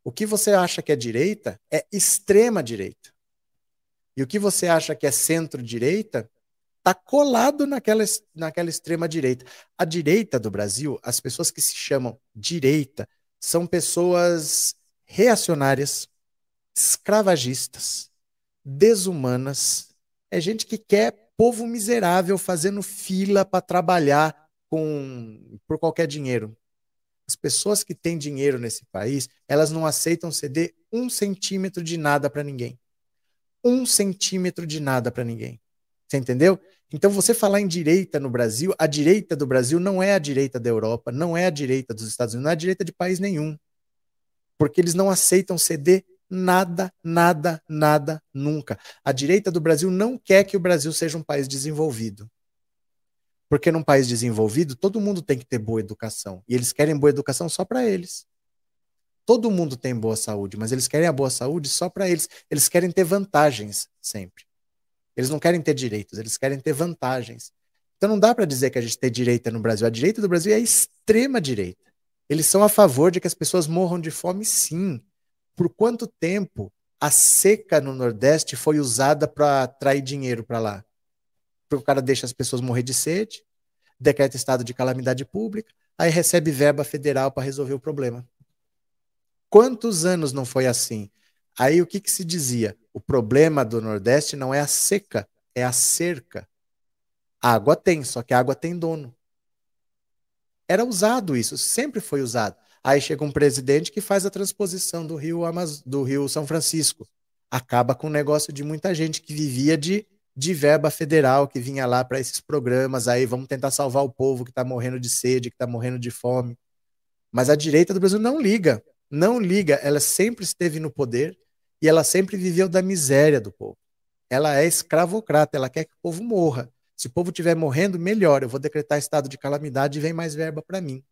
O que você acha que é direita é extrema direita. E o que você acha que é centro-direita está colado naquela, naquela extrema direita. A direita do Brasil, as pessoas que se chamam direita, são pessoas reacionárias, escravagistas, desumanas. É gente que quer povo miserável fazendo fila para trabalhar com por qualquer dinheiro. As pessoas que têm dinheiro nesse país, elas não aceitam ceder um centímetro de nada para ninguém. Um centímetro de nada para ninguém. Você entendeu? Então, você falar em direita no Brasil, a direita do Brasil não é a direita da Europa, não é a direita dos Estados Unidos, não é a direita de país nenhum. Porque eles não aceitam ceder nada, nada, nada, nunca. A direita do Brasil não quer que o Brasil seja um país desenvolvido. Porque num país desenvolvido, todo mundo tem que ter boa educação. E eles querem boa educação só para eles. Todo mundo tem boa saúde, mas eles querem a boa saúde só para eles. Eles querem ter vantagens sempre. Eles não querem ter direitos, eles querem ter vantagens. Então não dá para dizer que a gente tem direita no Brasil. A direita do Brasil é a extrema direita. Eles são a favor de que as pessoas morram de fome, sim. Por quanto tempo a seca no Nordeste foi usada para atrair dinheiro para lá? porque o cara deixa as pessoas morrer de sede, decreta estado de calamidade pública, aí recebe verba federal para resolver o problema. Quantos anos não foi assim? Aí o que, que se dizia? O problema do Nordeste não é a seca, é a cerca. A água tem, só que a água tem dono. Era usado isso, sempre foi usado. Aí chega um presidente que faz a transposição do Rio, Amaz... do Rio São Francisco. Acaba com o negócio de muita gente que vivia de de verba federal que vinha lá para esses programas aí, vamos tentar salvar o povo que está morrendo de sede, que está morrendo de fome. Mas a direita do Brasil não liga, não liga, ela sempre esteve no poder e ela sempre viveu da miséria do povo. Ela é escravocrata, ela quer que o povo morra. Se o povo estiver morrendo, melhor, eu vou decretar estado de calamidade e vem mais verba para mim.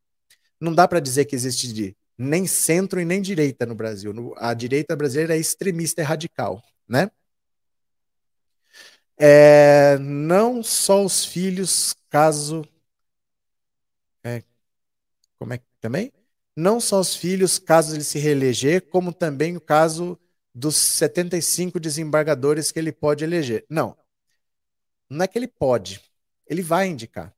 Não dá para dizer que existe de, nem centro e nem direita no Brasil. A direita brasileira é extremista, é radical, né? É, não só os filhos, caso. É, como é que também? Não só os filhos, caso ele se reeleger, como também o caso dos 75 desembargadores que ele pode eleger. Não. Não é que ele pode, ele vai indicar.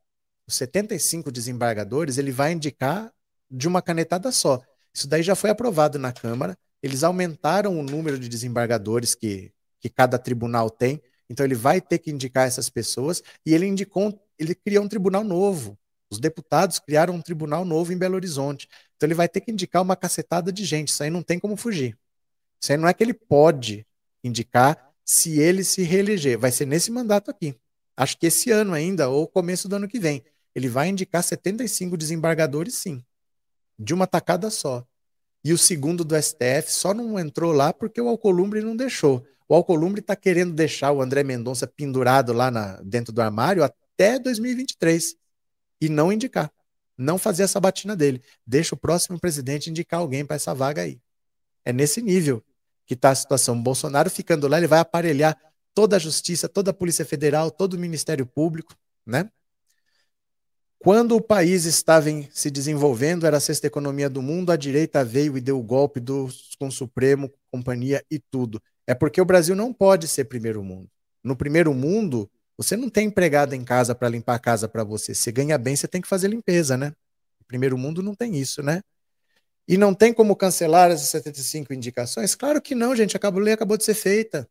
Os 75 desembargadores, ele vai indicar de uma canetada só. Isso daí já foi aprovado na Câmara. Eles aumentaram o número de desembargadores que, que cada tribunal tem Então ele vai ter que indicar essas pessoas e ele indicou, ele criou um tribunal novo. Os deputados criaram um tribunal novo em Belo Horizonte. Então ele vai ter que indicar uma cacetada de gente. Isso aí não tem como fugir. Isso aí não é que ele pode indicar se ele se reeleger. Vai ser nesse mandato aqui. Acho que esse ano ainda, ou começo do ano que vem. Ele vai indicar 75 desembargadores, sim. De uma tacada só. E o segundo do STF só não entrou lá porque o Alcolumbre não deixou. O Alcolumbre está querendo deixar o André Mendonça pendurado lá na, dentro do armário até 2023 e não indicar. Não fazer essa batina dele. Deixa o próximo presidente indicar alguém para essa vaga aí. É nesse nível que está a situação. O Bolsonaro ficando lá, ele vai aparelhar toda a justiça, toda a Polícia Federal, todo o Ministério Público, né? Quando o país estava em, se desenvolvendo, era a sexta economia do mundo, a direita veio e deu o golpe do, com o Supremo, companhia e tudo. É porque o Brasil não pode ser primeiro mundo. No primeiro mundo, você não tem empregado em casa para limpar a casa para você. Você ganha bem, você tem que fazer limpeza, né? Primeiro mundo não tem isso, né? E não tem como cancelar essas 75 indicações? Claro que não, gente. A lei acabou de ser feita.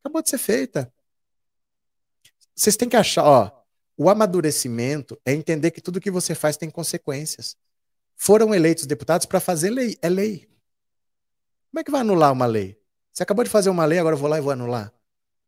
Acabou de ser feita. Vocês têm que achar, ó, o amadurecimento é entender que tudo que você faz tem consequências. Foram eleitos deputados para fazer lei. É lei. Como é que vai anular uma lei? Você acabou de fazer uma lei, agora eu vou lá e vou anular.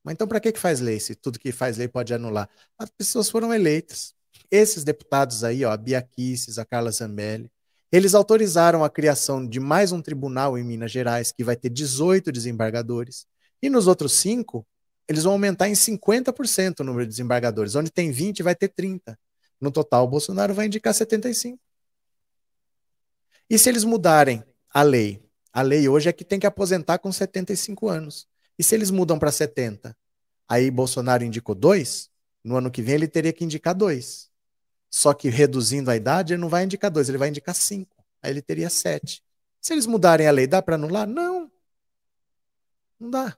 Mas então, para que, que faz lei se tudo que faz lei pode anular? As pessoas foram eleitas. Esses deputados aí, ó, a Bia Kicis, a Carla Zambelli, eles autorizaram a criação de mais um tribunal em Minas Gerais, que vai ter 18 desembargadores. E nos outros cinco, eles vão aumentar em 50% o número de desembargadores. Onde tem 20, vai ter 30. No total, o Bolsonaro vai indicar 75. E se eles mudarem a lei? A lei hoje é que tem que aposentar com 75 anos. E se eles mudam para 70? Aí Bolsonaro indicou dois, no ano que vem ele teria que indicar dois. Só que reduzindo a idade, ele não vai indicar dois, ele vai indicar cinco. Aí ele teria sete. Se eles mudarem a lei, dá para anular? Não. Não dá.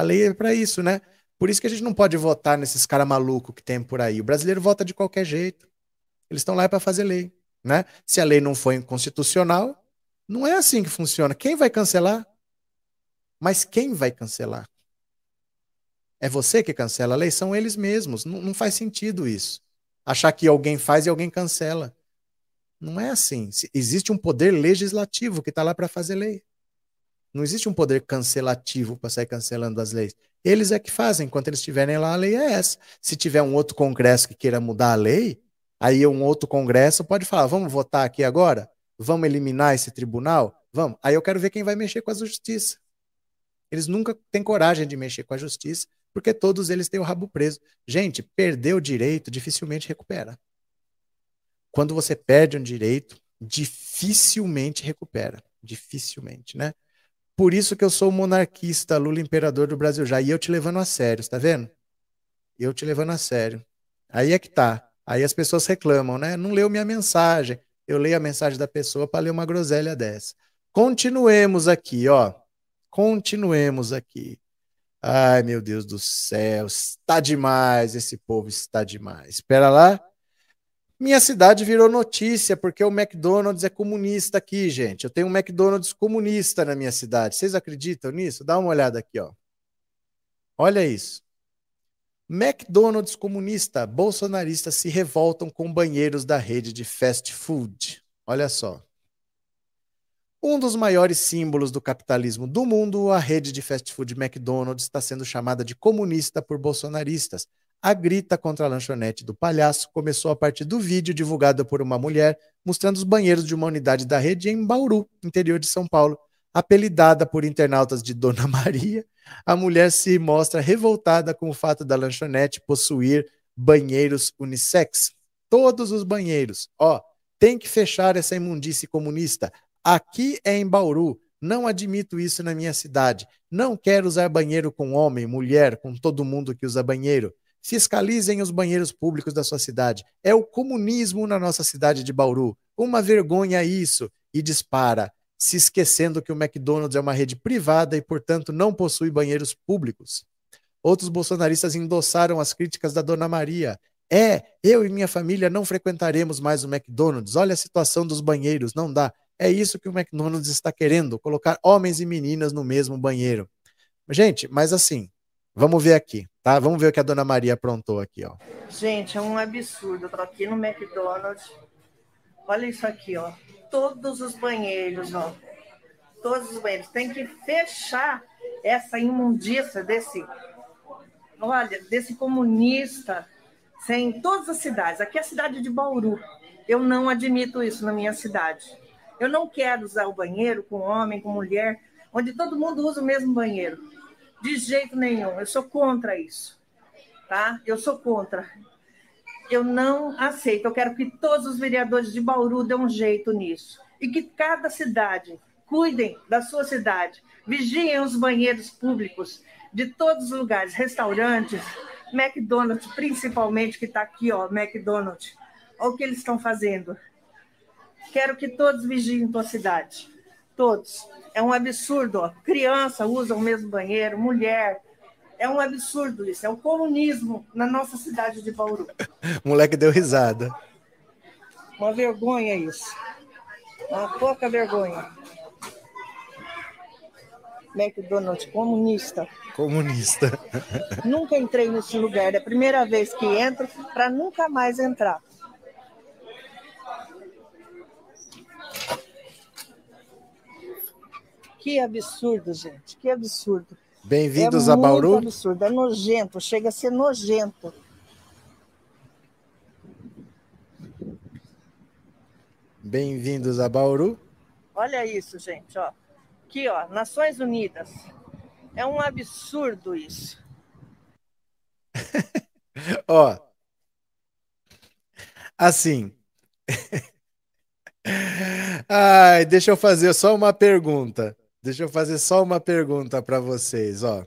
A lei é para isso, né? Por isso que a gente não pode votar nesses caras malucos que tem por aí. O brasileiro vota de qualquer jeito. Eles estão lá para fazer lei, né? Se a lei não for inconstitucional, não é assim que funciona. Quem vai cancelar? Mas quem vai cancelar? É você que cancela a lei? São eles mesmos. Não faz sentido isso. Achar que alguém faz e alguém cancela. Não é assim. Existe um poder legislativo que está lá para fazer lei. Não existe um poder cancelativo para sair cancelando as leis. Eles é que fazem, enquanto eles estiverem lá, a lei é essa. Se tiver um outro congresso que queira mudar a lei, aí um outro congresso pode falar: vamos votar aqui agora? Vamos eliminar esse tribunal? Vamos. Aí eu quero ver quem vai mexer com a justiça. Eles nunca têm coragem de mexer com a justiça, porque todos eles têm o rabo preso. Gente, perder o direito dificilmente recupera. Quando você perde um direito, dificilmente recupera. Dificilmente, né? Por isso que eu sou monarquista, Lula imperador do Brasil já. E eu te levando a sério, está vendo? Eu te levando a sério. Aí é que tá. Aí as pessoas reclamam, né? Não leu minha mensagem. Eu leio a mensagem da pessoa para ler uma groselha dessa. Continuemos aqui, ó. Continuemos aqui. Ai, meu Deus do céu, está demais, esse povo está demais. Espera lá. Minha cidade virou notícia porque o McDonald's é comunista aqui, gente. Eu tenho um McDonald's comunista na minha cidade. Vocês acreditam nisso? Dá uma olhada aqui, ó. Olha isso. McDonald's comunista, bolsonaristas se revoltam com banheiros da rede de fast food. Olha só. Um dos maiores símbolos do capitalismo do mundo, a rede de fast food McDonald's está sendo chamada de comunista por bolsonaristas a grita contra a lanchonete do palhaço começou a partir do vídeo divulgado por uma mulher mostrando os banheiros de uma unidade da rede em Bauru, interior de São Paulo. Apelidada por internautas de Dona [LAUGHS] Maria, a mulher se mostra revoltada com o fato da lanchonete possuir banheiros unissex. Todos os banheiros. Ó, tem que fechar essa imundície comunista. Aqui é em Bauru. Não admito isso na minha cidade. Não quero usar banheiro com homem, mulher, com todo mundo que usa banheiro. Fiscalizem os banheiros públicos da sua cidade. É o comunismo na nossa cidade de Bauru. Uma vergonha isso. E dispara, se esquecendo que o McDonald's é uma rede privada e, portanto, não possui banheiros públicos. Outros bolsonaristas endossaram as críticas da Dona Maria. É, eu e minha família não frequentaremos mais o McDonald's. Olha a situação dos banheiros, não dá. É isso que o McDonald's está querendo, colocar homens e meninas no mesmo banheiro. Gente, mas assim, Vamos ver aqui, tá? Vamos ver o que a dona Maria aprontou aqui, ó. Gente, é um absurdo. Eu tô aqui no McDonald's. Olha isso aqui, ó. Todos os banheiros, ó. Todos os banheiros. Tem que fechar essa imundícia desse, olha, desse comunista em todas as cidades. Aqui é a cidade de Bauru. Eu não admito isso na minha cidade. Eu não quero usar o banheiro com homem, com mulher, onde todo mundo usa o mesmo banheiro. De jeito nenhum. Eu sou contra isso. Tá? Eu sou contra. Eu não aceito. Eu quero que todos os vereadores de Bauru dêem um jeito nisso. E que cada cidade cuidem da sua cidade. Vigiem os banheiros públicos de todos os lugares, restaurantes, McDonald's, principalmente, que está aqui, ó, McDonald's. Olha o que eles estão fazendo. Quero que todos vigiem tua cidade. Todos. É um absurdo, ó. Criança usa o mesmo banheiro, mulher. É um absurdo isso. É o comunismo na nossa cidade de Bauru. [LAUGHS] moleque deu risada. Uma vergonha isso. Uma pouca vergonha. McDonald's comunista. Comunista. Nunca entrei nesse lugar. É a primeira vez que entro para nunca mais entrar. Que absurdo, gente. Que absurdo. Bem-vindos é a Bauru. É absurdo, é nojento, chega a ser nojento. Bem-vindos a Bauru. Olha isso, gente, ó. Aqui, ó, Nações Unidas. É um absurdo isso. [LAUGHS] ó. Assim. [LAUGHS] Ai, deixa eu fazer só uma pergunta. Deixa eu fazer só uma pergunta para vocês, ó.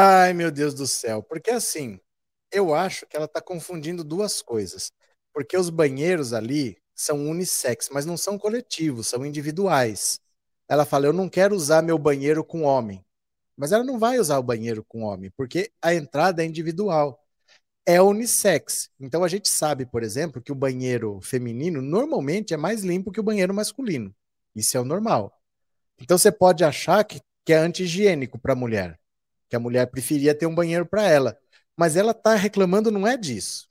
Ai, meu Deus do céu. Porque assim, eu acho que ela está confundindo duas coisas. Porque os banheiros ali são unissex, mas não são coletivos, são individuais. Ela fala: Eu não quero usar meu banheiro com homem. Mas ela não vai usar o banheiro com homem, porque a entrada é individual. É unissex. Então a gente sabe, por exemplo, que o banheiro feminino normalmente é mais limpo que o banheiro masculino. Isso é o normal. Então você pode achar que, que é anti-higiênico para a mulher que a mulher preferia ter um banheiro para ela. Mas ela está reclamando não é disso,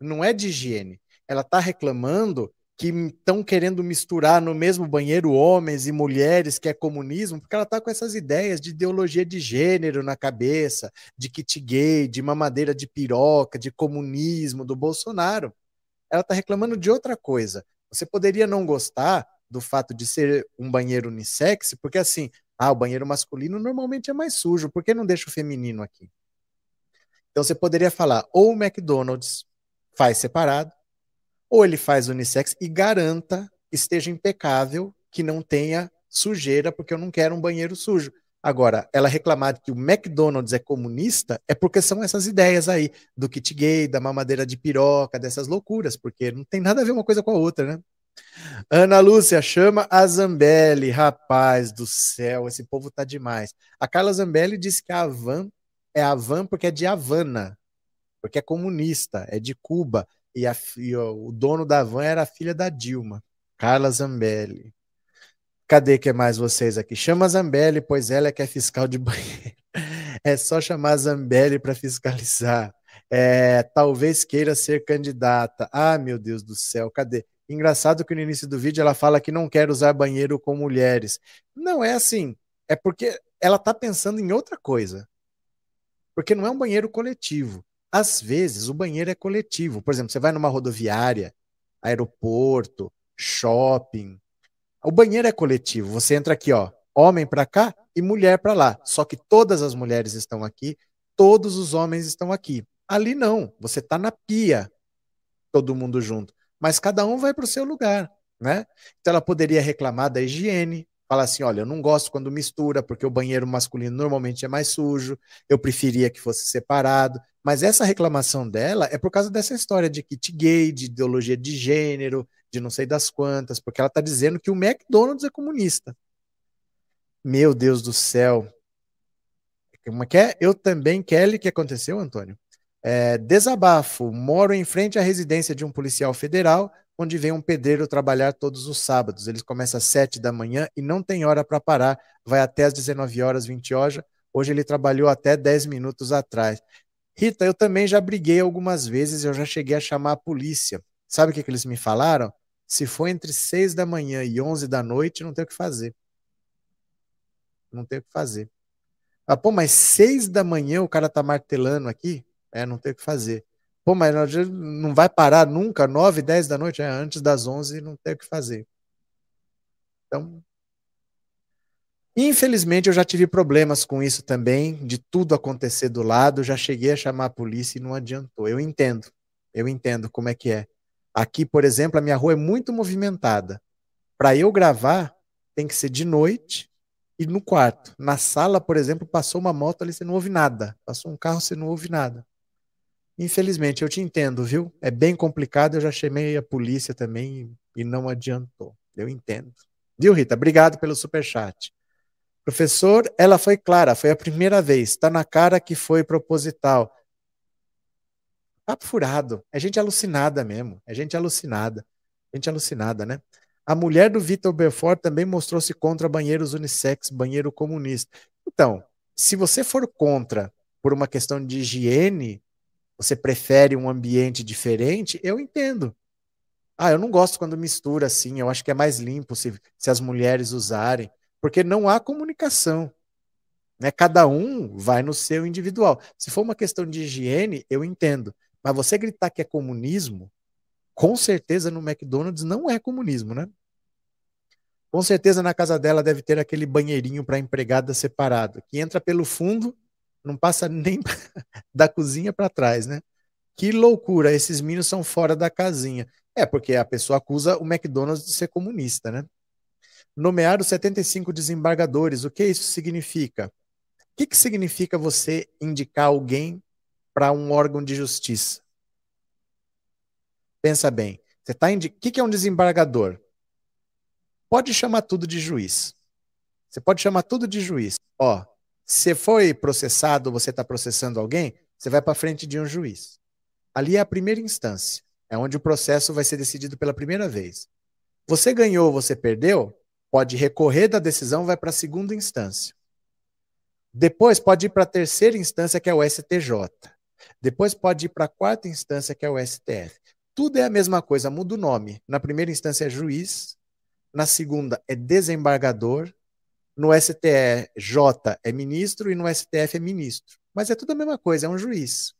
não é de higiene. Ela está reclamando que estão querendo misturar no mesmo banheiro homens e mulheres, que é comunismo, porque ela está com essas ideias de ideologia de gênero na cabeça, de kit gay, de mamadeira de piroca, de comunismo do Bolsonaro. Ela está reclamando de outra coisa. Você poderia não gostar do fato de ser um banheiro unissex, porque assim, ah, o banheiro masculino normalmente é mais sujo, por que não deixa o feminino aqui? Então você poderia falar, ou o McDonald's faz separado, ou ele faz unissex e garanta que esteja impecável, que não tenha sujeira, porque eu não quero um banheiro sujo. Agora, ela reclamar que o McDonald's é comunista é porque são essas ideias aí do kit gay, da mamadeira de piroca, dessas loucuras, porque não tem nada a ver uma coisa com a outra, né? Ana Lúcia, chama a Zambelli. Rapaz do céu, esse povo tá demais. A Carla Zambelli disse que a Havan é Havan porque é de Havana, porque é comunista, é de Cuba. E, a, e o dono da Havan era a filha da Dilma, Carla Zambelli. Cadê que é mais vocês aqui? Chama a Zambelli, pois ela é que é fiscal de [LAUGHS] banheiro. É só chamar a Zambelli para fiscalizar. É, talvez queira ser candidata. Ah, meu Deus do céu, cadê? Engraçado que no início do vídeo ela fala que não quer usar banheiro com mulheres. Não é assim. É porque ela está pensando em outra coisa. Porque não é um banheiro coletivo. Às vezes o banheiro é coletivo. Por exemplo, você vai numa rodoviária, aeroporto, shopping. O banheiro é coletivo. Você entra aqui, ó, homem para cá e mulher para lá. Só que todas as mulheres estão aqui, todos os homens estão aqui. Ali não. Você está na pia, todo mundo junto mas cada um vai para o seu lugar, né? Então ela poderia reclamar da higiene, Fala assim: olha, eu não gosto quando mistura, porque o banheiro masculino normalmente é mais sujo, eu preferia que fosse separado. Mas essa reclamação dela é por causa dessa história de kit gay, de ideologia de gênero, de não sei das quantas, porque ela está dizendo que o McDonald's é comunista. Meu Deus do céu. Como é que é? Eu também, Kelly, que aconteceu, Antônio? É, desabafo. Moro em frente à residência de um policial federal, onde vem um pedreiro trabalhar todos os sábados. Ele começa às 7 da manhã e não tem hora para parar, vai até às 19 horas, 20 horas. Hoje ele trabalhou até 10 minutos atrás. Rita, eu também já briguei algumas vezes, eu já cheguei a chamar a polícia. Sabe o que, que eles me falaram? Se for entre 6 da manhã e 11 da noite, não tem o que fazer. Não tem o que fazer. Ah, pô, mas 6 da manhã o cara tá martelando aqui? É, não tem o que fazer. Pô, mas não vai parar nunca, 9, 10 da noite, é, antes das 11 não tem o que fazer. Então, infelizmente eu já tive problemas com isso também, de tudo acontecer do lado, já cheguei a chamar a polícia e não adiantou. Eu entendo, eu entendo como é que é. Aqui, por exemplo, a minha rua é muito movimentada. Para eu gravar, tem que ser de noite e no quarto. Na sala, por exemplo, passou uma moto ali, você não ouve nada. Passou um carro, você não ouve nada. Infelizmente, eu te entendo, viu? É bem complicado, eu já chamei a polícia também e não adiantou. Eu entendo. Viu, Rita? Obrigado pelo superchat. Professor, ela foi clara, foi a primeira vez. Está na cara que foi proposital. Papo furado. É gente alucinada mesmo. É gente alucinada. Gente alucinada, né? A mulher do Vitor Belfort também mostrou-se contra banheiros unissex, banheiro comunista. Então, se você for contra por uma questão de higiene, você prefere um ambiente diferente, eu entendo. Ah, eu não gosto quando mistura assim, eu acho que é mais limpo se, se as mulheres usarem, porque não há comunicação. Né? Cada um vai no seu individual. Se for uma questão de higiene, eu entendo. Mas você gritar que é comunismo, com certeza no McDonald's não é comunismo, né? Com certeza na casa dela deve ter aquele banheirinho para empregada separado, que entra pelo fundo não passa nem [LAUGHS] da cozinha para trás, né? Que loucura, esses meninos são fora da casinha. É, porque a pessoa acusa o McDonald's de ser comunista, né? Nomearam 75 desembargadores, o que isso significa? O que, que significa você indicar alguém para um órgão de justiça? Pensa bem. Você tá indi... O que, que é um desembargador? Pode chamar tudo de juiz. Você pode chamar tudo de juiz. Ó, se foi processado, você está processando alguém, você vai para frente de um juiz. Ali é a primeira instância, é onde o processo vai ser decidido pela primeira vez. Você ganhou, você perdeu, pode recorrer da decisão, vai para a segunda instância. Depois pode ir para a terceira instância, que é o STJ. Depois pode ir para a quarta instância, que é o STF. Tudo é a mesma coisa, muda o nome. Na primeira instância é juiz, na segunda é desembargador, no STJ é ministro e no STF é ministro. Mas é tudo a mesma coisa, é um juiz.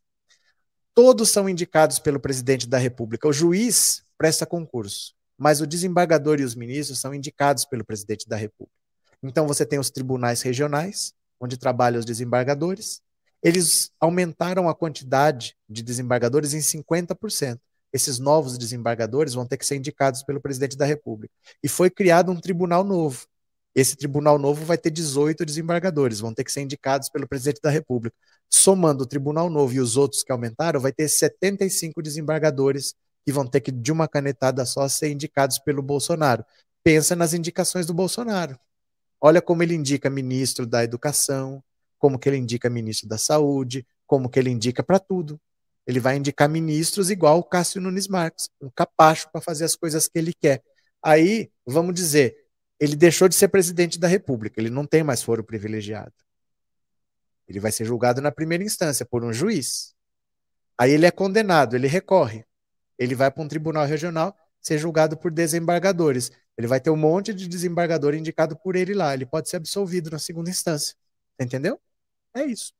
Todos são indicados pelo presidente da República. O juiz presta concurso, mas o desembargador e os ministros são indicados pelo presidente da República. Então você tem os tribunais regionais, onde trabalham os desembargadores. Eles aumentaram a quantidade de desembargadores em 50%. Esses novos desembargadores vão ter que ser indicados pelo presidente da República. E foi criado um tribunal novo, esse tribunal novo vai ter 18 desembargadores, vão ter que ser indicados pelo presidente da República. Somando o tribunal novo e os outros que aumentaram, vai ter 75 desembargadores que vão ter que, de uma canetada só, ser indicados pelo Bolsonaro. Pensa nas indicações do Bolsonaro. Olha como ele indica ministro da Educação, como que ele indica ministro da Saúde, como que ele indica para tudo. Ele vai indicar ministros igual o Cássio Nunes Marques, um capacho para fazer as coisas que ele quer. Aí, vamos dizer, ele deixou de ser presidente da República, ele não tem mais foro privilegiado. Ele vai ser julgado na primeira instância por um juiz. Aí ele é condenado, ele recorre. Ele vai para um tribunal regional ser julgado por desembargadores. Ele vai ter um monte de desembargador indicado por ele lá. Ele pode ser absolvido na segunda instância. Entendeu? É isso.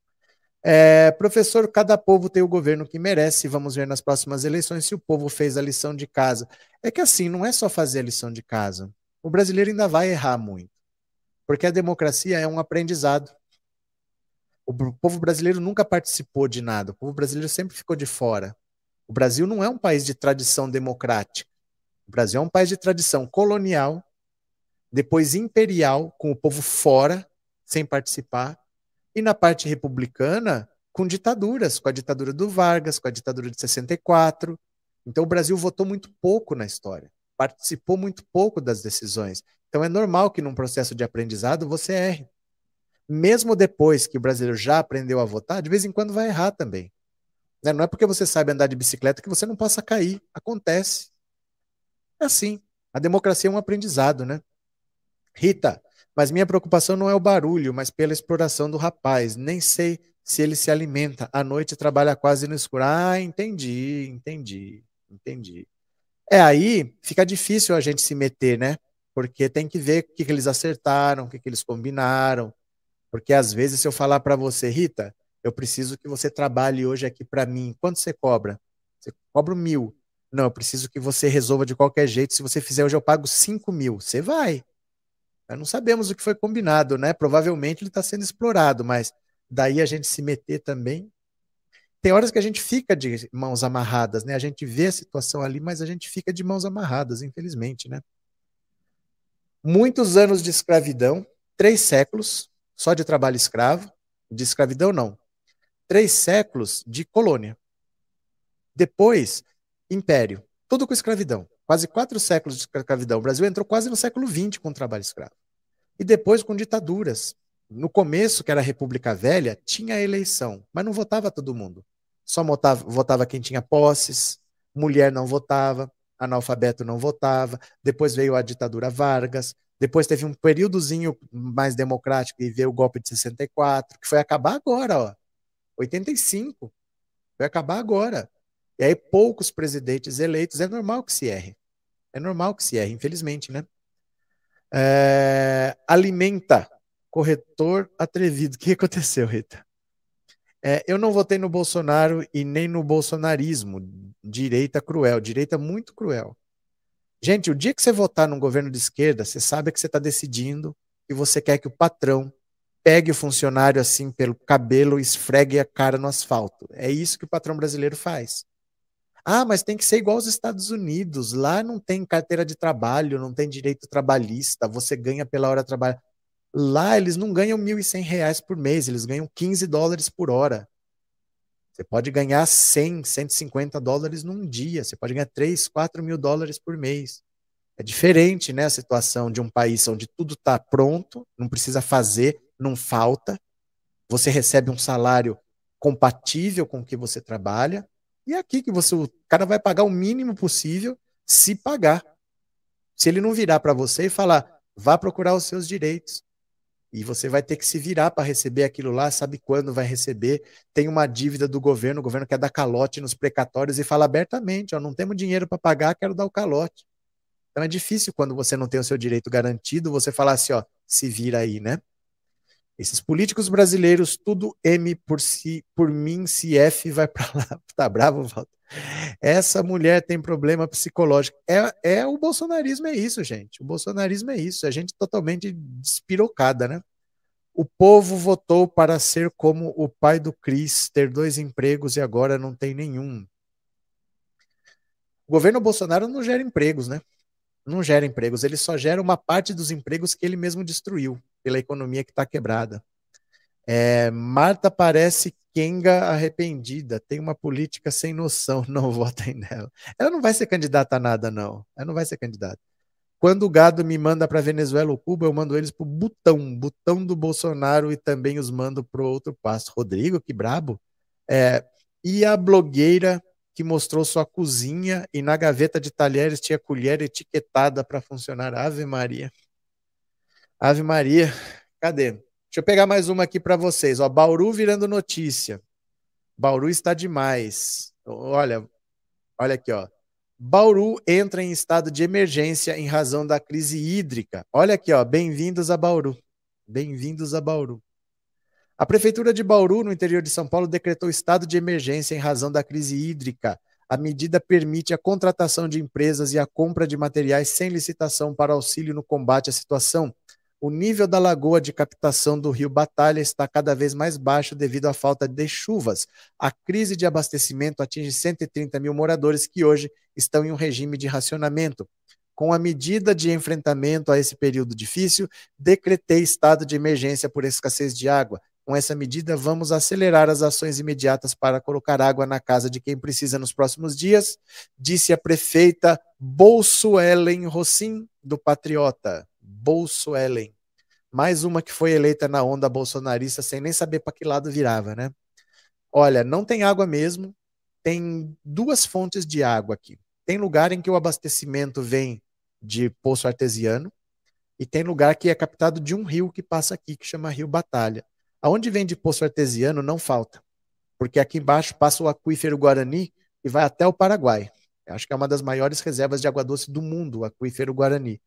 É, professor, cada povo tem o governo que merece. Vamos ver nas próximas eleições se o povo fez a lição de casa. É que assim, não é só fazer a lição de casa o brasileiro ainda vai errar muito. Porque a democracia é um aprendizado. O povo brasileiro nunca participou de nada, o povo brasileiro sempre ficou de fora. O Brasil não é um país de tradição democrática. O Brasil é um país de tradição colonial, depois imperial, com o povo fora, sem participar, e na parte republicana, com ditaduras, com a ditadura do Vargas, com a ditadura de 64. Então o Brasil votou muito pouco na história, participou muito pouco das decisões. Então é normal que num processo de aprendizado você erre. Mesmo depois que o brasileiro já aprendeu a votar, de vez em quando vai errar também. Né? Não é porque você sabe andar de bicicleta que você não possa cair. Acontece. É assim. A democracia é um aprendizado, né? Rita, mas minha preocupação não é o barulho, mas pela exploração do rapaz. Nem sei se ele se alimenta. À noite trabalha quase no escuro. Ah, entendi, entendi, entendi. É, aí fica difícil a gente se meter, né? Porque tem que ver o que, que eles acertaram, o que, que eles combinaram. Porque às vezes, se eu falar para você, Rita, eu preciso que você trabalhe hoje aqui para mim. Quanto você cobra? Você cobra mil. Não, eu preciso que você resolva de qualquer jeito. Se você fizer hoje, eu pago cinco mil. Você vai. Nós não sabemos o que foi combinado, né? Provavelmente ele está sendo explorado, mas daí a gente se meter também. Tem horas que a gente fica de mãos amarradas, né? A gente vê a situação ali, mas a gente fica de mãos amarradas, infelizmente, né? Muitos anos de escravidão, três séculos só de trabalho escravo, de escravidão não, três séculos de colônia. Depois, império, tudo com escravidão. Quase quatro séculos de escravidão. O Brasil entrou quase no século XX com trabalho escravo. E depois com ditaduras. No começo, que era a República Velha, tinha eleição, mas não votava todo mundo. Só votava, votava quem tinha posses, mulher não votava, analfabeto não votava. Depois veio a ditadura Vargas. Depois teve um períodozinho mais democrático e veio o golpe de 64, que foi acabar agora, ó. 85. Vai acabar agora. E aí poucos presidentes eleitos, é normal que se erre. É normal que se erre, infelizmente, né? É, alimenta, corretor atrevido. O que aconteceu, Rita? É, eu não votei no Bolsonaro e nem no bolsonarismo. Direita cruel, direita muito cruel. Gente, o dia que você votar num governo de esquerda, você sabe que você está decidindo que você quer que o patrão pegue o funcionário assim pelo cabelo e esfregue a cara no asfalto. É isso que o patrão brasileiro faz. Ah, mas tem que ser igual aos Estados Unidos. Lá não tem carteira de trabalho, não tem direito trabalhista, você ganha pela hora trabalhada. Lá eles não ganham R$ 1.100 por mês, eles ganham 15 dólares por hora. Você pode ganhar 100, 150 dólares num dia, você pode ganhar 3, 4 mil dólares por mês. É diferente, né, a situação de um país onde tudo está pronto, não precisa fazer, não falta. Você recebe um salário compatível com o que você trabalha. E é aqui que você, o cara vai pagar o mínimo possível se pagar. Se ele não virar para você e falar, vá procurar os seus direitos. E você vai ter que se virar para receber aquilo lá, sabe quando vai receber. Tem uma dívida do governo, o governo quer dar calote nos precatórios e fala abertamente: ó, não temos dinheiro para pagar, quero dar o calote. Então é difícil quando você não tem o seu direito garantido, você falar assim, ó, se vira aí, né? Esses políticos brasileiros, tudo M por si, por mim, se F vai para lá. [LAUGHS] Tá bravo, Walter? Essa mulher tem problema psicológico. É, é o bolsonarismo, é isso, gente. O bolsonarismo é isso. É gente totalmente despirocada, né? O povo votou para ser como o pai do Cris, ter dois empregos e agora não tem nenhum. O governo Bolsonaro não gera empregos, né? Não gera empregos, ele só gera uma parte dos empregos que ele mesmo destruiu pela economia que está quebrada. É, Marta parece Kenga arrependida, tem uma política sem noção, [LAUGHS] não votem nela. Ela não vai ser candidata a nada, não. Ela não vai ser candidata. Quando o gado me manda para Venezuela ou Cuba, eu mando eles para o Butão, Butão do Bolsonaro, e também os mando para outro passo. Rodrigo, que brabo. É, e a blogueira que mostrou sua cozinha e na gaveta de talheres tinha colher etiquetada para funcionar. Ave Maria. Ave Maria. Cadê? Deixa eu pegar mais uma aqui para vocês. Ó, Bauru virando notícia. Bauru está demais. Olha, olha aqui, ó. Bauru entra em estado de emergência em razão da crise hídrica. Olha aqui, ó. Bem-vindos a Bauru. Bem-vindos a Bauru. A prefeitura de Bauru, no interior de São Paulo, decretou estado de emergência em razão da crise hídrica. A medida permite a contratação de empresas e a compra de materiais sem licitação para auxílio no combate à situação. O nível da lagoa de captação do rio Batalha está cada vez mais baixo devido à falta de chuvas. A crise de abastecimento atinge 130 mil moradores que hoje estão em um regime de racionamento. Com a medida de enfrentamento a esse período difícil, decretei estado de emergência por escassez de água. Com essa medida, vamos acelerar as ações imediatas para colocar água na casa de quem precisa nos próximos dias, disse a prefeita Bolsuelen Rossim, do Patriota. Bolsuelen. Mais uma que foi eleita na onda bolsonarista sem nem saber para que lado virava, né? Olha, não tem água mesmo, tem duas fontes de água aqui. Tem lugar em que o abastecimento vem de poço artesiano, e tem lugar que é captado de um rio que passa aqui, que chama Rio Batalha. Aonde vem de poço artesiano não falta, porque aqui embaixo passa o aquífero Guarani e vai até o Paraguai. Acho que é uma das maiores reservas de água doce do mundo, o aquífero Guarani.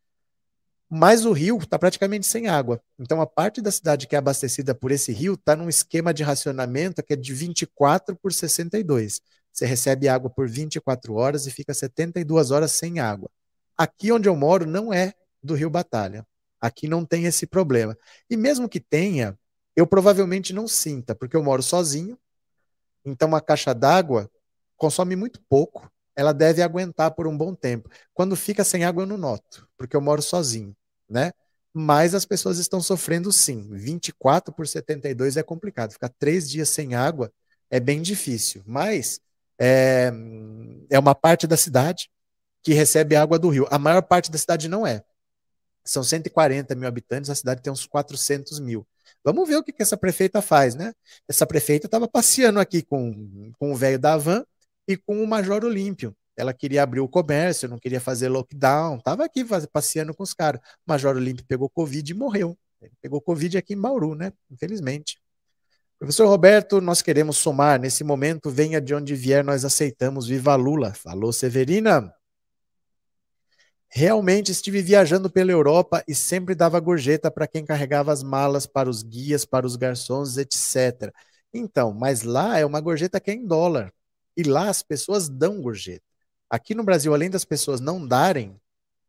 Mas o rio está praticamente sem água. Então, a parte da cidade que é abastecida por esse rio está num esquema de racionamento que é de 24 por 62. Você recebe água por 24 horas e fica 72 horas sem água. Aqui onde eu moro não é do Rio Batalha. Aqui não tem esse problema. E mesmo que tenha, eu provavelmente não sinta, porque eu moro sozinho. Então a caixa d'água consome muito pouco. Ela deve aguentar por um bom tempo. Quando fica sem água eu não noto, porque eu moro sozinho, né? Mas as pessoas estão sofrendo sim. 24 por 72 é complicado. Ficar três dias sem água é bem difícil. Mas é, é uma parte da cidade que recebe água do rio. A maior parte da cidade não é. São 140 mil habitantes, a cidade tem uns 400 mil. Vamos ver o que, que essa prefeita faz, né? Essa prefeita estava passeando aqui com, com o velho da van e com o Major Olímpio. Ela queria abrir o comércio, não queria fazer lockdown, estava aqui passeando com os caras. Major Olímpio pegou Covid e morreu. Ele pegou Covid aqui em Bauru, né? Infelizmente. Professor Roberto, nós queremos somar. Nesse momento, venha de onde vier, nós aceitamos. Viva Lula. Falou Severina. Realmente estive viajando pela Europa e sempre dava gorjeta para quem carregava as malas, para os guias, para os garçons, etc. Então, mas lá é uma gorjeta que é em dólar. E lá as pessoas dão gorjeta. Aqui no Brasil, além das pessoas não darem,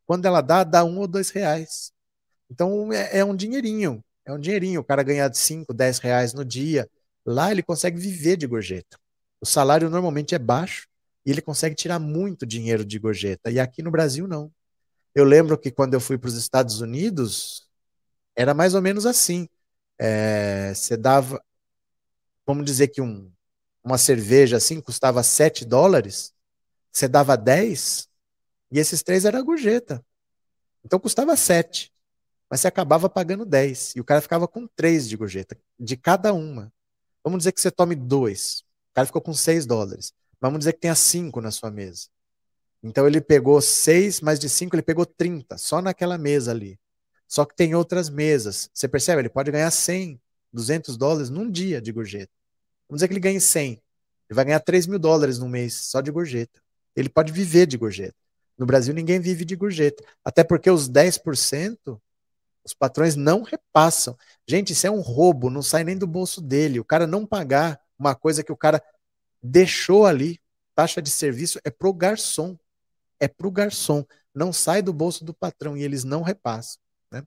quando ela dá, dá um ou dois reais. Então é, é um dinheirinho. É um dinheirinho. O cara ganha 5, 10 reais no dia. Lá ele consegue viver de gorjeta. O salário normalmente é baixo e ele consegue tirar muito dinheiro de gorjeta. E aqui no Brasil, não. Eu lembro que quando eu fui para os Estados Unidos, era mais ou menos assim. É, você dava, vamos dizer que um, uma cerveja assim custava 7 dólares, você dava 10, e esses três era gorjeta. Então custava 7, mas você acabava pagando 10, e o cara ficava com 3 de gorjeta, de cada uma. Vamos dizer que você tome 2, o cara ficou com 6 dólares. Vamos dizer que tenha 5 na sua mesa. Então ele pegou seis, mais de cinco, ele pegou 30, só naquela mesa ali. Só que tem outras mesas. Você percebe? Ele pode ganhar 100, 200 dólares num dia de gorjeta. Vamos dizer que ele ganhe 100. Ele vai ganhar 3 mil dólares no mês só de gorjeta. Ele pode viver de gorjeta. No Brasil, ninguém vive de gorjeta. Até porque os 10%, os patrões não repassam. Gente, isso é um roubo, não sai nem do bolso dele. O cara não pagar uma coisa que o cara deixou ali, taxa de serviço, é pro garçom é para o garçom, não sai do bolso do patrão e eles não repassam. Né?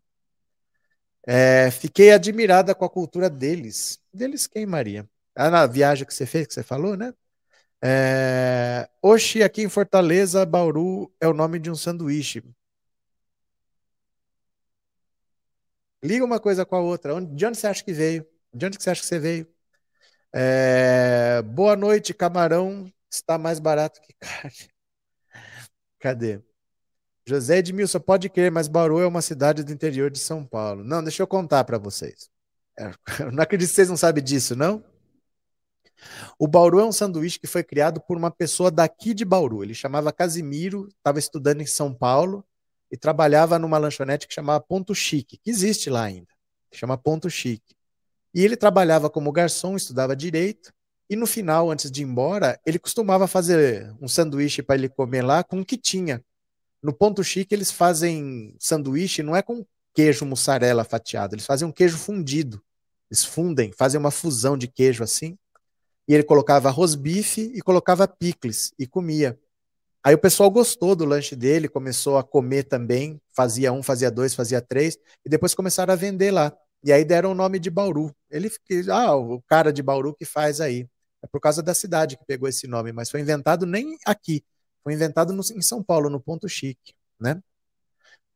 É, fiquei admirada com a cultura deles. Deles quem, Maria? Ah, na viagem que você fez, que você falou, né? É, Oxi, aqui em Fortaleza, Bauru é o nome de um sanduíche. Liga uma coisa com a outra. De onde você acha que veio? De onde você acha que você veio? É, boa noite, camarão está mais barato que carne. [LAUGHS] Cadê? José Edmilson, pode crer, mas Bauru é uma cidade do interior de São Paulo. Não, deixa eu contar para vocês. É, [LAUGHS] não acredito que vocês não sabem disso, não? O Bauru é um sanduíche que foi criado por uma pessoa daqui de Bauru. Ele chamava Casimiro, estava estudando em São Paulo e trabalhava numa lanchonete que chamava Ponto Chique, que existe lá ainda, que chama Ponto Chique. E ele trabalhava como garçom, estudava direito e no final, antes de ir embora, ele costumava fazer um sanduíche para ele comer lá com o que tinha. No ponto chique, eles fazem sanduíche, não é com queijo mussarela fatiado, eles fazem um queijo fundido. Eles fundem, fazem uma fusão de queijo assim. E ele colocava arroz bife e colocava picles e comia. Aí o pessoal gostou do lanche dele, começou a comer também, fazia um, fazia dois, fazia três, e depois começaram a vender lá. E aí deram o nome de Bauru. Ele, ah, o cara de Bauru que faz aí. É por causa da cidade que pegou esse nome, mas foi inventado nem aqui. Foi inventado no, em São Paulo, no Ponto Chique, né?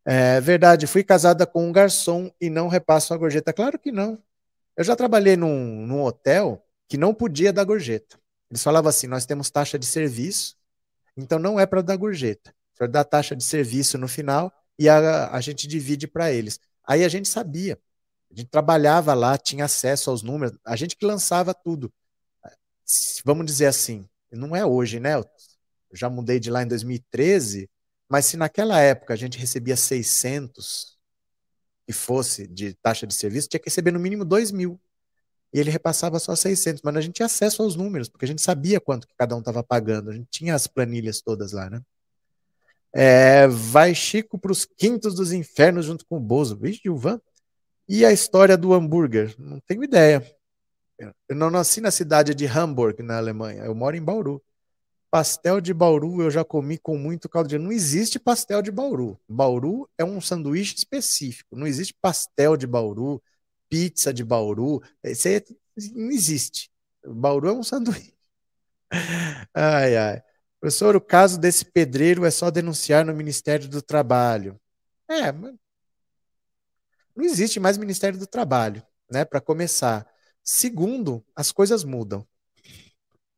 É verdade, fui casada com um garçom e não repasso a gorjeta. Claro que não. Eu já trabalhei num, num hotel que não podia dar gorjeta. Eles falavam assim: nós temos taxa de serviço, então não é para dar gorjeta. Para dar taxa de serviço no final e a, a gente divide para eles. Aí a gente sabia. A gente trabalhava lá, tinha acesso aos números, a gente que lançava tudo. Vamos dizer assim, não é hoje, né? Eu já mudei de lá em 2013, mas se naquela época a gente recebia 600 e fosse de taxa de serviço, tinha que receber no mínimo 2 mil. E ele repassava só 600, mas a gente tinha acesso aos números, porque a gente sabia quanto que cada um estava pagando, a gente tinha as planilhas todas lá, né? É, vai Chico para os quintos dos infernos junto com o Bozo. Vixe, Gilvan. E a história do hambúrguer? Não tenho ideia. Eu não nasci na cidade de Hamburg, na Alemanha. Eu moro em Bauru. Pastel de Bauru eu já comi com muito caldo de. Não existe pastel de Bauru. Bauru é um sanduíche específico. Não existe pastel de Bauru, pizza de Bauru. Isso aí não existe. Bauru é um sanduíche. [LAUGHS] Ai, ai. Professor, o caso desse pedreiro é só denunciar no Ministério do Trabalho. É, não existe mais Ministério do Trabalho, né? Para começar. Segundo, as coisas mudam.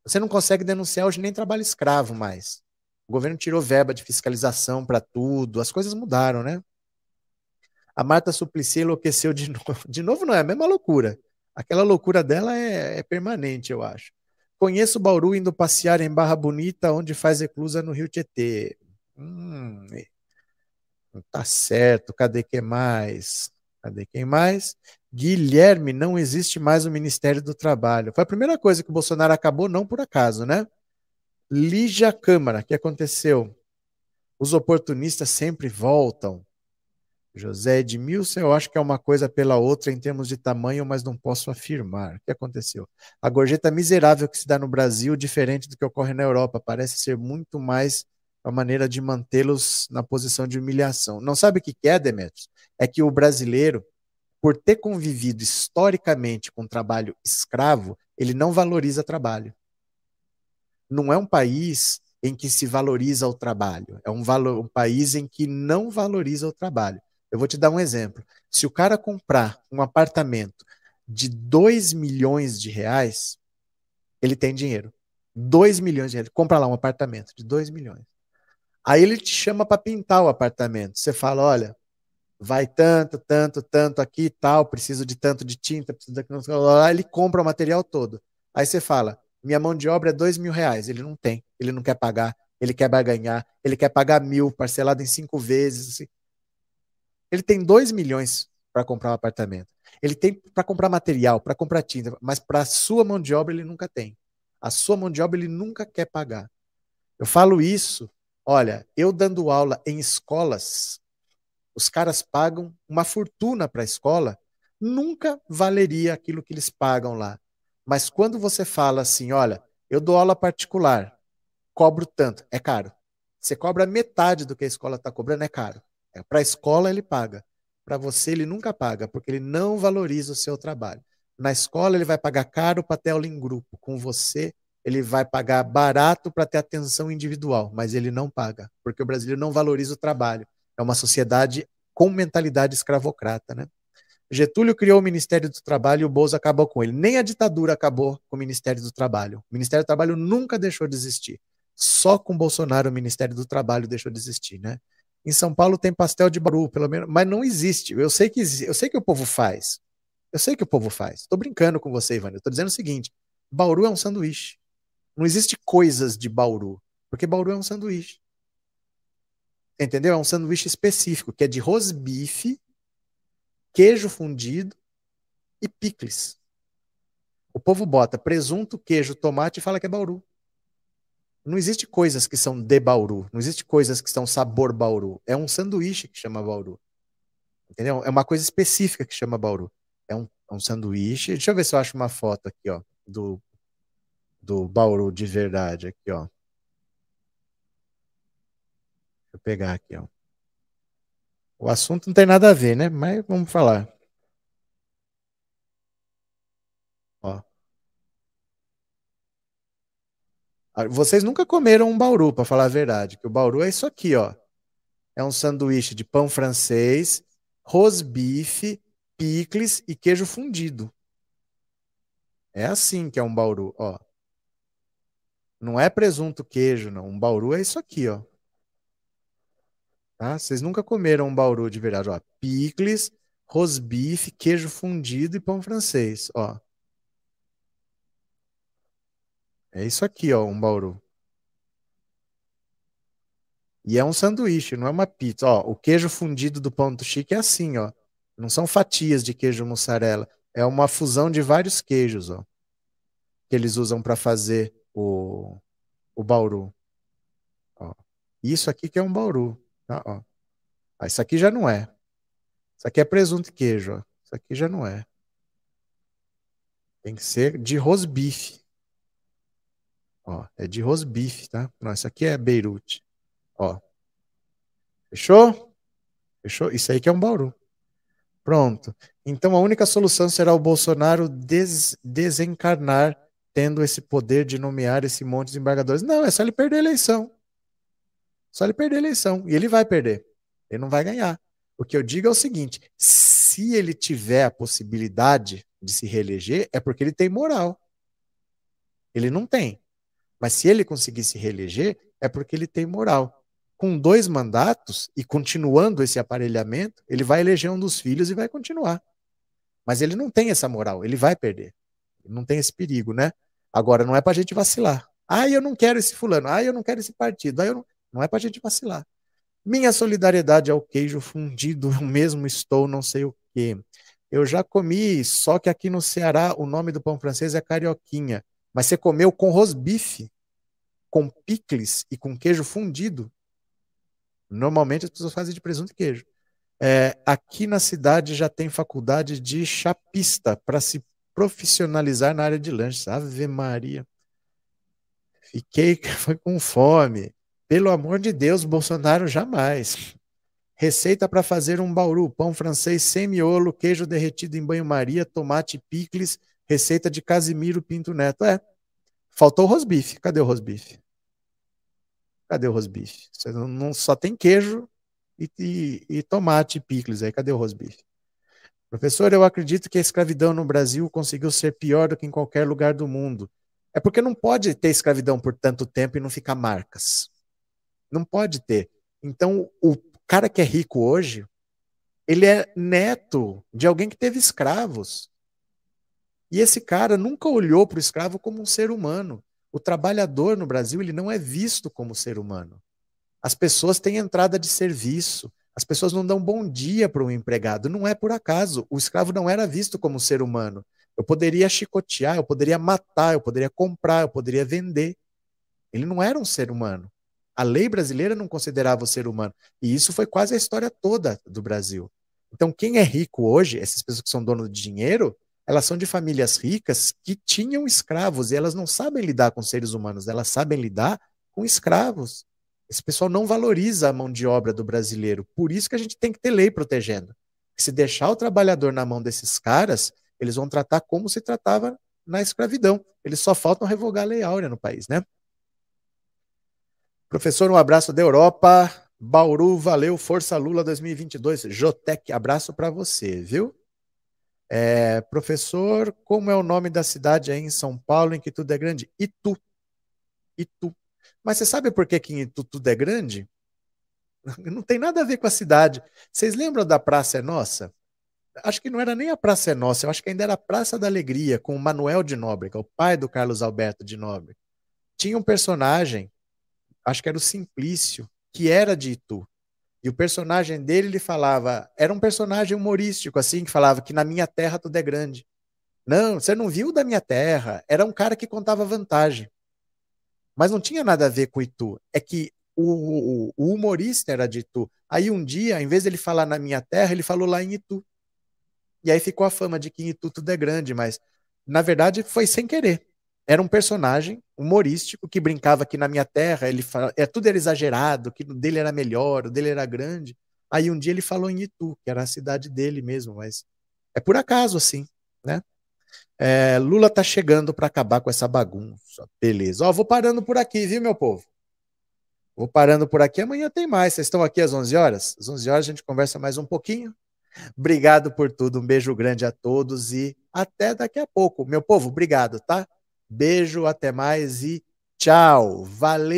Você não consegue denunciar hoje nem trabalho escravo mais. O governo tirou verba de fiscalização para tudo, as coisas mudaram, né? A Marta Suplicy enlouqueceu de [LAUGHS] novo. De novo não é a mesma loucura. Aquela loucura dela é, é permanente, eu acho. Conheço Bauru indo passear em Barra Bonita, onde faz reclusa no Rio Tietê. Hum, tá certo. Cadê quem mais? Cadê quem mais? Guilherme, não existe mais o Ministério do Trabalho. Foi a primeira coisa que o Bolsonaro acabou, não por acaso, né? Lígia Câmara, o que aconteceu? Os oportunistas sempre voltam. José Edmilson, eu acho que é uma coisa pela outra em termos de tamanho, mas não posso afirmar. O que aconteceu? A gorjeta miserável que se dá no Brasil, diferente do que ocorre na Europa, parece ser muito mais a maneira de mantê-los na posição de humilhação. Não sabe o que é, Demetrios? É que o brasileiro, por ter convivido historicamente com trabalho escravo, ele não valoriza trabalho. Não é um país em que se valoriza o trabalho, é um, valor, um país em que não valoriza o trabalho. Eu vou te dar um exemplo. Se o cara comprar um apartamento de 2 milhões de reais, ele tem dinheiro. 2 milhões de reais. Compra lá um apartamento de 2 milhões. Aí ele te chama para pintar o apartamento. Você fala: olha, vai tanto, tanto, tanto aqui e tal, preciso de tanto de tinta, preciso daquilo, ele compra o material todo. Aí você fala, minha mão de obra é dois mil reais, ele não tem, ele não quer pagar, ele quer ganhar, ele quer pagar mil, parcelado em cinco vezes. Assim. Ele tem dois milhões para comprar um apartamento. Ele tem para comprar material, para comprar tinta, mas para a sua mão de obra ele nunca tem. A sua mão de obra ele nunca quer pagar. Eu falo isso, olha, eu dando aula em escolas os caras pagam uma fortuna para a escola, nunca valeria aquilo que eles pagam lá. Mas quando você fala assim, olha, eu dou aula particular, cobro tanto, é caro. Você cobra metade do que a escola está cobrando, é caro. É, para a escola ele paga. Para você ele nunca paga, porque ele não valoriza o seu trabalho. Na escola ele vai pagar caro para ter aula em grupo. Com você ele vai pagar barato para ter atenção individual, mas ele não paga, porque o brasileiro não valoriza o trabalho. É uma sociedade com mentalidade escravocrata, né? Getúlio criou o Ministério do Trabalho e o Bolsa acabou com ele. Nem a ditadura acabou com o Ministério do Trabalho. O Ministério do Trabalho nunca deixou de existir. Só com Bolsonaro o Ministério do Trabalho deixou de existir, né? Em São Paulo tem pastel de baru, pelo menos, mas não existe. Eu sei que eu sei que o povo faz. Eu sei que o povo faz. Estou brincando com você, Ivan. Estou dizendo o seguinte: Bauru é um sanduíche. Não existe coisas de Bauru, porque Bauru é um sanduíche. Entendeu? É um sanduíche específico, que é de rosbife, queijo fundido e picles. O povo bota presunto, queijo, tomate e fala que é Bauru. Não existe coisas que são de Bauru. Não existe coisas que são sabor Bauru. É um sanduíche que chama Bauru. Entendeu? É uma coisa específica que chama Bauru. É um, é um sanduíche. Deixa eu ver se eu acho uma foto aqui, ó, do, do Bauru de verdade aqui, ó. Deixa eu pegar aqui, ó. O assunto não tem nada a ver, né? Mas vamos falar. Ó. Ah, vocês nunca comeram um bauru, para falar a verdade, que o bauru é isso aqui, ó. é um sanduíche de pão francês, rosbife, picles e queijo fundido. É assim que é um bauru, ó. Não é presunto queijo, não. Um bauru é isso aqui, ó. Tá? Vocês nunca comeram um bauru de verdade, ó. Picles, rosbife, queijo fundido e pão francês, ó. É isso aqui, ó, um bauru. E é um sanduíche, não é uma pizza. Ó, o queijo fundido do pão do chique é assim, ó. Não são fatias de queijo mussarela. É uma fusão de vários queijos, ó. Que eles usam para fazer o, o bauru. Ó. Isso aqui que é um bauru. Tá, ó. Ah, isso aqui já não é. Isso aqui é presunto e queijo, ó. Isso aqui já não é. Tem que ser de rosbife. Ó, é de rosbife, tá? Não, isso aqui é Beirute. Ó. Fechou? Fechou? Isso aí que é um Bauru. Pronto. Então a única solução será o Bolsonaro des desencarnar, tendo esse poder de nomear esse monte de embargadores. Não, é só ele perder a eleição. Só ele perder a eleição. E ele vai perder. Ele não vai ganhar. O que eu digo é o seguinte: se ele tiver a possibilidade de se reeleger, é porque ele tem moral. Ele não tem. Mas se ele conseguir se reeleger, é porque ele tem moral. Com dois mandatos e continuando esse aparelhamento, ele vai eleger um dos filhos e vai continuar. Mas ele não tem essa moral, ele vai perder. Não tem esse perigo, né? Agora, não é para a gente vacilar. Ah, eu não quero esse fulano. Ah, eu não quero esse partido. Ah, eu não... não é para a gente vacilar. Minha solidariedade ao queijo fundido, eu mesmo estou, não sei o quê. Eu já comi, só que aqui no Ceará o nome do pão francês é carioquinha. Mas você comeu com rosbife, com picles e com queijo fundido. Normalmente as pessoas fazem de presunto e queijo. É, aqui na cidade já tem faculdade de chapista para se profissionalizar na área de lanches. Ave Maria. Fiquei [LAUGHS] foi com fome. Pelo amor de Deus, Bolsonaro jamais. Receita para fazer um bauru: pão francês sem miolo, queijo derretido em banho-maria, tomate picles Receita de Casimiro Pinto Neto. É. Faltou o rosbife. Cadê o rosbife? Cadê o rosbife? Você não, não só tem queijo e, e, e tomate e picles aí. Cadê o rosbife? Professor, eu acredito que a escravidão no Brasil conseguiu ser pior do que em qualquer lugar do mundo. É porque não pode ter escravidão por tanto tempo e não ficar marcas. Não pode ter. Então, o cara que é rico hoje, ele é neto de alguém que teve escravos. E esse cara nunca olhou para o escravo como um ser humano. O trabalhador no Brasil ele não é visto como ser humano. As pessoas têm entrada de serviço. As pessoas não dão bom dia para um empregado. Não é por acaso. O escravo não era visto como ser humano. Eu poderia chicotear, eu poderia matar, eu poderia comprar, eu poderia vender. Ele não era um ser humano. A lei brasileira não considerava o ser humano. E isso foi quase a história toda do Brasil. Então, quem é rico hoje, essas pessoas que são donos de dinheiro, elas são de famílias ricas que tinham escravos e elas não sabem lidar com seres humanos, elas sabem lidar com escravos. Esse pessoal não valoriza a mão de obra do brasileiro. Por isso que a gente tem que ter lei protegendo. Se deixar o trabalhador na mão desses caras, eles vão tratar como se tratava na escravidão. Eles só faltam revogar a lei áurea no país, né? Professor, um abraço da Europa. Bauru, valeu. Força Lula 2022. Jotec, abraço para você, viu? É, professor, como é o nome da cidade aí em São Paulo em que tudo é grande? Itu. Itu. Mas você sabe por que, que em Itu tudo é grande? [LAUGHS] Não tem nada a ver com a cidade. Vocês lembram da Praça é Nossa? Acho que não era nem a Praça é Nossa, eu acho que ainda era a Praça da Alegria, com o Manuel de Nóbrega, o pai do Carlos Alberto de Nóbrega. Tinha um personagem, acho que era o Simplício, que era de Itu. E o personagem dele, ele falava, era um personagem humorístico, assim, que falava que na minha terra tudo é grande. Não, você não viu da minha terra. Era um cara que contava vantagem. Mas não tinha nada a ver com Itu. É que o, o, o humorista era de Itu. Aí um dia, em vez de ele falar na minha terra, ele falou lá em Itu. E aí ficou a fama de que em Itu tudo é grande, mas na verdade foi sem querer era um personagem humorístico que brincava que na minha terra ele fala, é tudo era exagerado, que o dele era melhor, o dele era grande. Aí um dia ele falou em Itu, que era a cidade dele mesmo, mas é por acaso assim, né? É, Lula tá chegando para acabar com essa bagunça. Beleza. Ó, vou parando por aqui, viu, meu povo? Vou parando por aqui. Amanhã tem mais. Vocês estão aqui às 11 horas? Às 11 horas a gente conversa mais um pouquinho. Obrigado por tudo. Um beijo grande a todos e até daqui a pouco. Meu povo, obrigado, tá? Beijo, até mais e tchau. Valeu.